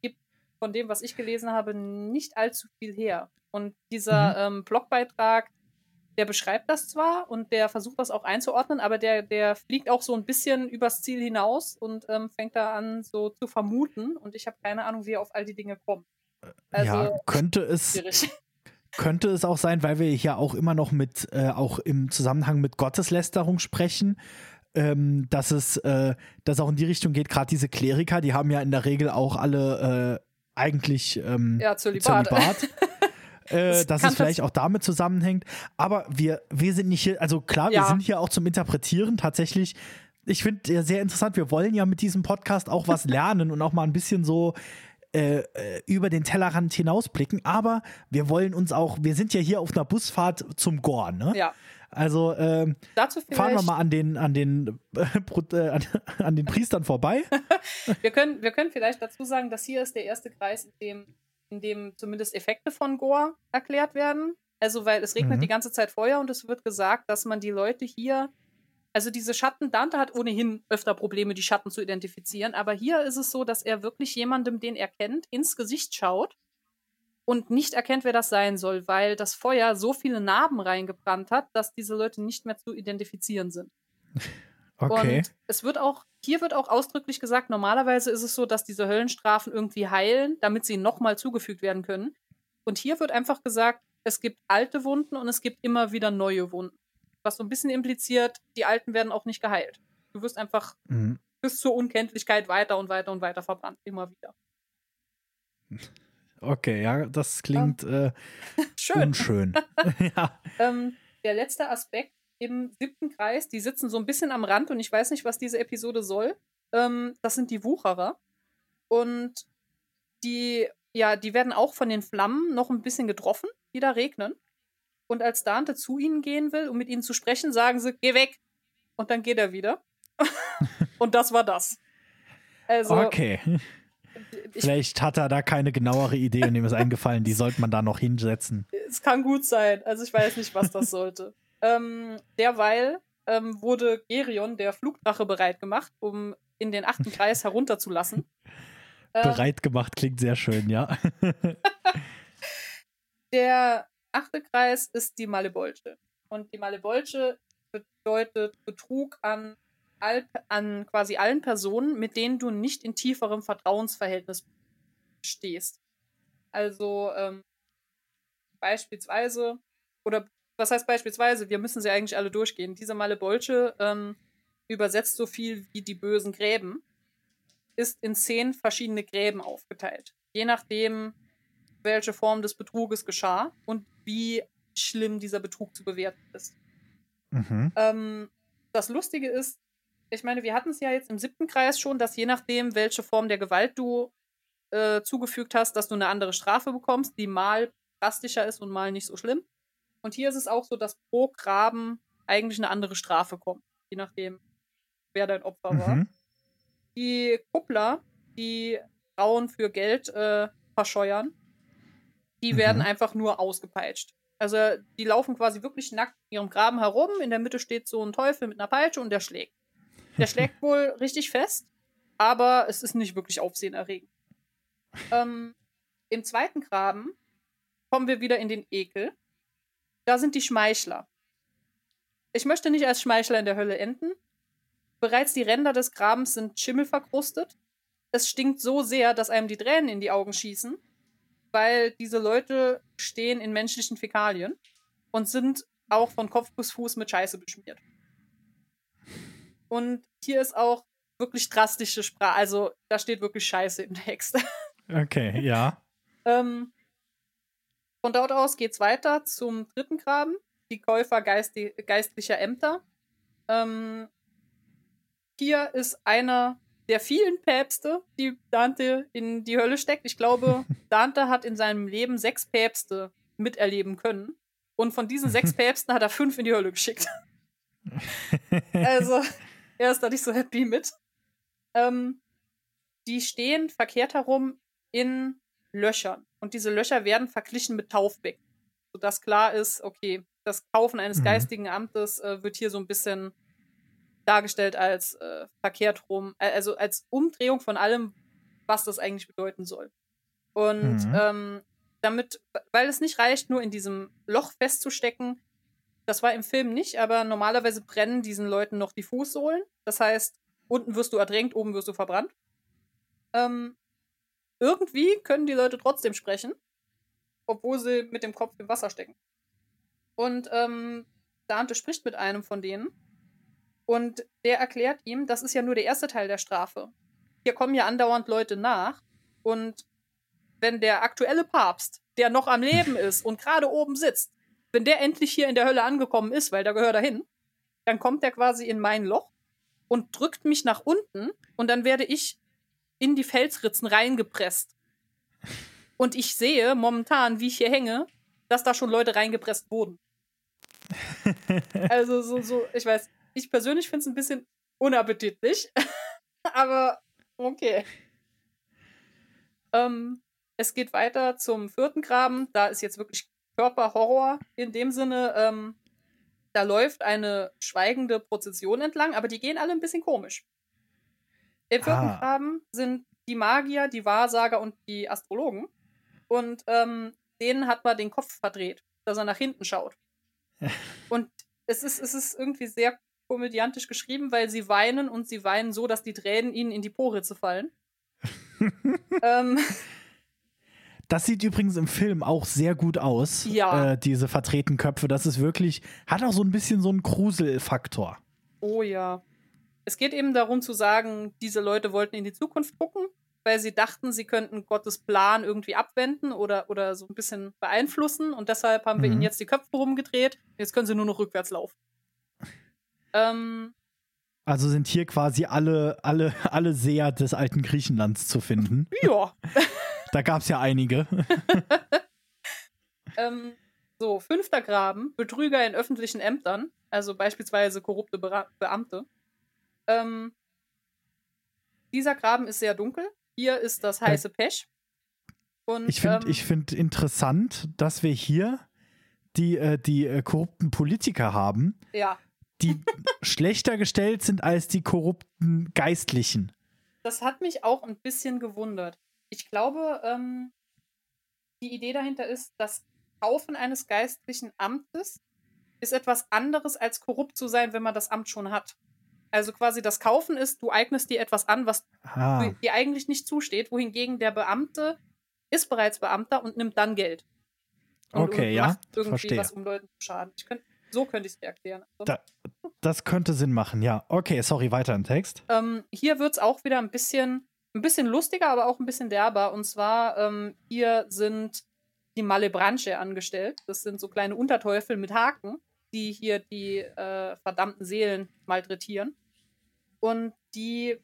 gibt von dem, was ich gelesen habe, nicht allzu viel her. Und dieser Mhm. ähm, Blogbeitrag, der beschreibt das zwar und der versucht das auch einzuordnen, aber der, der fliegt auch so ein bisschen übers Ziel hinaus und ähm, fängt da an, so zu vermuten. Und ich habe keine Ahnung, wie er auf all die Dinge kommt. Also, ja, könnte es, schwierig. (laughs) könnte es auch sein, weil wir hier auch immer noch mit, äh, auch im Zusammenhang mit Gotteslästerung sprechen, ähm, dass es, äh, dass auch in die Richtung geht, gerade diese Kleriker, die haben ja in der Regel auch alle äh, eigentlich ähm, Ja, Zölibat. Zölibat. (laughs) Äh, Das dass es vielleicht auch damit zusammenhängt. Aber wir, wir sind nicht hier, also klar, wir Ja. sind hier auch zum Interpretieren tatsächlich. Ich finde sehr interessant, wir wollen ja mit diesem Podcast auch was (laughs) lernen und auch mal ein bisschen so äh, äh, über den Tellerrand hinausblicken. Aber wir wollen uns auch, wir sind ja hier auf einer Busfahrt zum Gore, ne? Ja, Also ähm, fahren wir mal an den, an den, äh, äh, an, (laughs) an den Priestern vorbei. (laughs) Wir können, wir können vielleicht dazu sagen, dass hier ist der erste Kreis, in dem, in dem zumindest Effekte von Gore erklärt werden. Also, weil es regnet Mhm. die ganze Zeit Feuer und es wird gesagt, dass man die Leute hier, also diese Schatten, Dante hat ohnehin öfter Probleme, die Schatten zu identifizieren, aber hier ist es so, dass er wirklich jemandem, den er kennt, ins Gesicht schaut und nicht erkennt, wer das sein soll, weil das Feuer so viele Narben reingebrannt hat, dass diese Leute nicht mehr zu identifizieren sind. (laughs) Okay. Und es wird auch, hier wird auch ausdrücklich gesagt, normalerweise ist es so, dass diese Höllenstrafen irgendwie heilen, damit sie nochmal zugefügt werden können. Und hier wird einfach gesagt, es gibt alte Wunden und es gibt immer wieder neue Wunden. Was so ein bisschen impliziert, die alten werden auch nicht geheilt. Du wirst einfach Mhm. bis zur Unkenntlichkeit weiter und weiter und weiter verbrannt. Immer wieder. (laughs) Okay, ja, das klingt äh, (laughs) Schön. unschön. (laughs) ja. Ähm, der letzte Aspekt im siebten Kreis, die sitzen so ein bisschen am Rand und ich weiß nicht, was diese Episode soll. Ähm, das sind die Wucherer. Und die, ja, die werden auch von den Flammen noch ein bisschen getroffen, die da regnen. Und als Dante zu ihnen gehen will, um mit ihnen zu sprechen, sagen sie, geh weg. Und dann geht er wieder. (laughs) und das war das. Also, Okay. Ich, Vielleicht hat er da keine genauere Idee und ihm ist eingefallen, die sollte man da noch hinsetzen. es kann gut sein. Also ich weiß nicht, was das sollte. (laughs) ähm, derweil ähm, wurde Gerion, der Flugdrache, bereit gemacht, um in den achten Kreis herunterzulassen. (laughs) Ähm, Bereit gemacht klingt sehr schön, ja. (laughs) Der achte Kreis ist die Malebolge. Und die Malebolge bedeutet Betrug an, all, an quasi allen Personen, mit denen du nicht in tieferem Vertrauensverhältnis stehst. Also ähm, beispielsweise, oder was heißt beispielsweise, wir müssen sie eigentlich alle durchgehen. Diese Malebolge ähm, übersetzt so viel wie die bösen Gräben, ist in zehn verschiedene Gräben aufgeteilt. Je nachdem, welche Form des Betruges geschah und wie schlimm dieser Betrug zu bewerten ist. Mhm. Ähm, das Lustige ist, ich meine, wir hatten es ja jetzt im siebten Kreis schon, dass je nachdem, welche Form der Gewalt du äh, zugefügt hast, dass du eine andere Strafe bekommst, die mal drastischer ist und mal nicht so schlimm. Und hier ist es auch so, dass pro Graben eigentlich eine andere Strafe kommt, je nachdem, wer dein Opfer war. Mhm. Die Kuppler, die Frauen für Geld äh, verscheuern, die Mhm. werden einfach nur ausgepeitscht. Also die laufen quasi wirklich nackt in ihrem Graben herum. In der Mitte steht so ein Teufel mit einer Peitsche und der schlägt. Der schlägt wohl richtig fest, aber es ist nicht wirklich aufsehenerregend. Ähm, Im zweiten Graben kommen wir wieder in den Ekel. Da sind die Schmeichler. Ich möchte nicht als Schmeichler in der Hölle enden. Bereits die Ränder des Grabens sind schimmelverkrustet. Es stinkt so sehr, dass einem die Tränen in die Augen schießen, weil diese Leute stehen in menschlichen Fäkalien und sind auch von Kopf bis Fuß mit Scheiße beschmiert. Und hier ist auch wirklich drastische Sprache. Also da steht wirklich Scheiße im Text. (laughs) Okay, ja. Ähm, von dort aus geht's weiter zum dritten Graben, die Käufer geisti geistlicher Ämter. Ähm, hier ist einer der vielen Päpste, die Dante in die Hölle steckt. Ich glaube, (laughs) Dante hat in seinem Leben sechs Päpste miterleben können. Und von diesen sechs (laughs) Päpsten hat er fünf in die Hölle geschickt. also, er ist da nicht so happy mit. Ähm, die stehen verkehrt herum in Löchern. Und diese Löcher werden verglichen mit Taufbecken. Sodass klar ist, okay, das Kaufen eines Mhm. geistigen Amtes äh, wird hier so ein bisschen dargestellt als äh, verkehrt rum, äh, also als Umdrehung von allem, was das eigentlich bedeuten soll. Und Mhm. ähm, damit, weil es nicht reicht, nur in diesem Loch festzustecken, das war im Film nicht, aber normalerweise brennen diesen Leuten noch die Fußsohlen. Das heißt, unten wirst du ertränkt, oben wirst du verbrannt. Ähm, irgendwie können die Leute trotzdem sprechen, obwohl sie mit dem Kopf im Wasser stecken. Und ähm, Dante spricht mit einem von denen und der erklärt ihm, das ist ja nur der erste Teil der Strafe. Hier kommen ja andauernd Leute nach und wenn der aktuelle Papst, der noch am Leben (laughs) ist und gerade oben sitzt, wenn der endlich hier in der Hölle angekommen ist, weil der gehört dahin, dann kommt der quasi in mein Loch und drückt mich nach unten und dann werde ich in die Felsritzen reingepresst. Und ich sehe momentan, wie ich hier hänge, dass da schon Leute reingepresst wurden. (laughs) Also so, so, ich weiß, ich persönlich finde es ein bisschen unappetitlich, (laughs) aber okay. Ähm, es geht weiter zum vierten Graben. Da ist jetzt wirklich Körperhorror in dem Sinne. Ähm, da läuft eine schweigende Prozession entlang, aber die gehen alle ein bisschen komisch. Im vierten Ah. Graben sind die Magier, die Wahrsager und die Astrologen. Und ähm, denen hat man den Kopf verdreht, dass er nach hinten schaut. (laughs) Und es ist, es ist irgendwie sehr komödiantisch geschrieben, weil sie weinen und sie weinen so, dass die Tränen ihnen in die Poritze fallen. (laughs) ähm, Das sieht übrigens im Film auch sehr gut aus. Ja. Äh, diese verdrehten Köpfe. Das ist wirklich, hat auch so ein bisschen so einen Gruselfaktor. oh ja. Es geht eben darum zu sagen, diese Leute wollten in die Zukunft gucken, weil sie dachten, sie könnten Gottes Plan irgendwie abwenden oder, oder so ein bisschen beeinflussen. Und deshalb haben wir Mhm. ihnen jetzt die Köpfe rumgedreht. Jetzt können sie nur noch rückwärts laufen. Ähm, Also sind hier quasi alle, alle, alle Seher des alten Griechenlands zu finden. ja. (laughs) Da gab es ja einige. (laughs) Ähm, so, fünfter Graben, Betrüger in öffentlichen Ämtern, also beispielsweise korrupte Bera Beamte. Ähm, dieser Graben ist sehr dunkel. Hier ist das heiße Pech. Und, Ich finde ähm, find interessant, dass wir hier die, äh, die äh, korrupten Politiker haben, ja, die (laughs) schlechter gestellt sind als die korrupten Geistlichen. das hat mich auch ein bisschen gewundert. Ich glaube, ähm, die Idee dahinter ist, das Kaufen eines geistlichen Amtes ist etwas anderes als korrupt zu sein, wenn man das Amt schon hat. Also quasi das Kaufen ist, du eignest dir etwas an, was Ah, dir eigentlich nicht zusteht, wohingegen der Beamte ist bereits Beamter und nimmt dann Geld. Und, Okay, ja, macht irgendwie verstehe. was, um Leuten zu schaden. Könnt, so könnte ich es dir erklären. Also, Da- das könnte Sinn machen, ja. Okay, sorry, weiter im Text. ähm, hier wird es auch wieder ein bisschen, ein bisschen lustiger, aber auch ein bisschen derber. Und zwar, ähm, hier sind die Malebranche angestellt. Das sind so kleine Unterteufel mit Haken. die hier die äh, verdammten Seelen malträtieren. Und die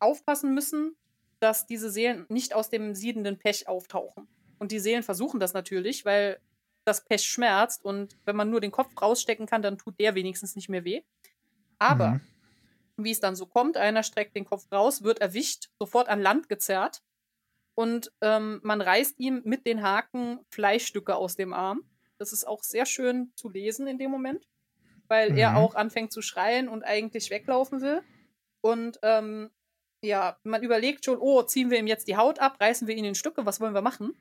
aufpassen müssen, dass diese Seelen nicht aus dem siedenden Pech auftauchen. Und die Seelen versuchen das natürlich, weil das Pech schmerzt und wenn man nur den Kopf rausstecken kann, dann tut der wenigstens nicht mehr weh. Aber mhm. Wie es dann so kommt, einer streckt den Kopf raus, wird erwischt, sofort an Land gezerrt und ähm, man reißt ihm mit den Haken Fleischstücke aus dem Arm. Das ist auch sehr schön zu lesen in dem Moment, weil mhm. er auch anfängt zu schreien und eigentlich weglaufen will. Und ähm, ja, man überlegt schon, oh, ziehen wir ihm jetzt die Haut ab, reißen wir ihn in Stücke, was wollen wir machen?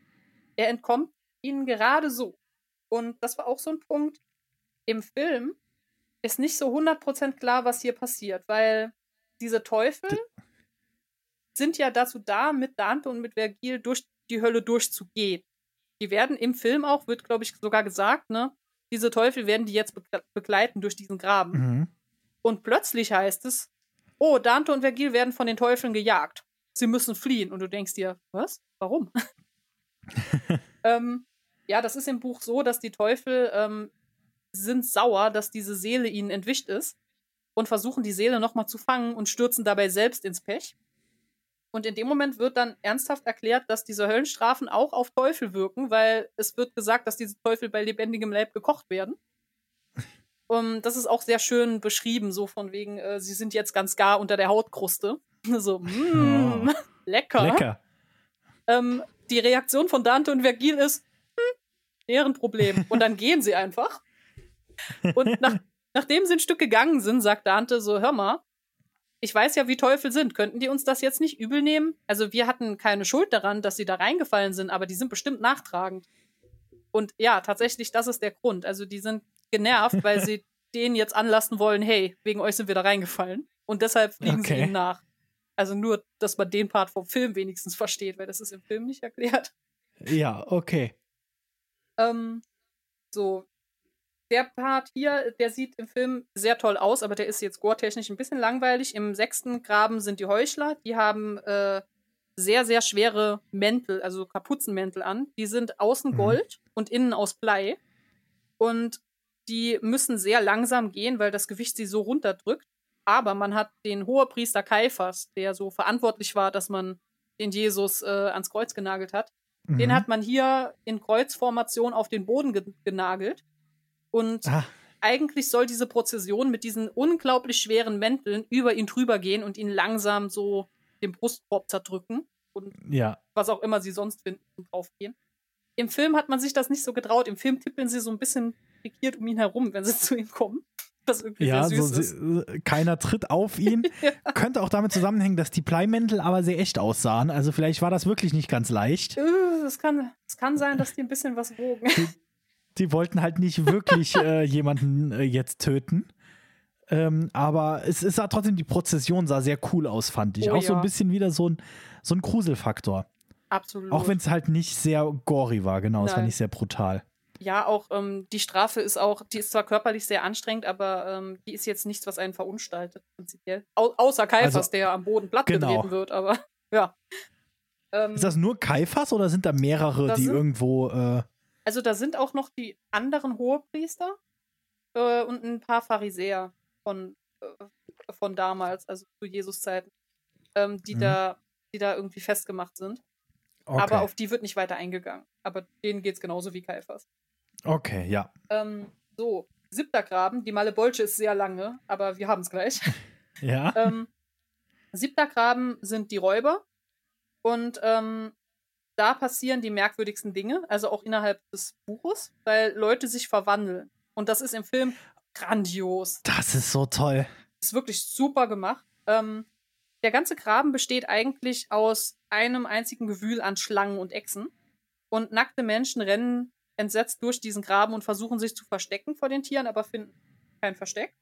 Er entkommt ihnen gerade so. Und das war auch so ein Punkt. Im Film ist nicht so 100% klar, was hier passiert, weil diese Teufel sind ja dazu da, mit Dante und mit Vergil durch die Hölle durchzugehen. Die werden im Film auch, wird glaube ich sogar gesagt, ne, diese Teufel werden die jetzt begleiten durch diesen Graben. Mhm. Und plötzlich heißt es, oh, Dante und Vergil werden von den Teufeln gejagt. Sie müssen fliehen. Und du denkst dir, was? Warum? (laughs) ähm, ja, das ist im Buch so, dass die Teufel ähm, sind sauer, dass diese Seele ihnen entwischt ist und versuchen die Seele nochmal zu fangen und stürzen dabei selbst ins Pech. Und in dem Moment wird dann ernsthaft erklärt, dass diese Höllenstrafen auch auf Teufel wirken, weil es wird gesagt, dass diese Teufel bei lebendigem Leib gekocht werden. Und (laughs) das ist auch sehr schön beschrieben, so von wegen, äh, sie sind jetzt ganz gar unter der Hautkruste. (laughs) so, mm, oh. (laughs) lecker. Lecker. Ähm, die Reaktion von Dante und Vergil ist, deren Problem. Und dann gehen sie einfach. Und nach, (laughs) nachdem sie ein Stück gegangen sind, sagt Dante so, hör mal, ich weiß ja, wie Teufel sind. Könnten die uns das jetzt nicht übel nehmen? Also wir hatten keine Schuld daran, dass sie da reingefallen sind, aber die sind bestimmt nachtragend. Und ja, tatsächlich, das ist der Grund. Also die sind genervt, weil (laughs) sie denen jetzt anlassen wollen, hey, wegen euch sind wir da reingefallen. Und deshalb fliegen okay. sie ihnen nach. Also nur, dass man den Part vom Film wenigstens versteht, weil das ist im Film nicht erklärt. Ja, okay. Ähm, so, der Part hier, der sieht im Film sehr toll aus, aber der ist jetzt gore-technisch ein bisschen langweilig. Im sechsten Graben sind die Heuchler, die haben äh, sehr, sehr schwere Mäntel, also Kapuzenmäntel an. Die sind außen mhm. Gold und innen aus Blei. Und die müssen sehr langsam gehen, weil das Gewicht sie so runterdrückt. Aber man hat den Hohepriester Kaiphas, der so verantwortlich war, dass man den Jesus äh, ans Kreuz genagelt hat. Mhm. Den hat man hier in Kreuzformation auf den Boden ge genagelt. Und ah. eigentlich soll diese Prozession mit diesen unglaublich schweren Mänteln über ihn drüber gehen und ihn langsam so den Brustkorb zerdrücken. Und ja. was auch immer sie sonst finden und draufgehen. Im Film hat man sich das nicht so getraut. Im Film tippeln sie so ein bisschen pikiert um ihn herum, wenn sie (laughs) zu ihm kommen. Was irgendwie ja, sehr süß so, ist. Keiner tritt auf ihn. (laughs) ja. Könnte auch damit zusammenhängen, dass die Bleimäntel aber sehr echt aussahen. Also vielleicht war das wirklich nicht ganz leicht. Äh, es kann, kann sein, dass die ein bisschen was wogen. Die, wollten halt nicht wirklich (laughs) äh, jemanden äh, jetzt töten. Ähm, aber es, es sah trotzdem, die Prozession sah sehr cool aus, fand ich. Oh, auch ja. so ein bisschen wieder so ein, so ein Gruselfaktor. Absolut. Auch wenn es halt nicht sehr gory war, genau, es war nicht sehr brutal. Ja, auch ähm, die Strafe ist auch, die ist zwar körperlich sehr anstrengend, aber ähm, die ist jetzt nichts, was einen verunstaltet, prinzipiell. Au außer Kaifas, also, der am Boden platt genau. wird, aber (laughs) ja. Ähm, ist das nur Kaifas oder sind da mehrere, die sind, irgendwo. Äh also da sind auch noch die anderen Hohepriester äh, und ein paar Pharisäer von, äh, von damals, also zu Jesus-Zeiten, ähm, die, mhm. da, die da irgendwie festgemacht sind. Okay. Aber auf die wird nicht weiter eingegangen. Aber denen geht es genauso wie Kaifas. Okay, ja. Ähm, so, siebter Graben. Die Malebolche ist sehr lange, aber wir haben es gleich. (laughs) ja. Ähm, siebter Graben sind die Räuber. Und ähm, da passieren die merkwürdigsten Dinge, also auch innerhalb des Buches, weil Leute sich verwandeln. Und das ist im Film grandios. Das ist so toll. Ist wirklich super gemacht. Ähm, der ganze Graben besteht eigentlich aus einem einzigen Gewühl an Schlangen und Echsen. Und nackte Menschen rennen entsetzt durch diesen Graben und versuchen sich zu verstecken vor den Tieren, aber finden kein Versteck.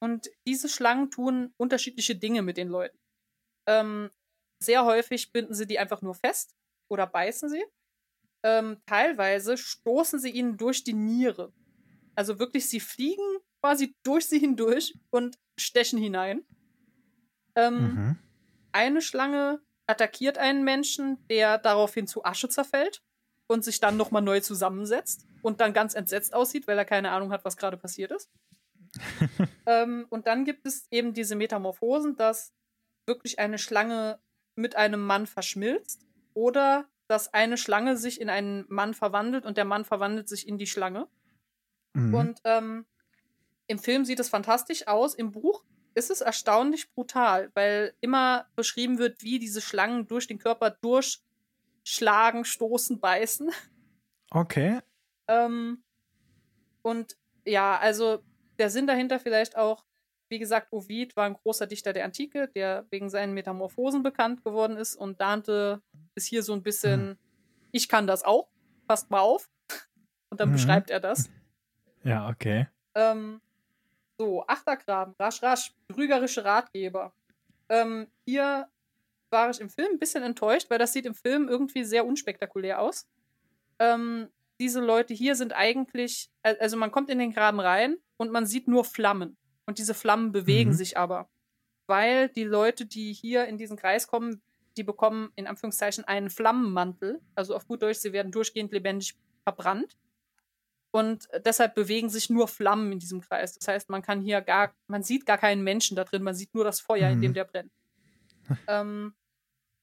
Und diese Schlangen tun unterschiedliche Dinge mit den Leuten. Ähm, sehr häufig binden sie die einfach nur fest oder beißen sie. Ähm, teilweise stoßen sie ihnen durch die Niere. Also wirklich, sie fliegen quasi durch sie hindurch und stechen hinein. Ähm, mhm. Eine Schlange attackiert einen Menschen, der daraufhin zu Asche zerfällt. und sich dann nochmal neu zusammensetzt und dann ganz entsetzt aussieht, weil er keine Ahnung hat, was gerade passiert ist. (laughs) ähm, und dann gibt es eben diese Metamorphosen, dass wirklich eine Schlange mit einem Mann verschmilzt oder dass eine Schlange sich in einen Mann verwandelt und der Mann verwandelt sich in die Schlange. Mhm. Und ähm, im Film sieht es fantastisch aus. Im Buch ist es erstaunlich brutal, weil immer beschrieben wird, wie diese Schlangen durch den Körper durchschlagen, stoßen, beißen. Okay. ähm, und ja, also der Sinn dahinter vielleicht auch, wie gesagt, Ovid war ein großer Dichter der Antike, der wegen seinen Metamorphosen bekannt geworden ist und Dante ist hier so ein bisschen, hm. ich kann das auch, passt mal auf. (laughs) Und dann mhm. beschreibt er das. (laughs) Ja, okay. Ähm, so, Achtergraben, rasch, rasch, trügerische Ratgeber. Ähm, hier war ich im Film ein bisschen enttäuscht, weil das sieht im Film irgendwie sehr unspektakulär aus. Ähm, diese Leute hier sind eigentlich, also man kommt in den Graben rein und man sieht nur Flammen. Und diese Flammen bewegen mhm. sich aber. Weil die Leute, die hier in diesen Kreis kommen, die bekommen in Anführungszeichen einen Flammenmantel. Also auf gut Deutsch, sie werden durchgehend lebendig verbrannt. Und deshalb bewegen sich nur Flammen in diesem Kreis. Das heißt, man kann hier gar, man sieht gar keinen Menschen da drin, man sieht nur das Feuer, mhm. in dem mhm. der brennt. (laughs) ähm,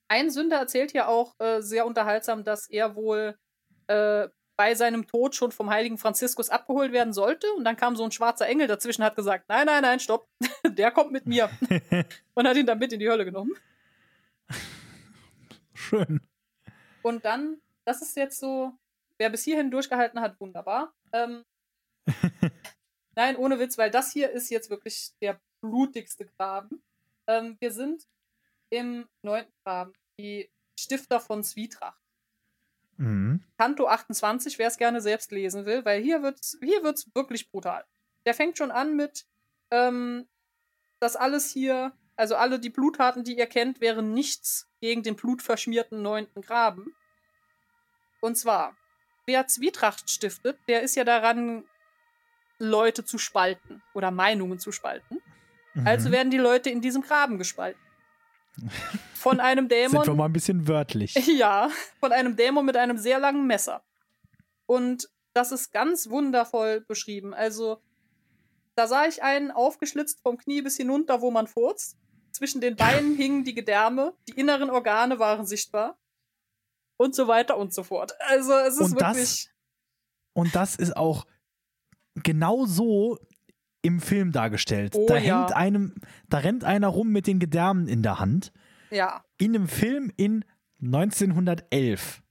ein Sünder erzählt hier auch äh, sehr unterhaltsam, dass er wohl äh, bei seinem Tod schon vom heiligen Franziskus abgeholt werden sollte. Und dann kam so ein schwarzer Engel dazwischen hat gesagt, nein, nein, nein, stopp, (laughs) der kommt mit mir. (laughs) und hat ihn dann mit in die Hölle genommen. Schön. Und dann, das ist jetzt so, wer bis hierhin durchgehalten hat, wunderbar. Ähm, (laughs) nein, ohne Witz, weil das hier ist jetzt wirklich der blutigste Graben. Ähm, wir sind im neunten Graben, die Stifter von Zwietracht. Mhm. Kanto 28, wer es gerne selbst lesen will, weil hier wird es hier wird's wirklich brutal. Der fängt schon an mit, ähm, dass alles hier, also alle die Bluttaten, die ihr kennt, wären nichts gegen den blutverschmierten neunten Graben. Und zwar, wer Zwietracht stiftet, der ist ja daran, Leute zu spalten oder Meinungen zu spalten. Mhm. Also werden die Leute in diesem Graben gespalten. Von einem Dämon. (laughs) Sind wir mal ein bisschen wörtlich. (laughs) Ja, von einem Dämon mit einem sehr langen Messer. Und das ist ganz wundervoll beschrieben. Also, da sah ich einen aufgeschlitzt vom Knie bis hinunter, wo man furzt. Zwischen den Beinen (laughs) hingen die Gedärme, die inneren Organe waren sichtbar. Und so weiter und so fort. Also, es ist und wirklich. Das, und das ist auch genau so im Film dargestellt. Oh, da ja. hängt einem, da rennt einer rum mit den Gedärmen in der Hand. Ja. In einem Film in 1911.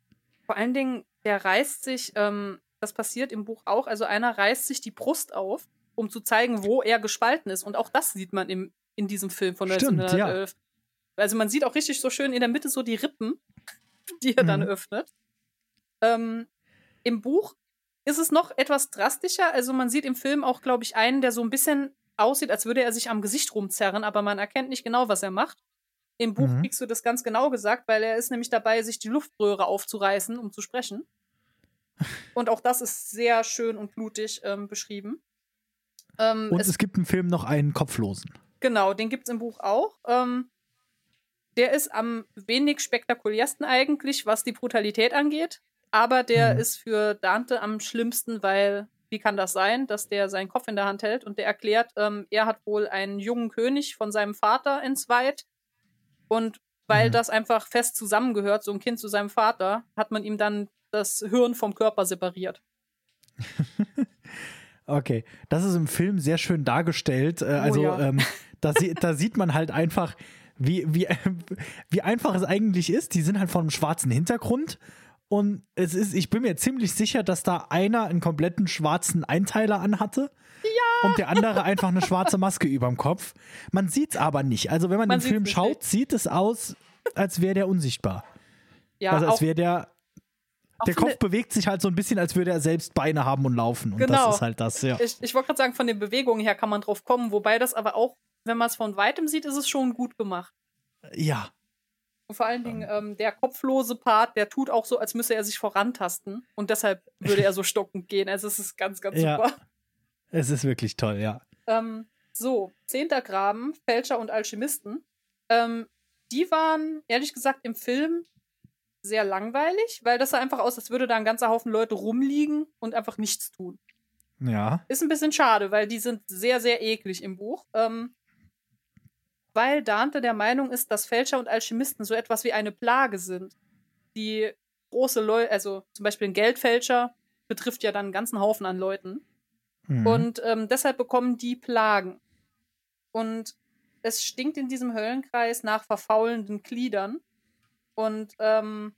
Vor allen Dingen, der reißt sich, ähm, das passiert im Buch auch, also einer reißt sich die Brust auf, um zu zeigen, wo er gespalten ist. Und auch das sieht man im, in diesem Film von Stimmt, 1911. Ja. Also man sieht auch richtig so schön in der Mitte so die Rippen, (laughs) die er mhm. dann öffnet. Ähm, Im Buch ist es noch etwas drastischer. Also man sieht im Film auch, glaube ich, einen, der so ein bisschen aussieht, als würde er sich am Gesicht rumzerren, aber man erkennt nicht genau, was er macht. Im Buch mhm. kriegst du das ganz genau gesagt, weil er ist nämlich dabei, sich die Luftröhre aufzureißen, um zu sprechen. (laughs) Und auch das ist sehr schön und blutig ähm, beschrieben. Ähm, und es, es, gibt im Film noch einen Kopflosen. Genau, den gibt es im Buch auch. Ähm, der ist am wenig spektakulärsten eigentlich, was die Brutalität angeht. Aber der mhm. ist für Dante am schlimmsten, weil wie kann das sein, dass der seinen Kopf in der Hand hält und der erklärt, ähm, er hat wohl einen jungen König von seinem Vater entzweit und weil mhm. das einfach fest zusammengehört, so ein Kind zu seinem Vater, hat man ihm dann das Hirn vom Körper separiert. (laughs) okay, das ist im Film sehr schön dargestellt. Äh, oh, also ja. ähm, da, da sieht man halt einfach, wie, wie, (laughs) wie einfach es eigentlich ist. Die sind halt von einem schwarzen Hintergrund und es ist, ich bin mir ziemlich sicher, dass da einer einen kompletten schwarzen Einteiler anhatte. Ja. Und der andere einfach eine schwarze Maske überm Kopf. Man sieht es aber nicht. Also, wenn man, man den Film schaut, nicht. sieht es aus, als wäre der unsichtbar. Ja, also, als wäre der. Der Kopf bewegt sich halt so ein bisschen, als würde er selbst Beine haben und laufen. Und genau. das ist halt das, ja. Ich, ich wollte gerade sagen, von den Bewegungen her kann man drauf kommen, wobei das aber auch, wenn man es von weitem sieht, ist es schon gut gemacht. Ja, und vor allen Dingen ähm, der kopflose Part, der tut auch so, als müsse er sich vorantasten. Und deshalb würde er so stockend gehen. Also es ist ganz, ganz (laughs) ja. super. Es ist wirklich toll, ja. Ähm, so, zehnter Graben, Fälscher und Alchemisten. Ähm, die waren, ehrlich gesagt, im Film sehr langweilig, weil das sah einfach aus, als würde da ein ganzer Haufen Leute rumliegen und einfach nichts tun. Ja. Ist ein bisschen schade, weil die sind sehr, sehr eklig im Buch. Ähm, weil Dante der Meinung ist, dass Fälscher und Alchemisten so etwas wie eine Plage sind, die große Leute, also zum Beispiel ein Geldfälscher, betrifft ja dann einen ganzen Haufen an Leuten. Mhm. Und ähm, deshalb bekommen die Plagen. Und es stinkt in diesem Höllenkreis nach verfaulenden Gliedern. Und ähm,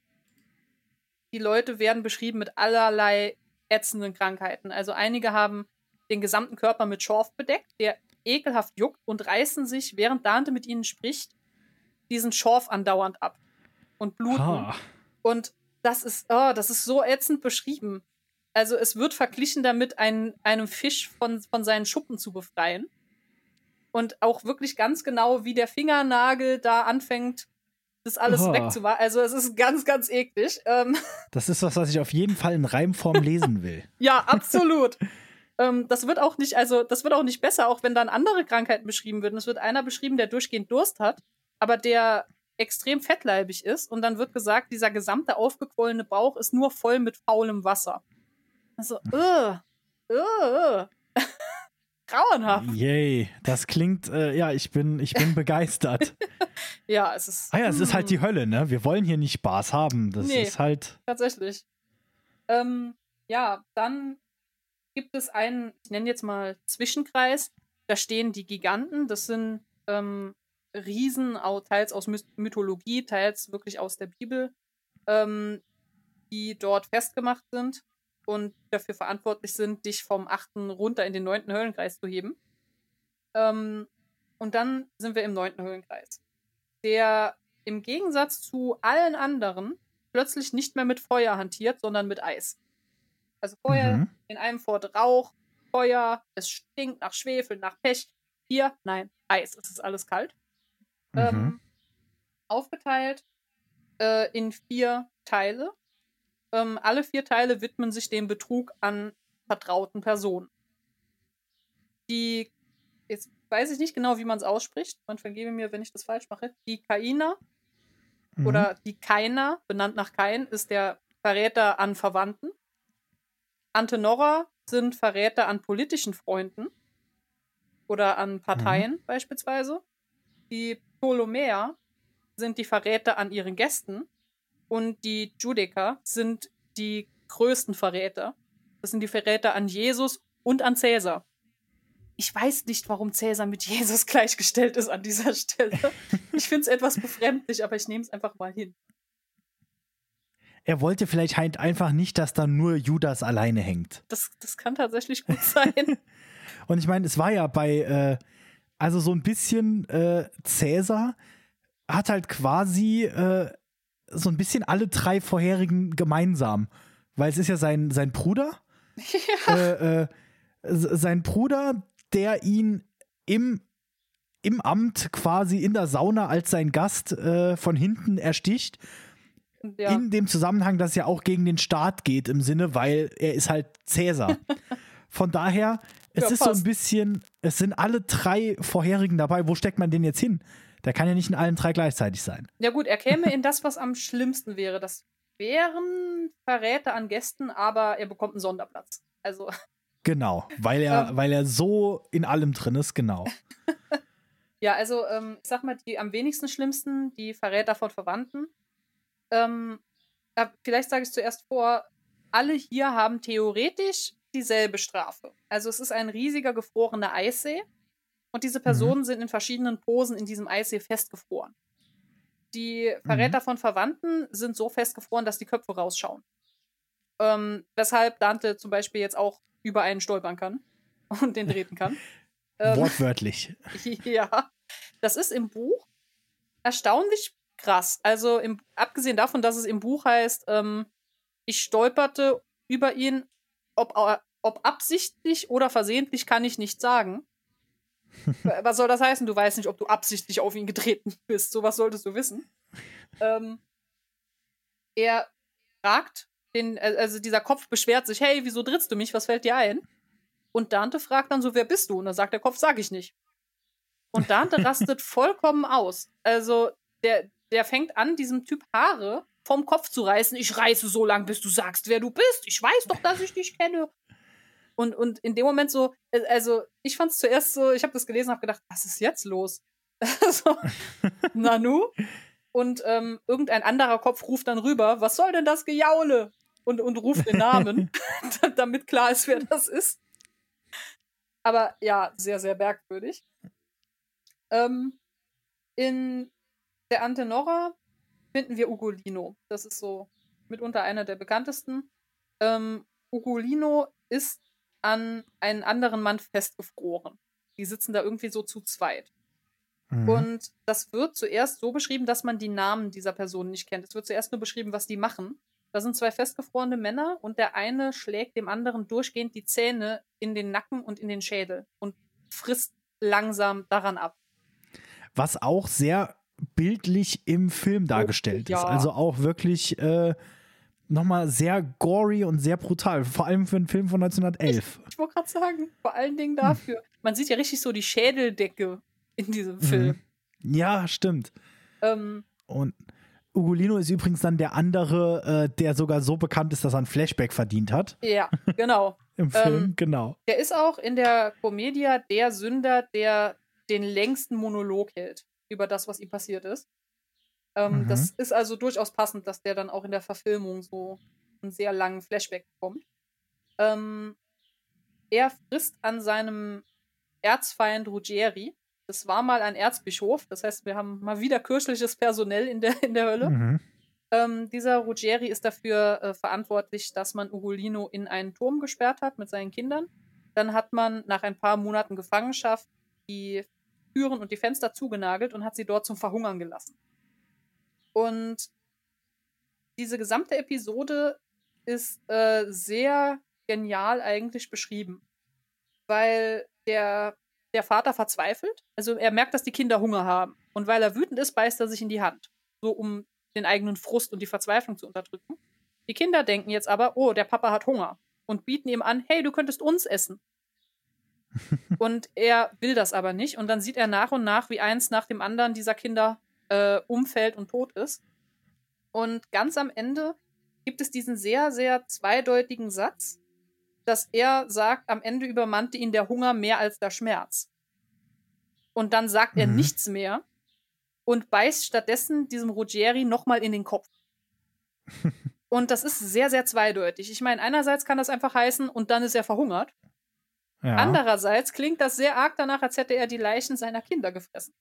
die Leute werden beschrieben mit allerlei ätzenden Krankheiten. Also einige haben den gesamten Körper mit Schorf bedeckt, der ekelhaft juckt und reißen sich, während Dante mit ihnen spricht, diesen Schorf andauernd ab und bluten. Ha. Und das ist, oh, das ist so ätzend beschrieben. Also es wird verglichen damit, einen, einem Fisch von, von seinen Schuppen zu befreien. Und auch wirklich ganz genau, wie der Fingernagel da anfängt, das alles Oh. wegzumachen. Also es ist ganz, ganz eklig. Ähm, Das ist was, was ich auf jeden Fall in Reimform lesen will. (laughs) ja, absolut. Ähm, das wird auch nicht, also das wird auch nicht besser, auch wenn dann andere Krankheiten beschrieben werden. Es wird einer beschrieben, der durchgehend Durst hat, aber der extrem fettleibig ist. Und dann wird gesagt, dieser gesamte aufgequollene Bauch ist nur voll mit faulem Wasser. Also, uh, uh, (laughs) grauenhaft. Yay, das klingt, äh, ja, ich bin, ich bin (laughs) begeistert. Ja, es ist. Ah ja, es ist halt die Hölle, ne? Wir wollen hier nicht Spaß haben. Das Nee. ist halt. Tatsächlich. Ähm, ja, dann gibt es einen, ich nenne jetzt mal Zwischenkreis. Da stehen die Giganten. Das sind ähm, Riesen, teils aus My- Mythologie, teils wirklich aus der Bibel, ähm, die dort festgemacht sind und dafür verantwortlich sind, dich vom achten runter in den neunten Höllenkreis zu heben. Ähm, und dann sind wir im neunten Höllenkreis, der im Gegensatz zu allen anderen plötzlich nicht mehr mit Feuer hantiert, sondern mit Eis. Also vorher Mhm. in einem Fort Rauch, Feuer, es stinkt nach Schwefel, nach Pech. Hier, nein, Eis, es ist alles kalt. Mhm. Ähm, aufgeteilt äh, in vier Teile. Ähm, alle vier Teile widmen sich dem Betrug an vertrauten Personen. Die, jetzt weiß ich nicht genau, wie man es ausspricht. Man vergebe mir, wenn ich das falsch mache. Die Kaina Mhm. oder die Keiner, benannt nach Kain, ist der Verräter an Verwandten. Antenora sind Verräter an politischen Freunden oder an Parteien beispielsweise. Die Ptolemäer sind die Verräter an ihren Gästen und die Judiker sind die größten Verräter. Das sind die Verräter an Jesus und an Cäsar. Ich weiß nicht, warum Cäsar mit (laughs) Jesus gleichgestellt ist an dieser Stelle. Ich finde es etwas befremdlich, aber ich nehme es einfach mal hin. Er wollte vielleicht halt einfach nicht, dass da nur Judas alleine hängt. Das, das kann tatsächlich gut (laughs) sein. Und ich meine, es war ja bei, äh, also so ein bisschen äh, Cäsar hat halt quasi äh, so ein bisschen alle drei vorherigen gemeinsam. Weil es ist ja sein, sein Bruder, (laughs) ja. äh, äh, sein Bruder, der ihn im, im Amt quasi in der Sauna als sein Gast äh, von hinten ersticht. Ja. In dem Zusammenhang, dass es ja auch gegen den Staat geht, im Sinne, weil er ist halt Cäsar. (laughs) Von daher, es Ja, ist so ein passt. bisschen, es sind alle drei vorherigen dabei. Wo steckt man den jetzt hin? Der kann ja nicht in allen drei gleichzeitig sein. ja gut, er käme in (laughs) das, was am schlimmsten wäre. Das wären Verräter an Gästen, aber er bekommt einen Sonderplatz. Also, (laughs) Genau, weil er, Ähm. weil er so in allem drin ist, genau. ja, also, ähm, ich sag mal, die am wenigsten schlimmsten, die Verräter von Verwandten. Ähm, äh, vielleicht sage ich zuerst vor, alle hier haben theoretisch dieselbe Strafe. Also es ist ein riesiger gefrorener Eissee und diese Personen sind in verschiedenen Posen in diesem Eissee festgefroren. Die Verräter von Verwandten sind so festgefroren, dass die Köpfe rausschauen. Ähm, weshalb Dante zum Beispiel jetzt auch über einen stolpern kann (laughs) und den treten kann. (laughs) Ähm, Wortwörtlich. (laughs) ja, das ist im Buch erstaunlich krass. Also im, abgesehen davon, dass es im Buch heißt, ähm, ich stolperte über ihn, ob, ob absichtlich oder versehentlich, kann ich nicht sagen. (laughs) Was soll das heißen? Du weißt nicht, ob du absichtlich auf ihn getreten (laughs) bist. Sowas solltest du wissen. Ähm, er fragt den, äh, also dieser Kopf beschwert sich, hey, wieso trittst du mich? Was fällt dir ein? Und Dante fragt dann so, wer bist du? Und dann sagt der Kopf, sag ich nicht. Und Dante (laughs) rastet vollkommen aus. Also der, der fängt an, diesem Typ Haare vom Kopf zu reißen. Ich reiße so lang, bis du sagst, wer du bist. Ich weiß doch, dass ich dich kenne. Und, und in dem Moment so, äh, also ich fand es zuerst so, ich habe das gelesen, habe gedacht, was ist jetzt los? (laughs) so, Nanu? Und ähm, irgendein anderer Kopf ruft dann rüber, was soll denn das Gejaule? Und, und ruft den Namen, (laughs) damit klar ist, wer das ist. Aber ja, sehr, sehr merkwürdig. Ähm, in der Antenora finden wir Ugolino. Das ist so mitunter einer der bekanntesten. Ähm, Ugolino ist an einen anderen Mann festgefroren. Die sitzen da irgendwie so zu zweit. Mhm. Und das wird zuerst so beschrieben, dass man die Namen dieser Personen nicht kennt. Es wird zuerst nur beschrieben, was die machen. Da sind zwei festgefrorene Männer und der eine schlägt dem anderen durchgehend die Zähne in den Nacken und in den Schädel und frisst langsam daran ab. Was auch sehr bildlich im Film dargestellt ja. ist. Also auch wirklich äh, nochmal sehr gory und sehr brutal. Vor allem für einen Film von 1911. Ich, ich wollte gerade sagen, vor allen Dingen dafür. Hm. Man sieht ja richtig so die Schädeldecke in diesem Film. Mhm. Ja, stimmt. Ähm, und Ugolino ist übrigens dann der andere, äh, der sogar so bekannt ist, dass er ein Flashback verdient hat. Ja, genau. (laughs) Im Film, ähm, genau. Der ist auch in der Comedia der Sünder, der den längsten Monolog hält über das, was ihm passiert ist. Ähm, mhm. Das ist also durchaus passend, dass der dann auch in der Verfilmung so einen sehr langen Flashback bekommt. Ähm, er frisst an seinem Erzfeind Ruggieri. Das war mal ein Erzbischof, das heißt, wir haben mal wieder kirchliches Personell in der, in der Hölle. Mhm. Ähm, dieser Ruggieri ist dafür äh, verantwortlich, dass man Ugolino in einen Turm gesperrt hat mit seinen Kindern. Dann hat man nach ein paar Monaten Gefangenschaft die Türen und die Fenster zugenagelt und hat sie dort zum Verhungern gelassen. Und diese gesamte Episode ist äh, sehr genial eigentlich beschrieben, weil der, der Vater verzweifelt. Also er merkt, dass die Kinder Hunger haben. Und weil er wütend ist, beißt er sich in die Hand, so um den eigenen Frust und die Verzweiflung zu unterdrücken. Die Kinder denken jetzt aber, oh, der Papa hat Hunger und bieten ihm an, hey, du könntest uns essen. Und er will das aber nicht. Und dann sieht er nach und nach, wie eins nach dem anderen dieser Kinder äh, umfällt und tot ist. Und ganz am Ende gibt es diesen sehr, sehr zweideutigen Satz, dass er sagt, am Ende übermannte ihn der Hunger mehr als der Schmerz. Und dann sagt mhm. er nichts mehr und beißt stattdessen diesem Ruggieri nochmal in den Kopf. (laughs) und das ist sehr, sehr zweideutig. Ich meine, einerseits kann das einfach heißen, und dann ist er verhungert. Ja. Andererseits klingt das sehr arg danach, als hätte er die Leichen seiner Kinder gefressen.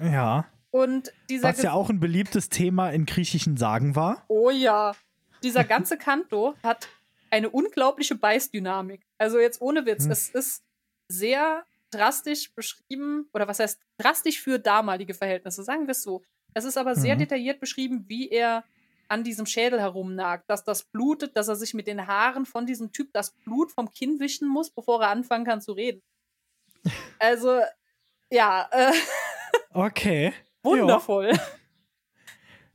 Ja. Und dieser Was ja auch ein beliebtes Thema in griechischen Sagen war. Oh ja. Dieser (laughs) ganze Kanto hat eine unglaubliche Beißdynamik. Also jetzt ohne Witz, hm. es ist sehr drastisch beschrieben, oder was heißt drastisch für damalige Verhältnisse, sagen wir es so. Es ist aber sehr mhm. detailliert beschrieben, wie er an diesem Schädel herumnagt, dass das blutet, dass er sich mit den Haaren von diesem Typ das Blut vom Kinn wischen muss, bevor er anfangen kann zu reden. (laughs) Also, ja. Äh, okay. (laughs) Wundervoll. Jo.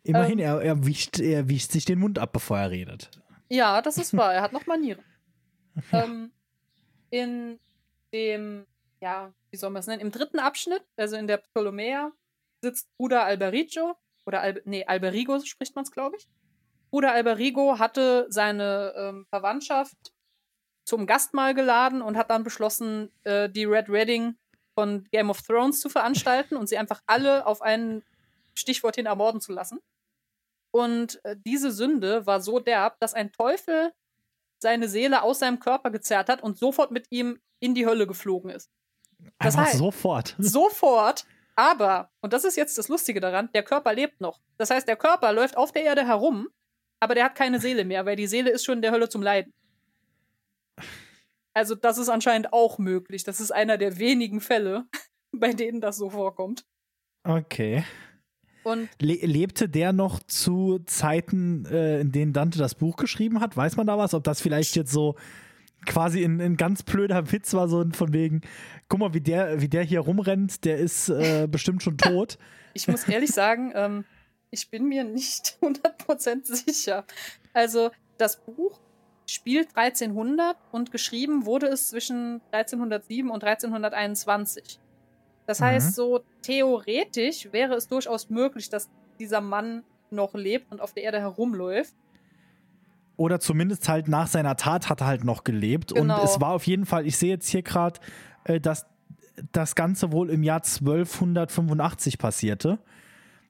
Immerhin, ähm, er, er, wischt, er wischt sich den Mund ab, bevor er redet. Ja, das ist wahr. Er hat noch Manieren. (laughs) ähm, in dem, ja, wie soll man es nennen? Im dritten Abschnitt, also in der Ptolemäa, sitzt Bruder Alberico, oder Al nee, Alberigo spricht man es, glaube ich. Bruder Alberigo hatte seine ähm, Verwandtschaft zum Gastmahl geladen und hat dann beschlossen, äh, die Red Redding von Game of Thrones zu veranstalten und sie einfach alle auf ein Stichwort hin ermorden zu lassen. Und äh, diese Sünde war so derb, dass ein Teufel seine Seele aus seinem Körper gezerrt hat und sofort mit ihm in die Hölle geflogen ist. Das Einfach heißt, sofort. Sofort. Aber, und das ist jetzt das Lustige daran, der Körper lebt noch. Das heißt, der Körper läuft auf der Erde herum, aber der hat keine Seele mehr, weil die Seele ist schon in der Hölle zum Leiden. Also das ist anscheinend auch möglich. Das ist einer der wenigen Fälle, (laughs) bei denen das so vorkommt. Okay. Und Le lebte der noch zu Zeiten, äh, in denen Dante das Buch geschrieben hat? Weiß man da was? Ob das vielleicht jetzt so quasi ein, ein ganz blöder Witz war, so von wegen, guck mal, wie der, wie der hier rumrennt, der ist äh, (laughs) bestimmt schon tot. Ich muss ehrlich sagen, ähm, ich bin mir nicht (laughs) 100% sicher. Also das Buch spielt 1300 und geschrieben wurde es zwischen 1307 und 1321. Das mhm. heißt, so theoretisch wäre es durchaus möglich, dass dieser Mann noch lebt und auf der Erde herumläuft. Oder zumindest halt nach seiner Tat hat er halt noch gelebt. Genau. Und es war auf jeden Fall, ich sehe jetzt hier gerade, äh, dass das Ganze wohl im Jahr 1285 passierte.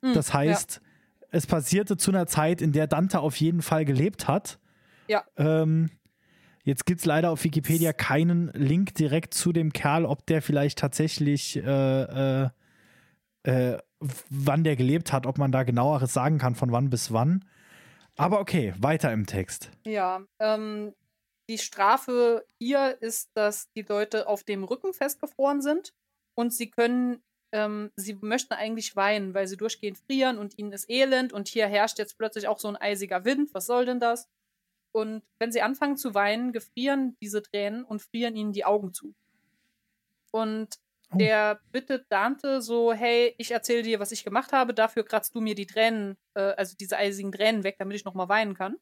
Hm, Das heißt, es passierte zu einer Zeit, in der Dante auf jeden Fall gelebt hat. Ja. Ähm, jetzt gibt es leider auf Wikipedia keinen Link direkt zu dem Kerl, ob der vielleicht tatsächlich, äh, äh, äh, wann der gelebt hat, ob man da genaueres sagen kann, von wann bis wann. Aber okay, weiter im Text. Ja, ähm, die Strafe hier ist, dass die Leute auf dem Rücken festgefroren sind und sie können, ähm, sie möchten eigentlich weinen, weil sie durchgehend frieren und ihnen ist elend und hier herrscht jetzt plötzlich auch so ein eisiger Wind. Was soll denn das? Und wenn sie anfangen zu weinen, gefrieren diese Tränen und frieren ihnen die Augen zu. Und. Der bittet Dante so, hey, ich erzähle dir, was ich gemacht habe, dafür kratzt du mir die Tränen, äh, also diese eisigen Tränen weg, damit ich nochmal weinen kann.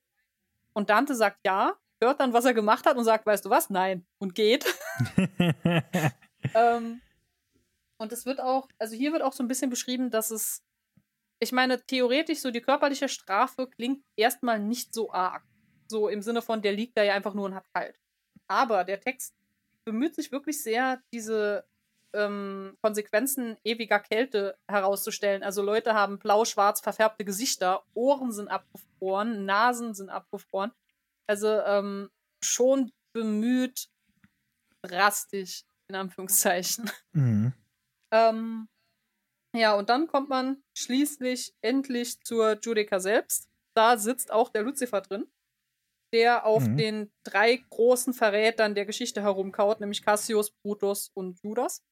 Und Dante sagt ja, hört dann, was er gemacht hat und sagt, weißt du was? Nein. Und geht. (laughs) ähm, und es wird auch, also hier wird auch so ein bisschen beschrieben, dass es, ich meine, theoretisch so die körperliche Strafe klingt erstmal nicht so arg. So im Sinne von, der liegt da ja einfach nur und hat kalt. Aber der Text bemüht sich wirklich sehr, diese ähm, Konsequenzen ewiger Kälte herauszustellen. Also Leute haben blau-schwarz verfärbte Gesichter, Ohren sind abgefroren, Nasen sind abgefroren. Also ähm, schon bemüht, drastisch, in Anführungszeichen. Mhm. (laughs) Ähm, ja, und dann kommt man schließlich endlich zur Judica selbst. Da sitzt auch der Lucifer drin, der auf Mhm. den drei großen Verrätern der Geschichte herumkaut, nämlich Cassius, Brutus und Judas.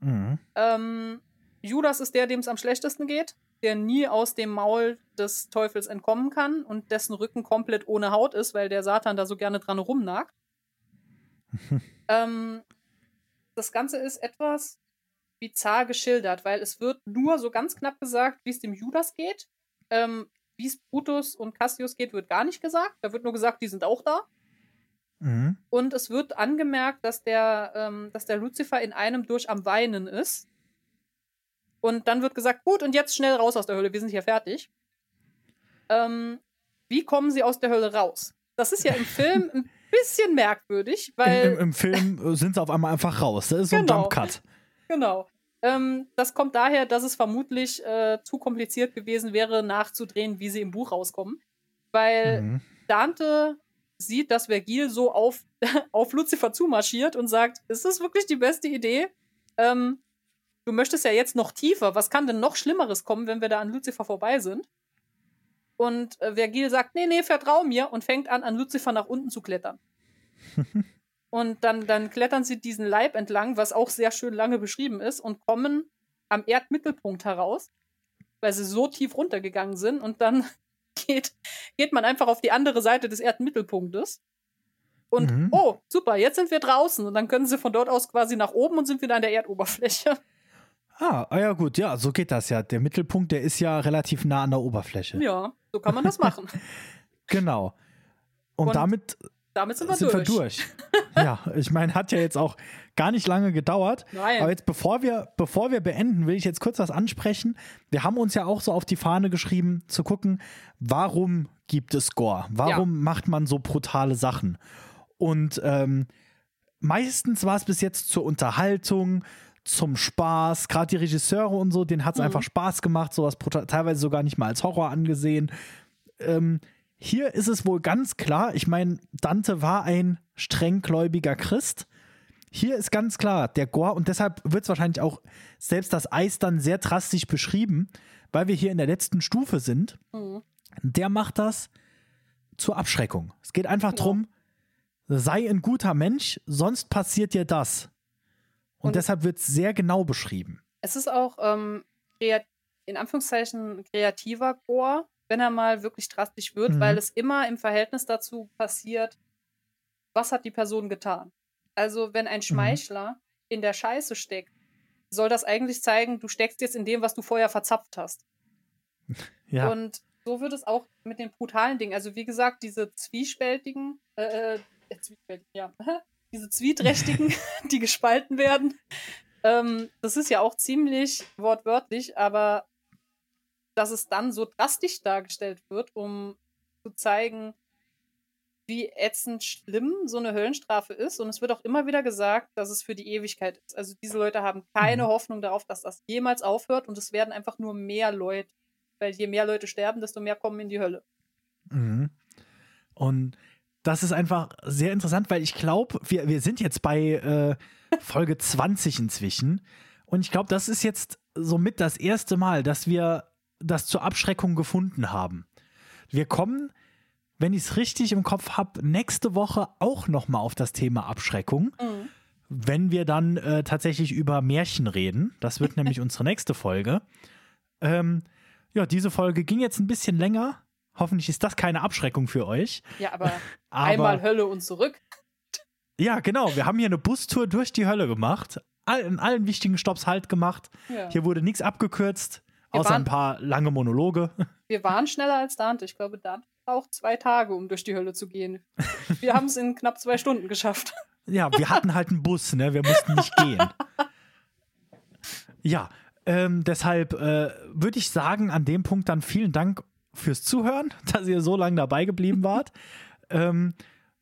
Mhm. Ähm, Judas ist der, dem es am schlechtesten geht, der nie aus dem Maul des Teufels entkommen kann und dessen Rücken komplett ohne Haut ist, weil der Satan da so gerne dran rumnagt. (laughs) ähm, das Ganze ist etwas bizarr geschildert, weil es wird nur so ganz knapp gesagt, wie es dem Judas geht. Ähm, wie es Brutus und Cassius geht, wird gar nicht gesagt. Da wird nur gesagt, die sind auch da. Mhm. Und es wird angemerkt, dass der, ähm, dass der Lucifer in einem durch am Weinen ist. Und dann wird gesagt, gut, und jetzt schnell raus aus der Hölle, wir sind hier fertig. Ähm, wie kommen sie aus der Hölle raus? Das ist ja im Film ein (laughs) bisschen merkwürdig, weil. Im, im, Im Film äh, sind sie auf einmal einfach raus. Das ist so ein Genau. Jump Cut. Genau. Ähm, das kommt daher, dass es vermutlich äh, zu kompliziert gewesen wäre, nachzudrehen, wie sie im Buch rauskommen. Weil Mhm. Dante sieht, dass Vergil so auf, (laughs) auf Lucifer zumarschiert und sagt, ist das wirklich die beste Idee? Ähm, du möchtest ja jetzt noch tiefer. Was kann denn noch Schlimmeres kommen, wenn wir da an Lucifer vorbei sind? Und äh, Vergil sagt, nee, nee, vertrau mir und fängt an, an Lucifer nach unten zu klettern. (laughs) und dann, dann klettern sie diesen Leib entlang, was auch sehr schön lange beschrieben ist, und kommen am Erdmittelpunkt heraus, weil sie so tief runtergegangen sind. Und dann geht, geht man einfach auf die andere Seite des Erdmittelpunktes. Und Mhm. oh, super, jetzt sind wir draußen. Und dann können sie von dort aus quasi nach oben und sind wieder an der Erdoberfläche. Ah, ah, ja gut, ja, so geht das ja. Der Mittelpunkt, der ist ja relativ nah an der Oberfläche. Ja, so kann man das machen. (laughs) Genau. Und, Und damit Damit sind wir sind durch. wir durch. (laughs) ja, ich meine, hat ja jetzt auch gar nicht lange gedauert. Nein. Aber jetzt, bevor wir, bevor wir beenden, will ich jetzt kurz was ansprechen. Wir haben uns ja auch so auf die Fahne geschrieben, zu gucken, warum gibt es Gore? Warum macht man so brutale Sachen? Und ähm, meistens war es bis jetzt zur Unterhaltung, zum Spaß. Gerade die Regisseure und so, denen hat es Mhm. einfach Spaß gemacht, sowas teilweise sogar nicht mal als Horror angesehen. Ähm, hier ist es wohl ganz klar, ich meine, Dante war ein strenggläubiger Christ. Hier ist ganz klar der Gore und deshalb wird es wahrscheinlich auch selbst das Eis dann sehr drastisch beschrieben, weil wir hier in der letzten Stufe sind. Mhm. Der macht das zur Abschreckung. Es geht einfach Genau. drum, sei ein guter Mensch, sonst passiert dir das. Und, Und- deshalb wird es sehr genau beschrieben. Es ist auch ähm, in Anführungszeichen kreativer Gore, wenn er mal wirklich drastisch wird, Mhm. weil es immer im Verhältnis dazu passiert, was hat die Person getan. Also wenn Mhm. ein Schmeichler in der Scheiße steckt, soll das eigentlich zeigen, du steckst jetzt in dem, was du vorher verzapft hast. (laughs) Ja. Und so wird es auch mit den brutalen Dingen. Also wie gesagt, diese zwiespältigen, äh, äh, zwiespältigen, ja, (laughs) diese zwieträchtigen, (laughs) die gespalten werden. Ähm, das ist ja auch ziemlich wortwörtlich, aber dass es dann so drastisch dargestellt wird, um zu zeigen, wie ätzend schlimm so eine Höllenstrafe ist. Und es wird auch immer wieder gesagt, dass es für die Ewigkeit ist. Also diese Leute haben keine mhm. Hoffnung darauf, dass das jemals aufhört und es werden einfach nur mehr Leute. Weil je mehr Leute sterben, desto mehr kommen in die Hölle. Mhm. Und das ist einfach sehr interessant, weil ich glaube, wir, wir sind jetzt bei äh, Folge 20 inzwischen. Und ich glaube, das ist jetzt somit das erste Mal, dass wir das zur Abschreckung gefunden haben. Wir kommen wenn ich es richtig im Kopf habe, nächste Woche auch nochmal auf das Thema Abschreckung. Mhm. Wenn wir dann äh, tatsächlich über Märchen reden. Das wird nämlich (laughs) unsere nächste Folge. Ähm, ja, diese Folge ging jetzt ein bisschen länger. Hoffentlich ist das keine Abschreckung für euch. Ja, aber, (laughs) aber einmal Hölle und zurück. Ja, genau. Wir haben hier eine Bustour durch die Hölle gemacht. All, in allen wichtigen Stops halt gemacht. Ja. Hier wurde nichts abgekürzt, wir außer waren, ein paar lange Monologe. (laughs) Wir waren schneller als Dante. Ich glaube, Dante braucht zwei Tage, um durch die Hölle zu gehen. Wir haben es in knapp zwei Stunden geschafft. (laughs) Ja, wir hatten halt einen Bus, ne? Wir mussten nicht gehen. Ja, ähm, deshalb äh, würde ich sagen, an dem Punkt dann vielen Dank fürs Zuhören, (laughs) dass ihr so lange dabei geblieben wart. ähm,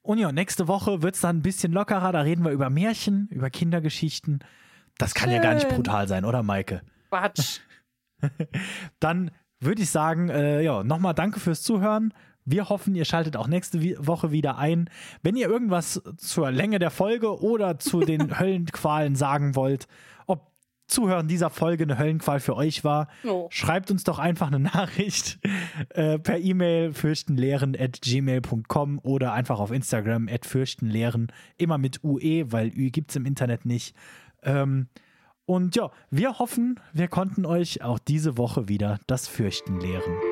und ja, nächste Woche wird es dann ein bisschen lockerer. Da reden wir über Märchen, über Kindergeschichten. Das kann Schön. ja gar nicht brutal sein, oder Maike? Quatsch. (laughs) dann würde ich sagen, äh, ja, nochmal danke fürs Zuhören. Wir hoffen, ihr schaltet auch nächste Woche wieder ein. Wenn ihr irgendwas zur Länge der Folge oder zu (laughs) den Höllenqualen sagen wollt, ob Zuhören dieser Folge eine Höllenqual für euch war, oh. schreibt uns doch einfach eine Nachricht (laughs) äh, per E-Mail fürchtenlehren at gmail.com oder einfach auf Instagram at fürchtenlehren, immer mit UE, weil Ü gibt es im Internet nicht. Ähm, und ja, wir hoffen, wir konnten euch auch diese Woche wieder das Fürchten lehren.